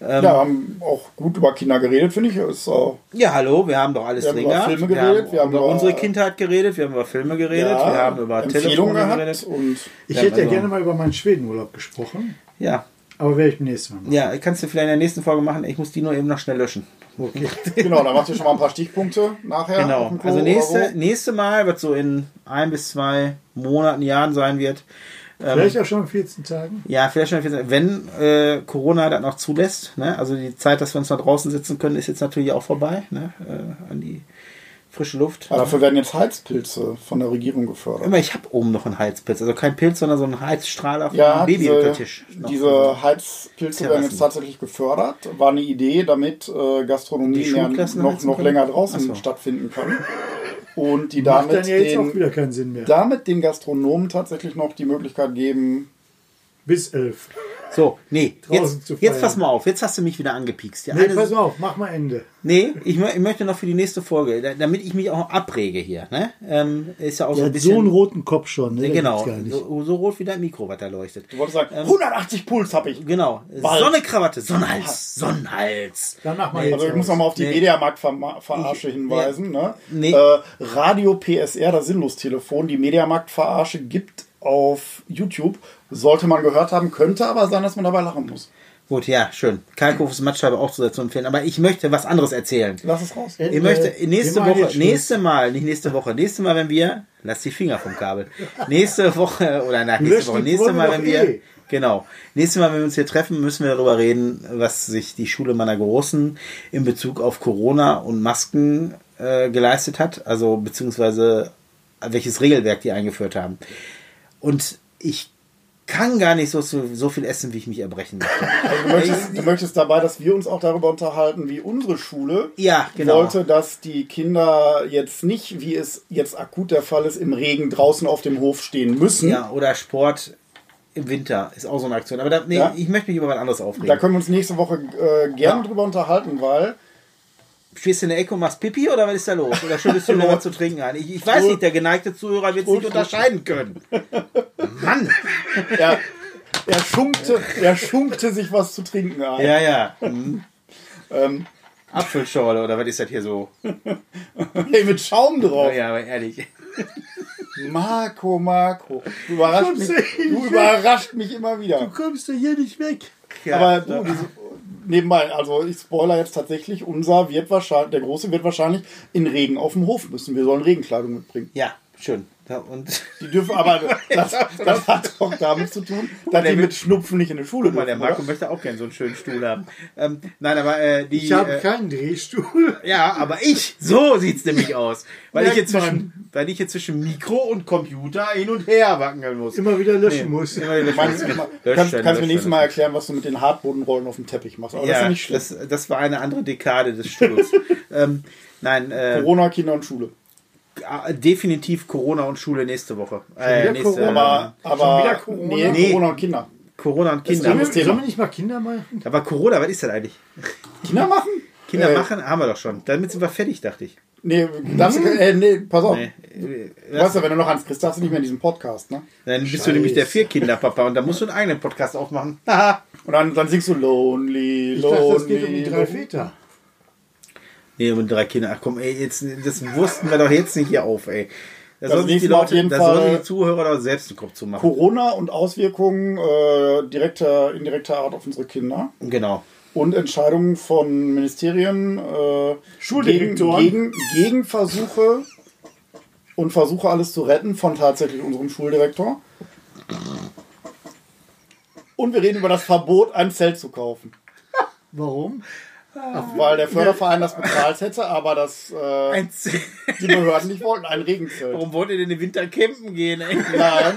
Ja, haben auch gut über Kinder geredet, finde ich. Ist auch, Ja, hallo, wir haben doch alles Wir haben drin über gehabt. Filme wir geredet, haben wir haben über über- unsere Kindheit geredet, wir haben über Filme geredet, ja, wir haben über Empfehlungen Telefone gehabt geredet. und Ich Ja, hätte ja also- gerne mal über meinen Schwedenurlaub gesprochen, Ja, aber werde ich beim nächsten Mal machen. ja, kannst du vielleicht in der nächsten Folge machen. Ich muss die nur eben noch schnell löschen. Okay. [LAUGHS] genau, da macht ihr schon mal ein paar Stichpunkte nachher. Genau. Also nächste, nächste Mal, was so in ein bis zwei Monaten, Jahren sein wird. Ähm, Vielleicht auch schon in 14 Tagen. Ja, vielleicht schon, wenn äh, Corona das noch zulässt. Ne? Also die Zeit, dass wir uns noch draußen sitzen können, ist jetzt natürlich auch vorbei. Ne? Äh, an die frische Luft. Ja, dafür werden jetzt Heizpilze von der Regierung gefördert. Immer, ich habe oben noch einen Heizpilz. Also kein Pilz, sondern so einen Heizstrahler von Ja, einem Baby diese, unter Tisch. Diese Heizpilze werden jetzt tatsächlich gefördert. War eine Idee, damit äh, Gastronomie noch, noch länger draußen so. stattfinden kann. [LAUGHS] Und die damit ja jetzt auch den, wieder keinen Sinn mehr. damit den Gastronomen tatsächlich noch die Möglichkeit geben, Bis 11. So, nee, jetzt, jetzt pass mal auf. Jetzt hast du mich wieder angepiekst. Ja, Nee, eine- pass mal auf, mach mal Ende. Nee, ich, ich möchte noch für die nächste Folge, da- damit ich mich auch abrege hier. Ne? Ähm, ist ja auch so ein hat so einen bisschen. roten Kopf schon. Ne? Der genau, gibt's Gar nicht. so, so rot wie dein Mikro, was da leuchtet. du wolltest sagen, Ähm, 180 Puls habe ich. Genau. Wald. Sonne, Krawatte, Sonnenhals, Sonnenhals. Dann mach mal Nee, Also ich muss nochmal auf die Nee. Mediamarkt-Verarsche hinweisen. Ne? Nee. Äh, Radio PSR, das Sinnlos-Telefon, die Mediamarkt-Verarsche gibt auf YouTube. Sollte man gehört haben, könnte aber sein, dass man dabei lachen muss. Gut, ja, schön. Kalkhofes Matschscheibe auch zu zu empfehlen. Aber ich möchte was anderes erzählen. Lass es raus. Ich möchte nächste Wir machen Woche, nächste Mal, nicht nächste Woche, nächste Mal, wenn wir, lass die Finger vom Kabel. Nächste Woche oder nach nächste Woche, nächste Mal, wenn wir, eh. genau, nächste Mal, wenn wir uns hier treffen, müssen wir darüber reden, was sich die Schule meiner Großen in Bezug auf Corona und Masken äh, geleistet hat, also beziehungsweise welches Regelwerk die eingeführt haben. Und ich kann gar nicht so, so, viel essen, wie ich mich erbrechen möchte. [LAUGHS] Also du, möchtest, du möchtest dabei, dass wir uns auch darüber unterhalten, wie unsere Schule Ja, genau. wollte, dass die Kinder jetzt nicht, wie es jetzt akut der Fall ist, im Regen draußen auf dem Hof stehen müssen. Ja, oder Sport im Winter ist auch so eine Aktion. Aber da, nee, Ja. ich möchte mich über was anderes Da aufregen. können wir uns nächste Woche äh, gerne drüber unterhalten, weil Stehst du in der Ecke und machst Pipi oder was ist da los? Oder schüttest du [LAUGHS] was zu trinken ein? Ich, ich weiß nicht, der geneigte Zuhörer wird es nicht unterscheiden können. [LAUGHS] Mann! er, er, schunkte, er schunkte sich was zu trinken ein. Ja, ja. Mhm. Ähm, Apfelschorle oder was ist das hier so? [LAUGHS] hey, mit Schaum drauf. Ja, aber ehrlich. Marco, Marco. Du überrascht, mich, du überrascht mich immer wieder. Du kommst doch hier nicht weg. Ja, Aber du, diese, nebenbei, also ich spoiler jetzt tatsächlich, unser wird wahrscheinlich, der Große wird wahrscheinlich in Regen auf dem Hof müssen. Wir sollen Regenkleidung mitbringen. ja, schön. Ja, Und Die dürfen aber, [LAUGHS] das, das hat auch damit zu tun, [LAUGHS] dass der die mit Schnupfen nicht in die Schule mal, der dürfen, Marco oder? möchte auch gerne so einen schönen Stuhl haben. Ähm, nein, aber äh, die. Ich habe äh, keinen Drehstuhl. Ja, aber ich, so sieht's nämlich aus. Weil ich, jetzt zwischen, weil ich jetzt zwischen Mikro und Computer hin und her wackeln muss. Immer wieder löschen muss. Immer wieder löschen. du, Löschen, kannst, kannst du mir löschen, nächstes Mal löschen. erklären, was du mit den Hartbodenrollen auf dem Teppich machst. Aber das ist ja Ja, nicht schlimm. das, das war eine andere Dekade des Stuhls. [LAUGHS] ähm, nein, äh, Corona, Kinder und Schule. Äh, definitiv Corona und Schule nächste Woche. Äh, wieder nächste, Corona? Aber, Schon aber wieder Corona? Nee, Nee. Corona und Kinder. Corona und Kinder. Sollen wir, nicht mal Kinder machen? Aber Corona, was ist das eigentlich? Kinder machen? Kinder Äh, machen haben wir doch schon. Damit sind wir fertig, dachte ich. Nee, darfst du, äh, nee, pass auf. Nee. Du weißt ja, wenn du noch eins kriegst, darfst du nicht mehr in diesem Podcast, ne? Dann bist du nämlich der Vierkinderpapa und da musst du einen eigenen Podcast aufmachen. Haha. [LAUGHS] Und dann, dann singst du Lonely, Ich Lonely. dachte, das geht um die drei lonely. Väter. Nee, und drei Kinder. Ach komm, ey, jetzt, das wussten wir doch jetzt nicht hier auf, ey. Da Also sollen sich die Leute, jeden da Fall- sollen die Zuhörer doch selbst den Kopf zumachen. Corona und Auswirkungen äh, direkter, indirekter Art auf unsere Kinder. Genau. Und Entscheidungen von Ministerien, äh, gegen, Schuldirektoren. gegen, gegen Versuche und Versuche alles zu retten von tatsächlich unserem Schuldirektor. Und wir reden über das Verbot, ein Zelt zu kaufen. Warum? Weil der Förderverein das bezahlt hätte, aber das äh, die Behörden nicht wollten. Ein Regenzelt. Warum wollt ihr denn im Winter campen gehen, ey? Nein.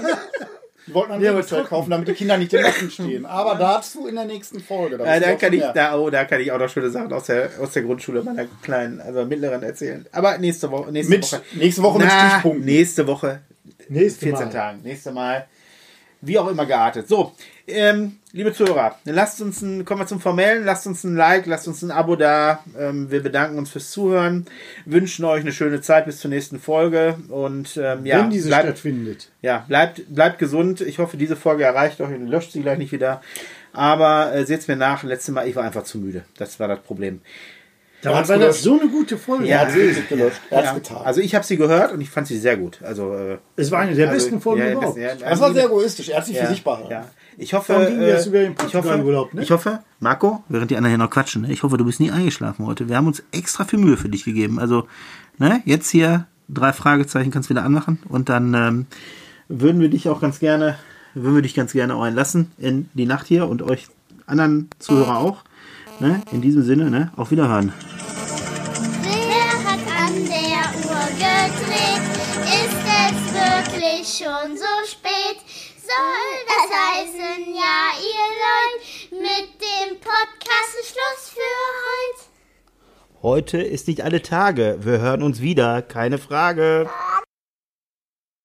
Die wollten ein Ja, Regenzelt kaufen, damit die Kinder nicht im Nacken stehen. Aber dazu in der nächsten Folge. Da Ja, da kann ich, mehr. da, oh, da kann ich auch noch schöne Sachen aus der, aus der Grundschule meiner kleinen, also mittleren erzählen. Aber nächste Woche, nächste Mit, Woche. nächste Woche mit Na, Stichpunkten. Nächste Woche, Nächste 14 Mal. Tagen. Nächste Mal. Wie auch immer geartet. So, ähm, liebe Zuhörer, lasst uns ein, kommen wir zum Formellen, lasst uns ein Like, lasst uns ein Abo da. Ähm, wir bedanken uns fürs Zuhören, wünschen euch eine schöne Zeit bis zur nächsten Folge und ähm, ja, Wenn diese bleibt, stattfindet. ja, bleibt, bleibt gesund. Ich hoffe, diese Folge erreicht euch und löscht sie gleich nicht wieder. Aber äh, seht's mir nach, letztes Mal, ich war einfach zu müde. Das war das Problem. Da war das gelöscht. so eine gute Folge. Ja, hat sie gelöscht. Er hat's Ja, getan. also ich habe sie gehört und ich fand sie sehr gut. Also äh, Es war eine der also, besten Folgen ja, überhaupt. das- ja, das war sehr egoistisch. Er hat sich ja, für sich behalten. Ich hoffe, äh, ich hoffe, Portugal-Urlaub, ne? ich hoffe, Marco, während die anderen hier noch quatschen, ne? ich hoffe, du bist nie eingeschlafen heute. Wir haben uns extra viel Mühe für dich gegeben. Also, ne, jetzt hier drei Fragezeichen kannst du wieder anmachen und dann ähm, würden wir dich auch ganz gerne, würden wir dich ganz gerne auch einlassen in die Nacht hier und euch anderen Zuhörer auch. Ne? In diesem Sinne, ne? Auf Wiederhören. Wer hat an der Uhr gedreht? Ist es wirklich schon so spät? Soll das heißen, ja, ihr Leute, mit dem Podcast Schluss für heute? Heute ist nicht alle Tage. Wir hören uns wieder, keine Frage.